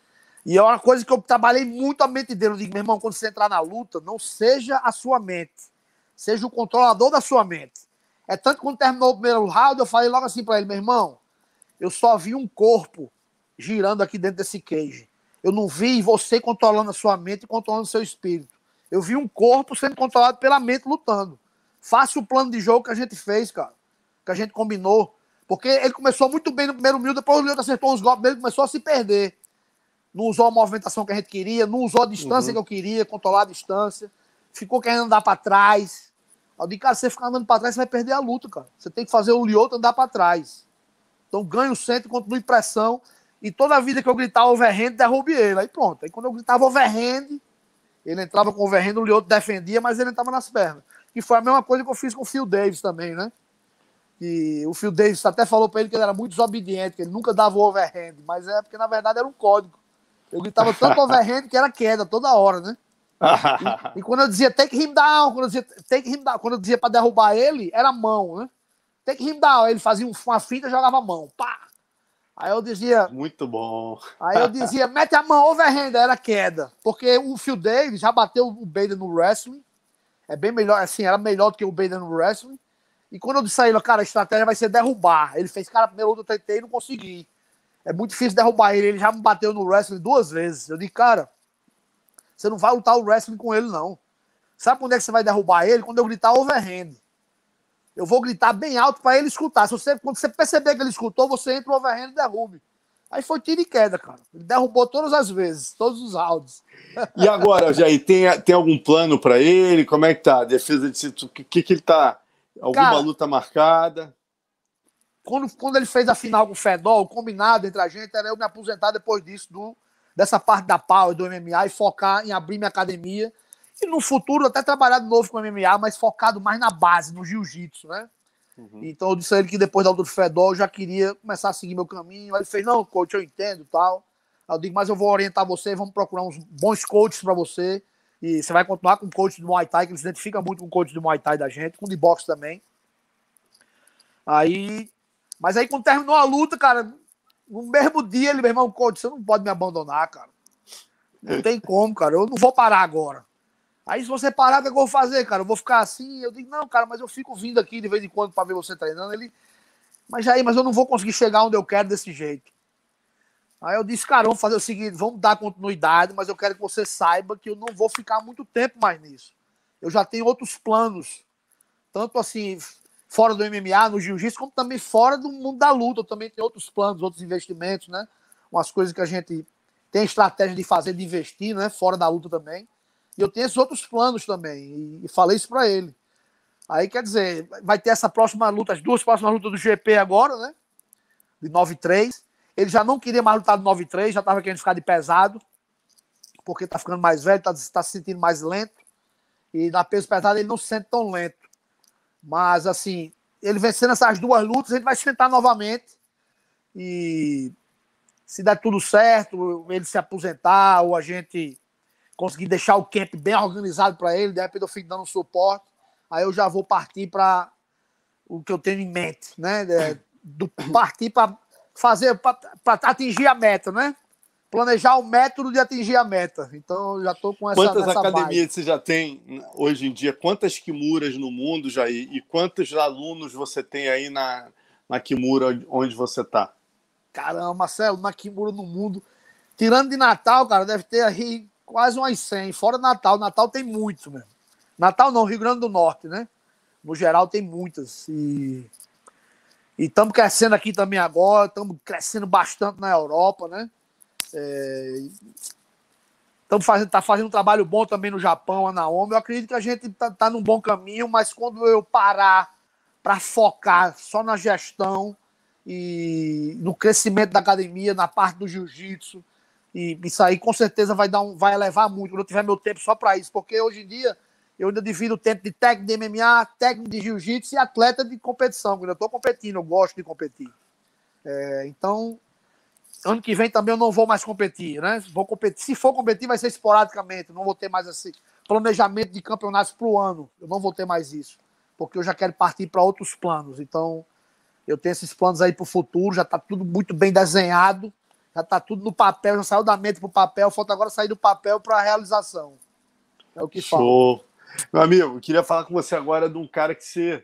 e é uma coisa que eu trabalhei muito a mente dele. Eu digo, meu irmão, quando você entrar na luta, não seja a sua mente, seja o controlador da sua mente. É tanto que quando terminou o primeiro round, eu falei logo assim para ele, meu irmão, eu só vi um corpo girando aqui dentro desse cage. Eu não vi você controlando a sua mente e controlando o seu espírito. Eu vi um corpo sendo controlado pela mente lutando. Faça o plano de jogo que a gente fez, cara. Que a gente combinou. Porque ele começou muito bem no primeiro minuto, depois o Leandro acertou uns golpes dele e começou a se perder não usou a movimentação que a gente queria, não usou a distância uhum. que eu queria, controlar a distância, ficou querendo andar para trás. Eu digo, cara, você ficar andando para trás, você vai perder a luta, cara. Você tem que fazer o Lioto andar para trás. Então ganha o centro, continue pressão. E toda a vida que eu gritava overhand, derrube ele. Aí pronto. Aí quando eu gritava overhand, ele entrava com overhand, o Lioto defendia, mas ele entrava nas pernas. E foi a mesma coisa que eu fiz com o Phil Davis também, né? E o Phil Davis até falou para ele que ele era muito desobediente, que ele nunca dava o overhand, mas é porque na verdade era um código. Eu gritava tanto overhand que era queda toda hora, né? E, e, quando eu dizia take him down, quando eu dizia take him down, quando eu dizia para derrubar ele, era mão, né? Take him down, ele fazia uma finta e jogava a mão, pá. Aí eu dizia. Muito bom. Aí eu dizia, mete a mão, overhand, era queda. Porque o Phil Davis já bateu o Bader no wrestling. É bem melhor, assim, era melhor do que o Bader no wrestling. E quando eu disse a ele, cara, a estratégia vai ser derrubar. Ele fez, cara, primeiro eu tentei e não consegui. É muito difícil derrubar ele. Ele já me bateu no wrestling duas vezes. Eu disse, cara, você não vai lutar o wrestling com ele, não. Sabe quando é que você vai derrubar ele? Quando eu gritar overhand. Eu vou gritar bem alto para ele escutar. Se você, quando você perceber que ele escutou, você entra o overhand e derrube. Aí foi tiro e queda, cara. Ele derrubou todas as vezes, todos os rounds. E agora, Jair, tem, tem algum plano para ele? Como é que tá? Defesa de o que, que ele tá? Alguma cara, luta marcada? quando, quando ele fez a final com o Fedol, o combinado entre a gente era eu me aposentar depois disso, do, dessa parte da Power, do MMA, e focar em abrir minha academia. E no futuro até trabalhar de novo com MMA, mas focado mais na base, no jiu-jitsu, né? Uhum. Então eu disse a ele que depois da luta do Fedol eu já queria começar a seguir meu caminho. Aí ele fez, não, coach, eu entendo tal. Aí eu digo, mas eu vou orientar você, vamos procurar uns bons coaches para você. E você vai continuar com o coach do Muay Thai, que ele se identifica muito com o coach do Muay Thai da gente, com o de boxe também. Aí mas aí, quando terminou a luta, cara, no mesmo dia, ele, meu irmão, coach, você não pode me abandonar, cara. Não tem como, cara. Eu não vou parar agora. Aí, se você parar, o que eu vou fazer, cara? Eu vou ficar assim? Eu digo, não, cara, mas eu fico vindo aqui de vez em quando para ver você treinando. Ele, mas aí, mas eu não vou conseguir chegar onde eu quero desse jeito. Aí eu disse, cara, vamos fazer o seguinte, vamos dar continuidade, mas eu quero que você saiba que eu não vou ficar muito tempo mais nisso. Eu já tenho outros planos, tanto assim, fora do MMA, no jiu-jitsu, como também fora do mundo da luta. Eu também tem outros planos, outros investimentos, né? Umas coisas que a gente tem estratégia de fazer, de investir, né? Fora da luta também. E eu tenho esses outros planos também. E, falei isso para ele. Aí, quer dizer, vai ter essa próxima luta, as duas próximas lutas do GP agora, né? De 9-3. Ele já não queria mais lutar de 9-3, já estava querendo ficar de pesado, porque tá ficando mais velho, tá, tá se sentindo mais lento. E na peso pesado ele não se sente tão lento. Mas, assim, ele vencendo essas duas lutas, ele vai sentar novamente. E se der tudo certo, ele se aposentar ou a gente conseguir deixar o camp bem organizado para ele, de repente eu fico dando suporte, aí eu já vou partir para o que eu tenho em mente, né? Do, partir para fazer, para atingir a meta, né? Planejar o método de atingir a meta. Então, eu já estou com essa. Quantas academias base. você já tem hoje em dia? Quantas Kimuras no mundo, Jair? E quantos alunos você tem aí na, na Kimura onde você está? Caramba, Marcelo, na Kimura no mundo. Tirando de Natal, cara, deve ter aí quase umas 100. Fora Natal, Natal tem muitos mesmo. Natal não, Rio Grande do Norte, né? No geral tem muitas. E estamos crescendo aqui também agora, estamos crescendo bastante na Europa, né? Estamos é... fazendo, tá fazendo um trabalho bom também no Japão, a Naomi. Eu acredito que a gente está tá num bom caminho, mas quando eu parar para focar só na gestão e no crescimento da academia, na parte do jiu-jitsu, e isso aí com certeza vai dar um, vai elevar muito quando eu tiver meu tempo só para isso, porque hoje em dia eu ainda divido o tempo de técnico de MMA, técnico de jiu-jitsu e atleta de competição. Quando eu estou competindo, eu gosto de competir. É, então, ano que vem também eu não vou mais competir, né? Vou competir. Se for competir, vai ser esporadicamente. Não vou ter mais esse planejamento de campeonatos para o ano. Eu não vou ter mais isso, porque eu já quero partir para outros planos. Então, eu tenho esses planos aí para o futuro. Já está tudo muito bem desenhado. Já está tudo no papel, já saiu da mente para o papel, falta agora sair do papel para a realização. É o que Show. Fala. Meu amigo, eu queria falar com você agora de um cara que você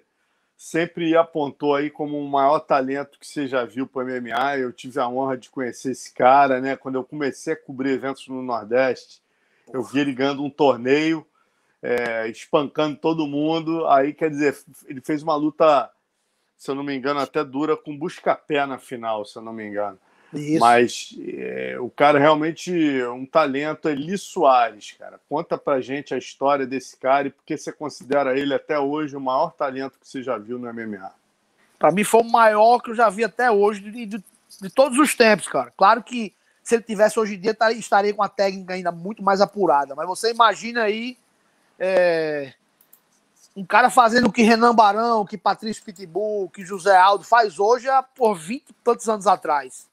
sempre apontou aí como o maior talento que você já viu para MMA. Eu tive a honra de conhecer esse cara, né? Quando eu comecei a cobrir eventos no Nordeste, eu vi ele ganhando um torneio, é, espancando todo mundo. Aí, quer dizer, ele fez uma luta, se eu não me engano, até dura com busca-pé na final, se eu não me engano. Isso. Mas é, o cara realmente é um talento, Eli Soares, cara. Conta pra gente a história desse cara e por que você considera ele até hoje o maior talento que você já viu no MMA. Para mim foi o maior que eu já vi até hoje de, de, de, todos os tempos, cara. Claro que se ele tivesse hoje em dia, estaria com a técnica ainda muito mais apurada. Mas você imagina aí é, um cara fazendo o que Renan Barão, que Patrício Pitbull, que José Aldo faz hoje há por 20 e tantos anos atrás.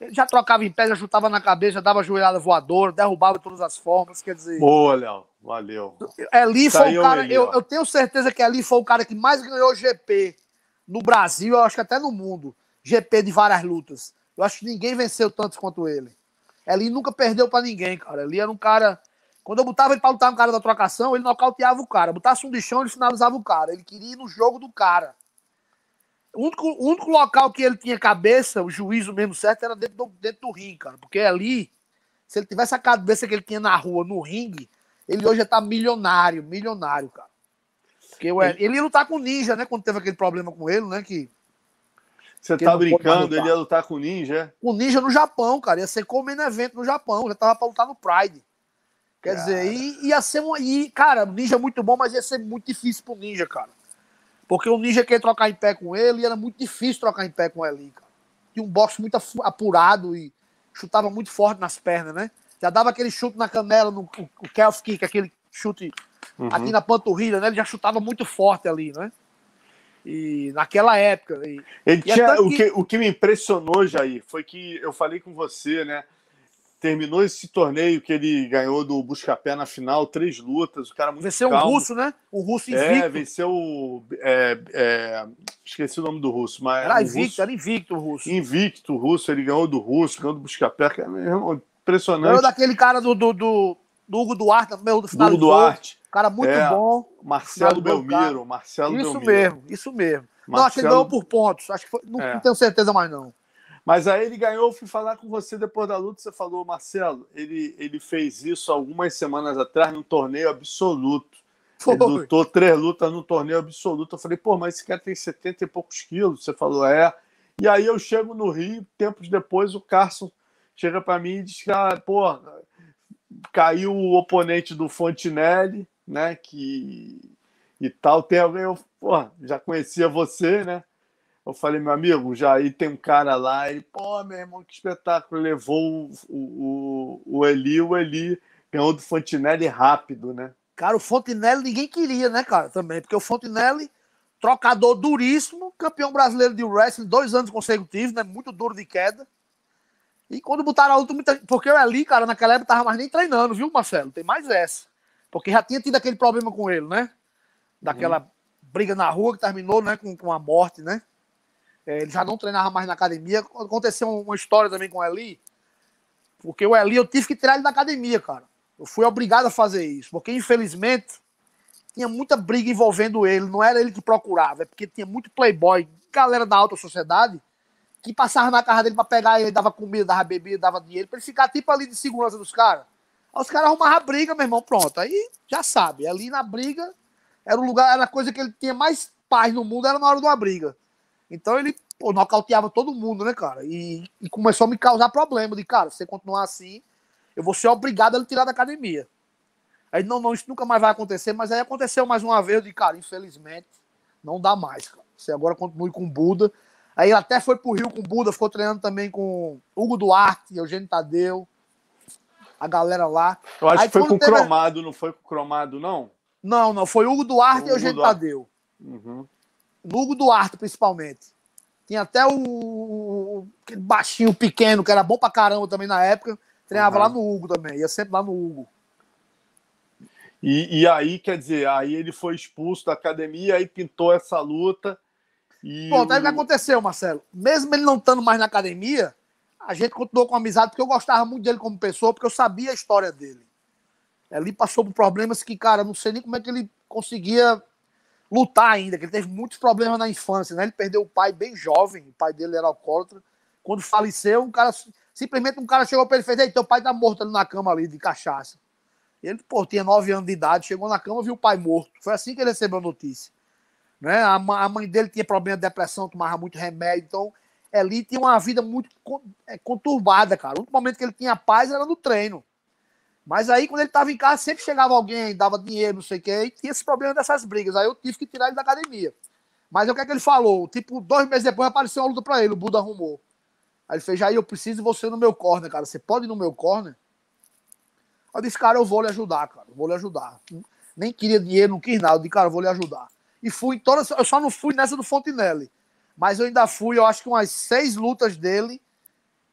Ele já trocava em pé, já chutava na cabeça, dava joelhada voadora, derrubava de todas as formas, quer dizer... Boa, Léo, valeu. Ali foi o cara, eu, eu, tenho certeza que ali foi o cara que mais ganhou GP no Brasil, eu acho que até no mundo, GP de várias lutas. Eu acho que ninguém venceu tantos quanto ele. Ali nunca perdeu para ninguém, cara. Ali era um cara... Quando eu botava ele pra lutar no cara da trocação, ele nocauteava o cara. Botasse um de chão, ele finalizava o cara. Ele queria ir no jogo do cara. O único, o único local que ele tinha cabeça, o juízo mesmo certo, era dentro do, dentro do ringue, cara. Porque ali, se ele tivesse a cabeça que ele tinha na rua, no ringue, ele hoje já tá milionário, milionário, cara. Porque ué, ele ia lutar com o Ninja, né? Quando teve aquele problema com ele, né? Que, Você tá brincando, ele ia lutar com o Ninja? É? Com o Ninja no Japão, cara. Ia ser como evento no Japão. Já tava pra lutar no Pride. Quer cara. dizer, ia ser um. E, cara, o Ninja é muito bom, mas ia ser muito difícil pro Ninja, cara. Porque o Ninja queria trocar em pé com ele e era muito difícil trocar em pé com ele, cara. Tinha um boxe muito apurado e chutava muito forte nas pernas, né? Já dava aquele chute na canela, no o Kelf Kick, aquele chute uhum. aqui na panturrilha, né? Ele já chutava muito forte ali, né? E naquela época. E, ele e tinha, o, que, o que me impressionou, Jair, foi que eu falei com você, né? Terminou esse torneio que ele ganhou do Buscapé na final, três lutas, o cara muito Venceu calmo. um russo, né? Um russo é, invicto. É, venceu... É, é, esqueci o nome do russo, mas... Era invicto, russo, era invicto o russo. Invicto o russo, ele ganhou do russo, ganhou do Buscapé, que é impressionante. Ganhou daquele cara do, do, do, do Hugo Duarte, meu, do final Hugo Duarte. Cara muito é, bom. Marcelo Belmiro, Marcelo Isso Belmiro. mesmo, isso mesmo. Marcelo... Não, acho que ele ganhou por pontos, acho que foi, não, é. não tenho certeza mais não. Mas aí ele ganhou, eu fui falar com você depois da luta, você falou, Marcelo, ele, ele fez isso algumas semanas atrás num torneio absoluto. Foi. Ele lutou três lutas no torneio absoluto. Eu falei, pô, mas esse cara tem 70 e poucos quilos. Você falou, é. E aí eu chego no Rio, tempos depois, o Carson chega para mim e diz que, ah, pô, caiu o oponente do Fontinelli, né? Que e tal. Tem alguém, eu, pô, já conhecia você, né? Eu falei, meu amigo, já aí tem um cara lá, ele, pô, meu irmão, que espetáculo. Levou o, o, o Eli, o Eli ganhou do Fontinelli rápido, né? Cara, o Fontinelli ninguém queria, né, cara, também, porque o Fontinelli, trocador duríssimo, campeão brasileiro de wrestling dois anos consecutivos, né? Muito duro de queda. E quando botaram a luta, muita... porque eu ali, cara, naquela época tava mais nem treinando, viu, Marcelo? Tem mais essa. Porque já tinha tido aquele problema com ele, né? Daquela uhum. briga na rua que terminou, né, com, com a morte, né? É, ele já não treinava mais na academia. Aconteceu uma história também com o Eli, porque o Eli eu tive que tirar ele da academia, cara. Eu fui obrigado a fazer isso, porque infelizmente tinha muita briga envolvendo ele. Não era ele que procurava, é porque tinha muito playboy, galera da alta sociedade, que passava na casa dele para pegar ele, dava comida, dava bebida, dava dinheiro, para ele ficar tipo ali de segurança dos caras. Aí os caras arrumavam briga, meu irmão, pronto. Aí já sabe, ali na briga era o lugar, era a coisa que ele tinha mais paz no mundo, era na hora de uma briga. Então ele pô, nocauteava todo mundo, né, cara? E, e começou a me causar problema de, cara, se você continuar assim, eu vou ser obrigado a ele tirar da academia. Aí, não, não, isso nunca mais vai acontecer, mas aí aconteceu mais uma vez, de cara, infelizmente, não dá mais, cara. Você agora continue com o Buda. Aí ele até foi pro Rio com o Buda, ficou treinando também com Hugo Duarte, Eugênio Tadeu, a galera lá. Eu acho aí, que foi com o teve... Cromado, não foi com o Cromado, não? Não, não, foi Hugo Duarte Hugo e Eugênio Duarte. Tadeu. Uhum. Hugo Duarte, principalmente. Tinha até o, o, aquele baixinho pequeno, que era bom pra caramba também na época. Treinava uhum. lá no Hugo também, ia sempre lá no Hugo. E, e, aí, quer dizer, aí ele foi expulso da academia, aí pintou essa luta. E Pronto, aí o que aconteceu, Marcelo? Mesmo ele não estando mais na academia, a gente continuou com amizade, porque eu gostava muito dele como pessoa, porque eu sabia a história dele. Ele passou por problemas que, cara, não sei nem como é que ele conseguia lutar ainda, que ele teve muitos problemas na infância, né? Ele perdeu o pai bem jovem, o pai dele era alcoólatra. Quando faleceu, um cara, simplesmente um cara chegou para ele e fez: Ei, teu pai tá morto ali na cama ali de cachaça. Ele, pô, tinha nove anos de idade, chegou na cama viu o pai morto. Foi assim que ele recebeu a notícia. Né? A, a mãe dele tinha problema de depressão, tomava muito remédio, então Eli tinha uma vida muito é, conturbada, cara. O único momento que ele tinha paz era no treino. Mas aí, quando ele estava em casa, sempre chegava alguém, dava dinheiro, não sei o quê, e tinha esse problema dessas brigas. Aí eu tive que tirar ele da academia. Mas o que é que ele falou? Tipo, dois meses depois apareceu uma luta pra ele, o Buda arrumou. Aí ele fez, Jair, eu preciso de você no meu corner, cara. Você pode ir no meu corner? Eu disse, cara, eu vou lhe ajudar, cara. Vou lhe ajudar. Nem queria dinheiro, não quis nada. Eu disse, cara, eu vou lhe ajudar. E fui em todas. Eu só não fui nessa do Fontinelli. Mas eu ainda fui, eu acho que umas seis lutas dele.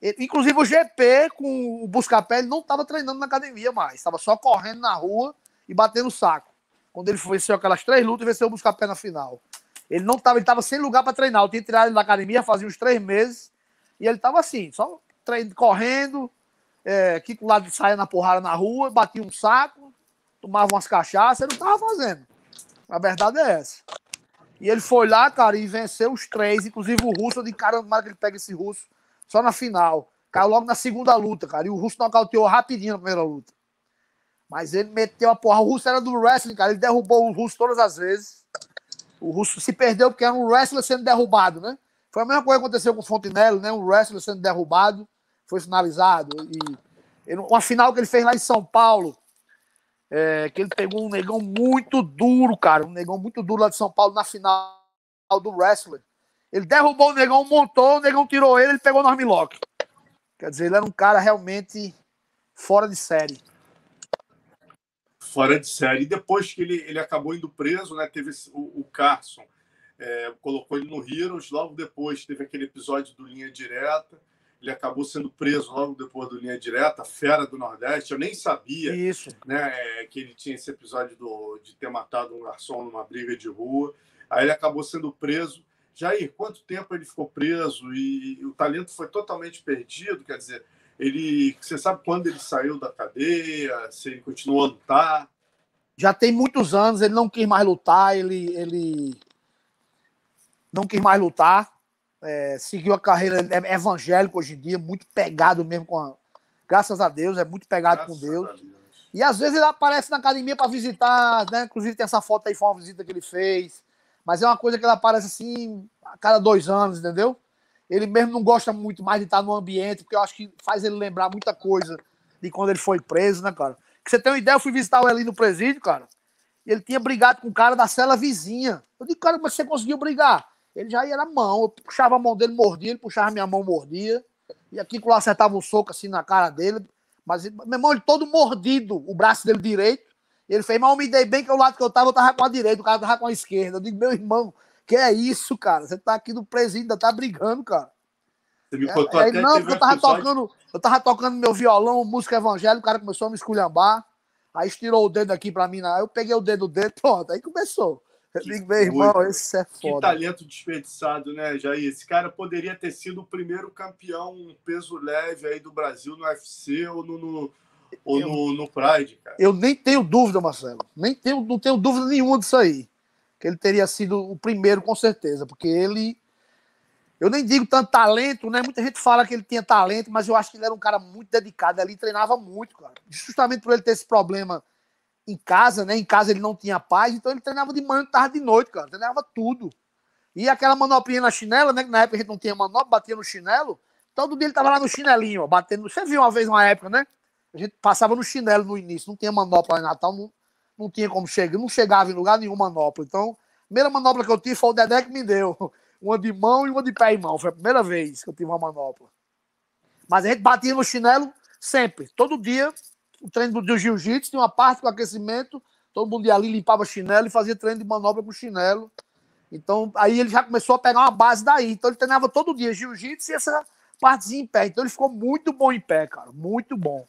Inclusive o GP com o Buscapé, ele não estava treinando na academia mais. Estava só correndo na rua e batendo saco. Quando ele venceu aquelas três lutas, venceu o Buscapé na final. Ele não estava, ele estava sem lugar para treinar. Eu tinha tirado ele da academia fazia uns três meses. E ele estava assim, só treino, correndo, é, com o lado de saia na porrada na rua, batia um saco, tomava umas cachaças, ele não tava fazendo. A verdade é essa. E ele foi lá, cara, e venceu os três, inclusive o russo, eu de caramba, que ele pega esse russo só na final. Caiu logo na segunda luta, cara. E o russo nocauteou rapidinho na primeira luta. Mas ele meteu a porra. O russo era do wrestling, cara. Ele derrubou o russo todas as vezes. O russo se perdeu porque era um wrestler sendo derrubado, né? Foi a mesma coisa que aconteceu com o Fontenelle, né? Um wrestler sendo derrubado foi finalizado. E ele, uma final que ele fez lá em São Paulo, é, que ele pegou um negão muito duro, cara. Um negão muito duro lá de São Paulo na final do wrestler. Ele derrubou o negão, montou, o negão tirou ele, ele pegou no armlock. Quer dizer, ele era um cara realmente fora de série. Fora de série. E depois que ele, ele acabou indo preso, né? Teve o, o Carson, é, colocou ele no Heroes. Logo depois teve aquele episódio do Linha Direta ele acabou sendo preso logo depois do Linha Direta, Fera do Nordeste. Eu nem sabia Isso. Né, é, que ele tinha esse episódio do, de ter matado um garçom numa briga de rua. Aí ele acabou sendo preso. Jair, quanto tempo ele ficou preso e o talento foi totalmente perdido? Quer dizer, ele, você sabe quando ele saiu da cadeia? Se ele continuou a lutar? Já tem muitos anos, ele não quis mais lutar, ele, ele não quis mais lutar é, seguiu a carreira é evangélico hoje em dia, muito pegado mesmo com a. Graças a Deus, é muito pegado graças com Deus. Deus. E às vezes ele aparece na academia para visitar, né? Inclusive tem essa foto aí, foi uma visita que ele fez. Mas é uma coisa que ele aparece assim a cada dois anos, entendeu? Ele mesmo não gosta muito mais de estar no ambiente, porque eu acho que faz ele lembrar muita coisa de quando ele foi preso, né, cara? Que você tem uma ideia, eu fui visitar ele ali no presídio, cara. E ele tinha brigado com o cara da cela vizinha. Eu digo, cara, mas você conseguiu brigar? Ele já ia na mão, eu puxava a mão dele, mordia, ele puxava a minha mão, mordia. E aqui lá acertava um soco assim na cara dele. Mas, meu irmão, ele todo mordido, o braço dele direito. Ele fez, mas eu me dei bem que o lado que eu tava, eu tava com a direita, o cara tava com a esquerda. Eu digo, meu irmão, Que é isso, cara? Você tá aqui no presídio, ainda tá brigando, cara. Você me contou é, até Não, porque eu tava episódio... tocando, eu tava tocando meu violão, música evangélica, o cara começou a me esculhambar. Aí estirou o dedo aqui pra mim, aí eu peguei o dedo dele, pronto, aí começou. Eu digo, meu irmão, esse é foda. Que talento desperdiçado, né, Jair? Esse cara poderia ter sido o primeiro campeão peso leve aí do Brasil no UFC ou no, no ou eu, no, no Pride, cara. Eu nem tenho dúvida, Marcelo. Nem tenho, não tenho dúvida nenhuma disso aí que ele teria sido o primeiro, com certeza, porque ele. Eu nem digo tanto talento, né? Muita gente fala que ele tinha talento, mas eu acho que ele era um cara muito dedicado ali, treinava muito, cara. Justamente por ele ter esse problema em casa, né? Em casa ele não tinha paz, então ele treinava de manhã, tarde de noite, cara. Treinava tudo. E aquela manoplinha na chinela, né? Que na época a gente não tinha manopla, batia no chinelo. Todo dia ele tava lá no chinelinho, ó, batendo. Você viu uma vez, uma época, né? A gente passava no chinelo no início, não tinha manopla em Natal, não, não tinha como chegar, não chegava em lugar nenhum manopla. Então, a primeira manopla que eu tive foi o Dedé que me deu. Uma de mão e uma de pé e mão. Foi a primeira vez que eu tive uma manopla. Mas a gente batia no chinelo sempre. Todo dia, o treino do jiu-jitsu tinha uma parte com aquecimento. Todo mundo ia ali, limpava chinelo e fazia treino de manobra com chinelo. Então, aí ele já começou a pegar uma base daí. Então, ele treinava todo dia jiu-jitsu e essa partezinha em pé. Então, ele ficou muito bom em pé, cara. Muito bom.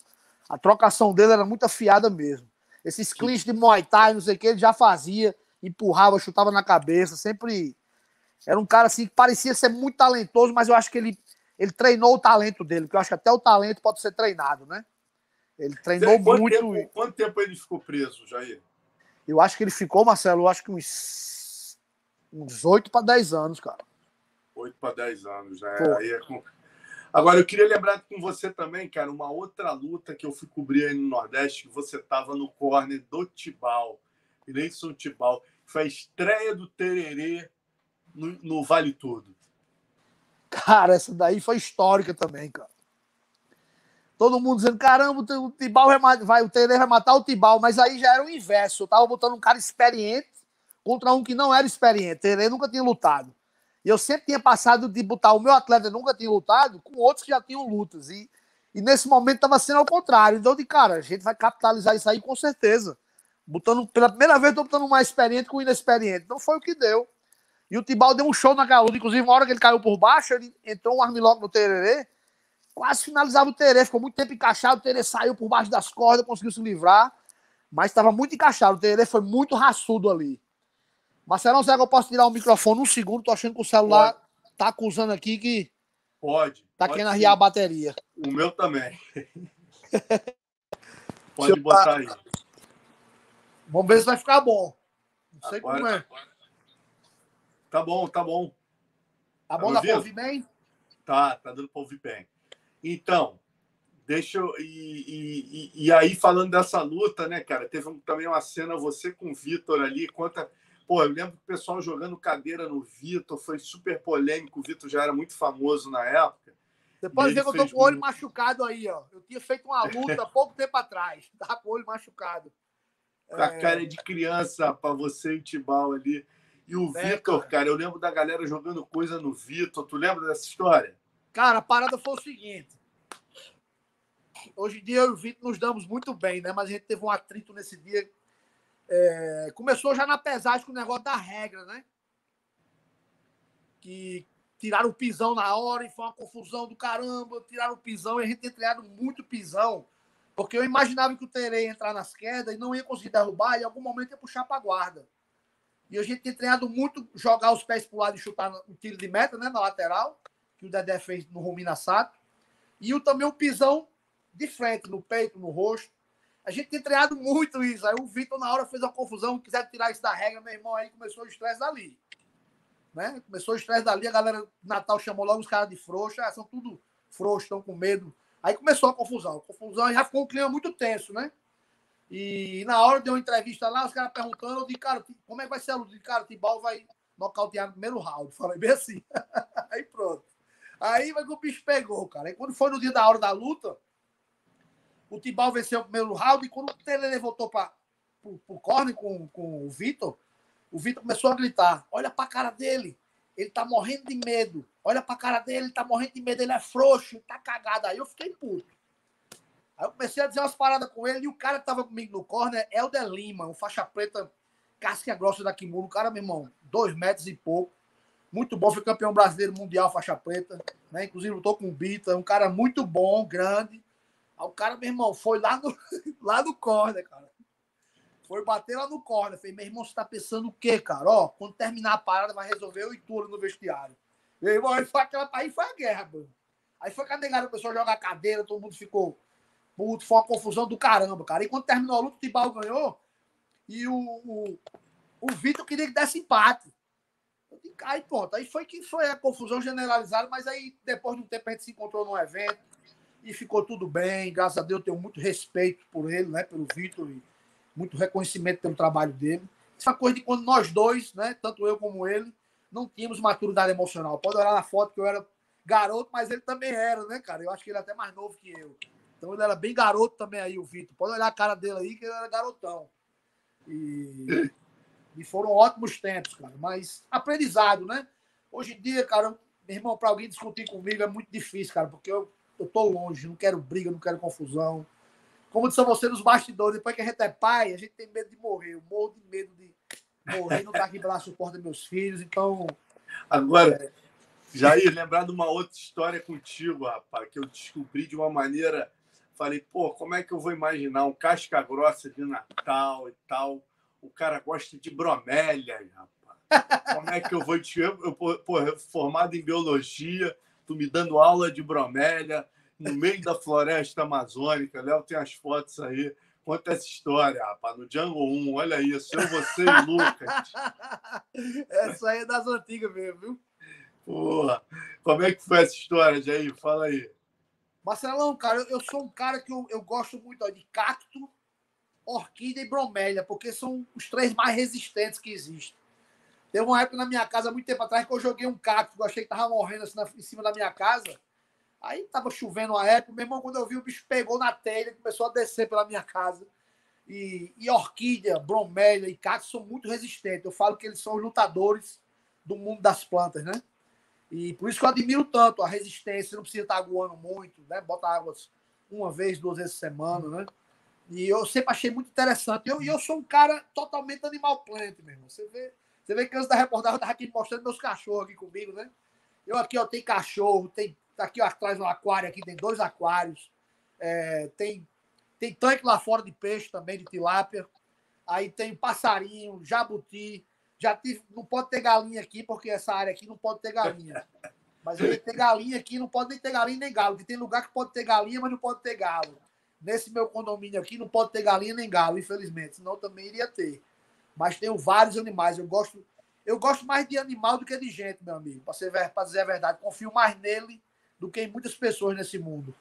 A trocação dele era muito afiada mesmo. Esses clinch de Muay Thai, não sei o que, ele já fazia, empurrava, chutava na cabeça, sempre. Era um cara assim que parecia ser muito talentoso, mas eu acho que ele, ele treinou o talento dele, porque eu acho que até o talento pode ser treinado, né? Ele treinou quanto muito. Tempo, quanto tempo ele ficou preso, Jair? Eu acho que ele ficou, Marcelo, eu acho que uns, uns 8 para 10 anos, cara. 8 para 10 anos, né? Aí é com Agora, eu queria lembrar com você também, cara, uma outra luta que eu fui cobrir aí no Nordeste, que você estava no corner do Tibal, Leison Tibal. Foi a estreia do Tererê no, no, Vale Tudo. Cara, essa daí foi histórica também, cara. Todo mundo dizendo, caramba, o Tibal vai, o Tererê vai matar o Tibal, mas aí já era o inverso. Eu tava botando um cara experiente contra um que não era experiente. Tererê nunca tinha lutado. E eu sempre tinha passado de botar o meu atleta nunca tinha lutado com outros que já tinham lutas. E, e nesse momento estava sendo ao contrário. Então, de cara, a gente vai capitalizar isso aí com certeza. Botando, pela primeira vez, estou botando mais experiente com o inexperiente. Então foi o que deu. E o Tibal deu um show naquela luta. Inclusive, uma hora que ele caiu por baixo, ele entrou um armlock no Tererê, quase finalizava o Tererê. Ficou muito tempo encaixado. O Tererê saiu por baixo das cordas, conseguiu se livrar. Mas estava muito encaixado. O Tererê foi muito raçudo ali. Marcelão, será que eu posso tirar o microfone um segundo? Tô achando que o celular pode. tá acusando aqui que. Pode. Tá pode querendo arriar a bateria. O meu também. pode botar aí. Vamos ver se vai ficar bom. Não sei Agora, como é. Tá bom, tá bom. Tá, tá bom, dá pra ouvir bem? Tá, tá dando pra ouvir bem. Então, deixa eu. E, e, e aí, falando dessa luta, né, cara, teve também uma cena, você com o Vitor ali, conta Pô, eu lembro do pessoal jogando cadeira no Vitor, foi super polêmico. O Vitor já era muito famoso na época. Você pode ver que eu tô com o olho muito... machucado aí, ó. Eu tinha feito uma luta pouco tempo atrás. Tava com o olho machucado. Com a é... cara de criança para você e o Tibal ali. E o é, Vitor, cara. cara, eu lembro da galera jogando coisa no Vitor. Tu lembra dessa história? Cara, a parada foi o seguinte. Hoje em dia eu e o Vitor nos damos muito bem, né? Mas a gente teve um atrito nesse dia é, começou já na pesagem com o negócio da regra, né? Que tiraram o pisão na hora e foi uma confusão do caramba. Tiraram o pisão e a gente tem treinado muito pisão. Porque eu imaginava que o Terei ia entrar nas quedas e não ia conseguir derrubar e em algum momento ia puxar para guarda. E a gente tem treinado muito jogar os pés para o lado e chutar o tiro de meta, né? Na lateral, que o Dedé fez no Romina Sato. E o, também o pisão de frente, no peito, no rosto. A gente tem treinado muito isso. Aí o Vitor, na hora, fez uma confusão, quiser tirar isso da regra, meu irmão, aí começou o estresse dali. Né? Começou o estresse dali, a galera Natal chamou logo os caras de frouxa, ah, são tudo frouxos, estão com medo. Aí começou a confusão. A confusão já ficou um clima muito tenso, né? E na hora de uma entrevista lá, os caras perguntando, eu disse, cara, como é que vai ser a luta? Cara, o Tibal vai nocautear no primeiro round. Falei bem assim. aí pronto. Aí vai que o bicho pegou, cara. Aí quando foi no dia da hora da luta, o Tibal venceu o primeiro round e quando o Telele voltou para o corner com, com o Vitor, o Vitor começou a gritar: Olha para a cara dele, ele tá morrendo de medo. Olha para a cara dele, ele tá morrendo de medo, ele é frouxo, tá cagado. Aí eu fiquei puto. Aí eu comecei a dizer umas paradas com ele e o cara que tava comigo no corner é de Lima, um faixa preta casca grossa da Kimura. O cara, meu irmão, dois metros e pouco. Muito bom, foi campeão brasileiro mundial, faixa preta. Né? Inclusive, lutou com o Bita. Um cara muito bom, grande. Aí o cara, meu irmão, foi lá no, lá no corner, cara. Foi bater lá no corner. Falei, meu irmão, você tá pensando o quê, cara? Ó, quando terminar a parada, vai resolver eu e no vestiário. Meu irmão, aí foi, aquela, aí foi a guerra, mano. Aí foi que a negada começou a cadeira, todo mundo ficou puto, foi uma confusão do caramba, cara. E quando terminou a luta, o Tibal ganhou e o, o, o Vitor queria que desse empate. Aí pronto, aí foi que foi a confusão generalizada, mas aí depois de um tempo a gente se encontrou num evento e ficou tudo bem. Graças a Deus, eu tenho muito respeito por ele, né, pelo Vitor, e muito reconhecimento pelo trabalho dele. Isso é coisa de quando nós dois, né, tanto eu como ele, não tínhamos maturidade emocional. Pode olhar na foto que eu era garoto, mas ele também era, né, cara? Eu acho que ele é até mais novo que eu. Então ele era bem garoto também aí, o Vitor. Pode olhar a cara dele aí, que ele era garotão. E, e foram ótimos tempos, cara. Mas aprendizado, né? Hoje em dia, cara, meu irmão, para alguém discutir comigo é muito difícil, cara, porque eu, eu tô longe, não quero briga, não quero confusão. Como disse você nos bastidores, depois que a gente é pai, a gente tem medo de morrer. Eu morro de medo de morrer, não tá aqui para suporte meus filhos, então. Agora, é... Jair, lembrar de uma outra história contigo, rapaz, que eu descobri de uma maneira Falei, pô, como é que eu vou imaginar um casca grossa de Natal e tal? O cara gosta de bromélia, rapaz. Como é que eu vou te. Eu, pô, formado em biologia, tu me dando aula de bromélia no meio da floresta amazônica. Léo tem as fotos aí. Conta essa história, rapaz, no Django 1. Olha isso, eu, você e Lucas. Essa aí é das antigas mesmo, viu? Porra, como é que foi essa história, Jair? Fala aí. Marcelão, cara, eu, sou um cara que eu, eu gosto muito ó, de cacto, orquídea e bromélia, porque são os três mais resistentes que existem. Teve uma época na minha casa, muito tempo atrás, que eu joguei um cacto, eu achei que tava morrendo assim na, em cima da minha casa. Aí tava chovendo uma época, meu irmão, quando eu vi, o bicho pegou na telha, começou a descer pela minha casa. E, e orquídea, bromélia e cacto são muito resistentes. Eu falo que eles são os lutadores do mundo das plantas, né? E por isso que eu admiro tanto a resistência, não precisa estar aguando muito, né? Bota águas uma vez, duas vezes por semana, né? E eu sempre achei muito interessante. E eu, eu sou um cara totalmente animal plant, mesmo. Você vê, você vê que antes da reportagem eu estava aqui mostrando meus cachorros aqui comigo, né? Eu aqui, ó, tem cachorro, tem tá aqui ó, atrás no aquário aqui, tem dois aquários. É, tem, tem tanque lá fora de peixe também, de tilápia. Aí tem passarinho, jabuti, já tive, não pode ter galinha aqui, porque essa área aqui não pode ter galinha. Mas eu ter galinha aqui, não pode nem ter galinha nem galo. Porque tem lugar que pode ter galinha, mas não pode ter galo. Nesse meu condomínio aqui não pode ter galinha nem galo, infelizmente. Senão também iria ter. Mas tenho vários animais. Eu gosto, eu gosto mais de animal do que de gente, meu amigo. Para dizer a verdade. Confio mais nele do que em muitas pessoas nesse mundo.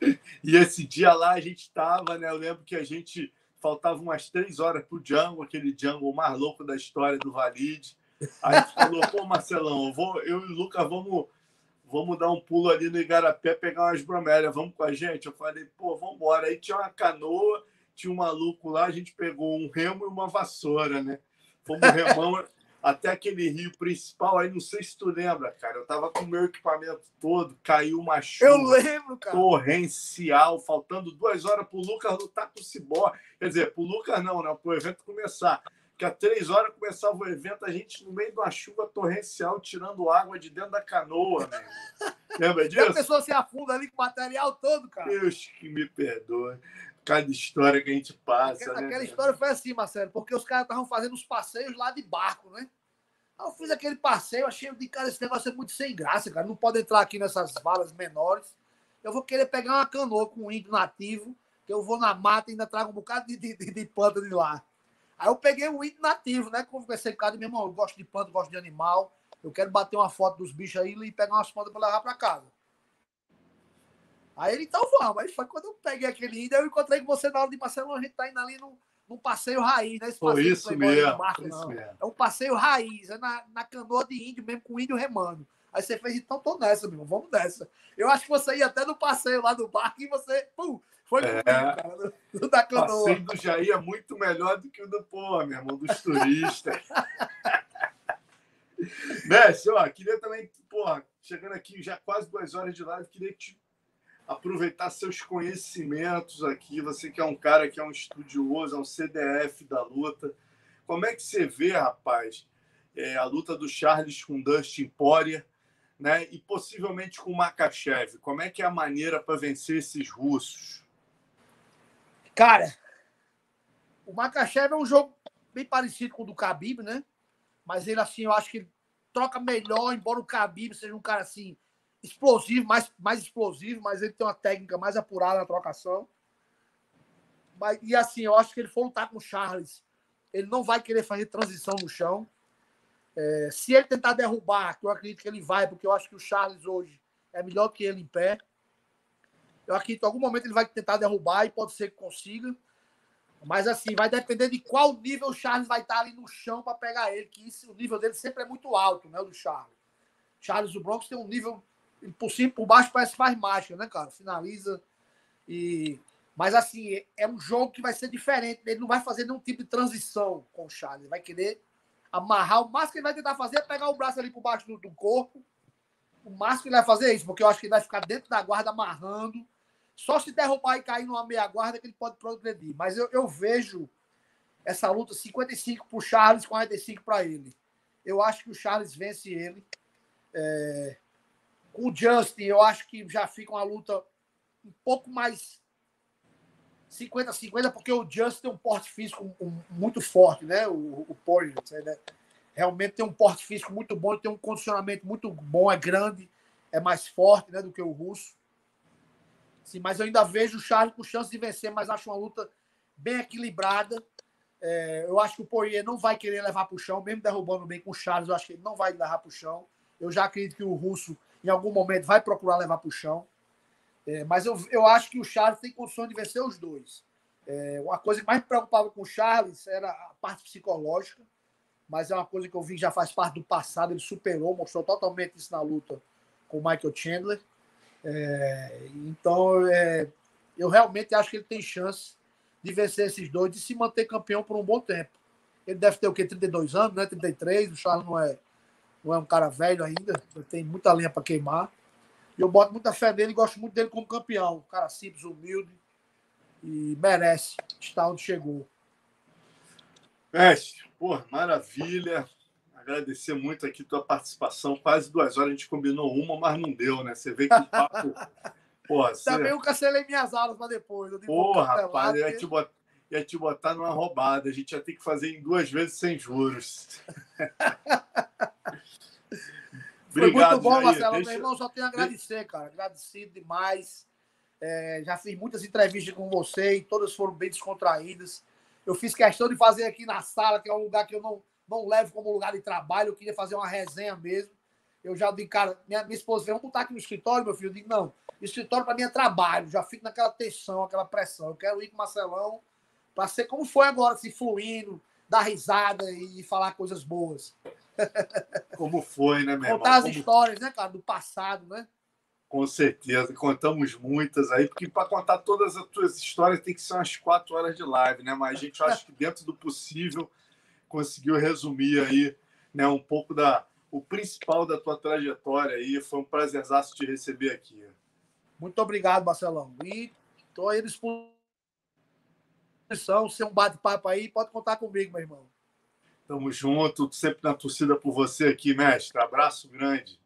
E esse dia lá a gente estava, né? Eu lembro que a gente faltavam umas três horas para o Django, aquele Django mais louco da história do Valide. Aí a gente falou, pô, Marcelão, eu, vou, eu e o Lucas vamos, vamos dar um pulo ali no Igarapé, pegar umas bromélias, vamos com a gente? Eu falei, pô, vamos embora. Aí tinha uma canoa, tinha um maluco lá, a gente pegou um remo e uma vassoura, né? Fomos remando até aquele rio principal. Aí não sei se tu lembra, cara. Eu tava com o meu equipamento todo, caiu uma chuva. Eu lembro, cara. Torrencial, faltando duas horas pro Lucas lutar com o Cibor. Quer dizer, pro Lucas não, né? Pro evento começar. Que a três horas começava o evento, a gente no meio de uma chuva torrencial, tirando água de dentro da canoa, mesmo. Lembra disso? a pessoa se afunda ali com o material todo, cara. Deus que me perdoe cada história que a gente passa. Aquela, né, aquela história foi assim, Marcelo, porque os caras estavam fazendo os passeios lá de barco, né? Aí eu fiz aquele passeio, achei de cara, esse negócio é muito sem graça, cara. Não pode entrar aqui nessas valas menores. Eu vou querer pegar uma canoa com um índio nativo, que eu vou na mata e ainda trago um bocado de, de, de, de planta de lá. Aí eu peguei um índio nativo, né? Conversei com o cara, meu irmão, eu gosto de planta, gosto de animal. Eu quero bater uma foto dos bichos aí e pegar umas plantas para levar para casa. Aí ele, então vamos. Aí foi quando eu peguei aquele índio, eu encontrei com você na hora de Marcelo, a gente tá indo ali no, num passeio raiz, né? Esse passeio isso, mesmo, isso mesmo. É um passeio raiz, é na, na canoa de índio mesmo, com índio remando. Aí você fez, então tô nessa, meu, vamos nessa. Eu acho que você ia até no passeio lá do barco e você, pum, foi é, cara, do, da canoa. O passeio do Jair é muito melhor do que o do pô, meu irmão, dos turistas. Mestre, ó, queria também, porra, chegando aqui já quase duas horas de live, queria te aproveitar seus conhecimentos aqui. Você que é um cara que é um estudioso, é um CDF da luta. como é que você vê, rapaz, é, a luta do Charles com Dustin Poirier, né? E possivelmente com o Makachev. Como é que é a maneira para vencer esses russos? Cara, o Makachev é um jogo bem parecido com o do Khabib, né? Mas ele, assim, eu acho que ele troca melhor, embora o Khabib seja um cara, assim, explosivo, mais, mais explosivo, mas ele tem uma técnica mais apurada na trocação. Mas, e assim, eu acho que ele for lutar com o Charles, ele não vai querer fazer transição no chão. É, se ele tentar derrubar, que eu acredito que ele vai, porque eu acho que o Charles hoje é melhor que ele em pé. Eu acredito que em algum momento ele vai tentar derrubar e pode ser que consiga. Mas assim, vai depender de qual nível o Charles vai estar ali no chão para pegar ele, que isso, o nível dele sempre é muito alto, né? Do Charles. Charles do Bronx tem um nível por cima, por baixo parece que faz mágica, né, cara? Finaliza e mas assim, é um jogo que vai ser diferente, ele não vai fazer nenhum tipo de transição com o Charles, ele vai querer amarrar, o máximo que ele vai tentar fazer é pegar o braço ali por baixo do, do corpo. O máximo que ele vai fazer é isso, porque eu acho que ele vai ficar dentro da guarda amarrando. Só se derrubar e cair numa meia guarda que ele pode progredir. Mas eu, eu vejo essa luta 55 para o Charles, 45 para ele. Eu acho que o Charles vence ele. É... Com o Justin, eu acho que já fica uma luta um pouco mais 50-50, porque o Justin tem um porte físico muito forte, né? O, o Poirier, né? realmente tem um porte físico muito bom, tem um condicionamento muito bom, é grande, é mais forte né, do que o russo. Sim, mas eu ainda vejo o Charles com chance de vencer, mas acho uma luta bem equilibrada. É, eu acho que o Poirier não vai querer levar para o chão, mesmo derrubando bem com o Charles, eu acho que ele não vai levar para o chão. Eu já acredito que o russo, em algum momento, vai procurar levar para o chão. É, mas eu, eu acho que o Charles tem condições de vencer os dois. É, uma coisa que mais me preocupava com o Charles era a parte psicológica, mas é uma coisa que eu vi já faz parte do passado. Ele superou, mostrou totalmente isso na luta com o Michael Chandler. É, então, é, eu realmente acho que ele tem chance de vencer esses dois, e se manter campeão por um bom tempo. Ele deve ter o quê? 32 anos, né? 33. O Charles não é, não é um cara velho ainda, tem muita lenha para queimar. Eu boto muita fé nele e gosto muito dele como campeão. Um cara simples, humilde e merece estar onde chegou. Mestre, pô, maravilha. Agradecer muito aqui tua participação. Quase duas horas, a gente combinou uma, mas não deu, né? Você vê que o papo. Porra, Também você... eu cancelei minhas aulas para depois. Porra, rapaz, ia te, botar, ia te botar numa roubada. A gente ia ter que fazer em duas vezes sem juros. Foi muito bom, Marcelo. Deixa... Meu irmão, só tenho a agradecer, cara. Agradecido demais. É, já fiz muitas entrevistas com você e todas foram bem descontraídas. Eu fiz questão de fazer aqui na sala, que é um lugar que eu não, não levo como lugar de trabalho. Eu queria fazer uma resenha mesmo. Eu já digo, cara, minha, minha esposa veio, vamos botar aqui no escritório, meu filho. Eu digo, não, escritório para mim é trabalho. Já fico naquela tensão, aquela pressão. Eu quero ir com o Marcelão para ser como foi agora, se fluindo, dar risada e falar coisas boas. Como foi, né, meu Contar irmão? as Como... histórias, né, cara, do passado, né? Com certeza, contamos muitas aí, porque para contar todas as tuas histórias tem que ser umas quatro horas de live, né? Mas a gente acha que dentro do possível conseguiu resumir aí, né, um pouco da o principal da tua trajetória aí. Foi um prazerzaço te receber aqui. Muito obrigado, Marcelão. E estou aí à disposição. Se é um bate-papo aí, pode contar comigo, meu irmão. Tamo junto, sempre na torcida por você aqui, mestre. Abraço grande.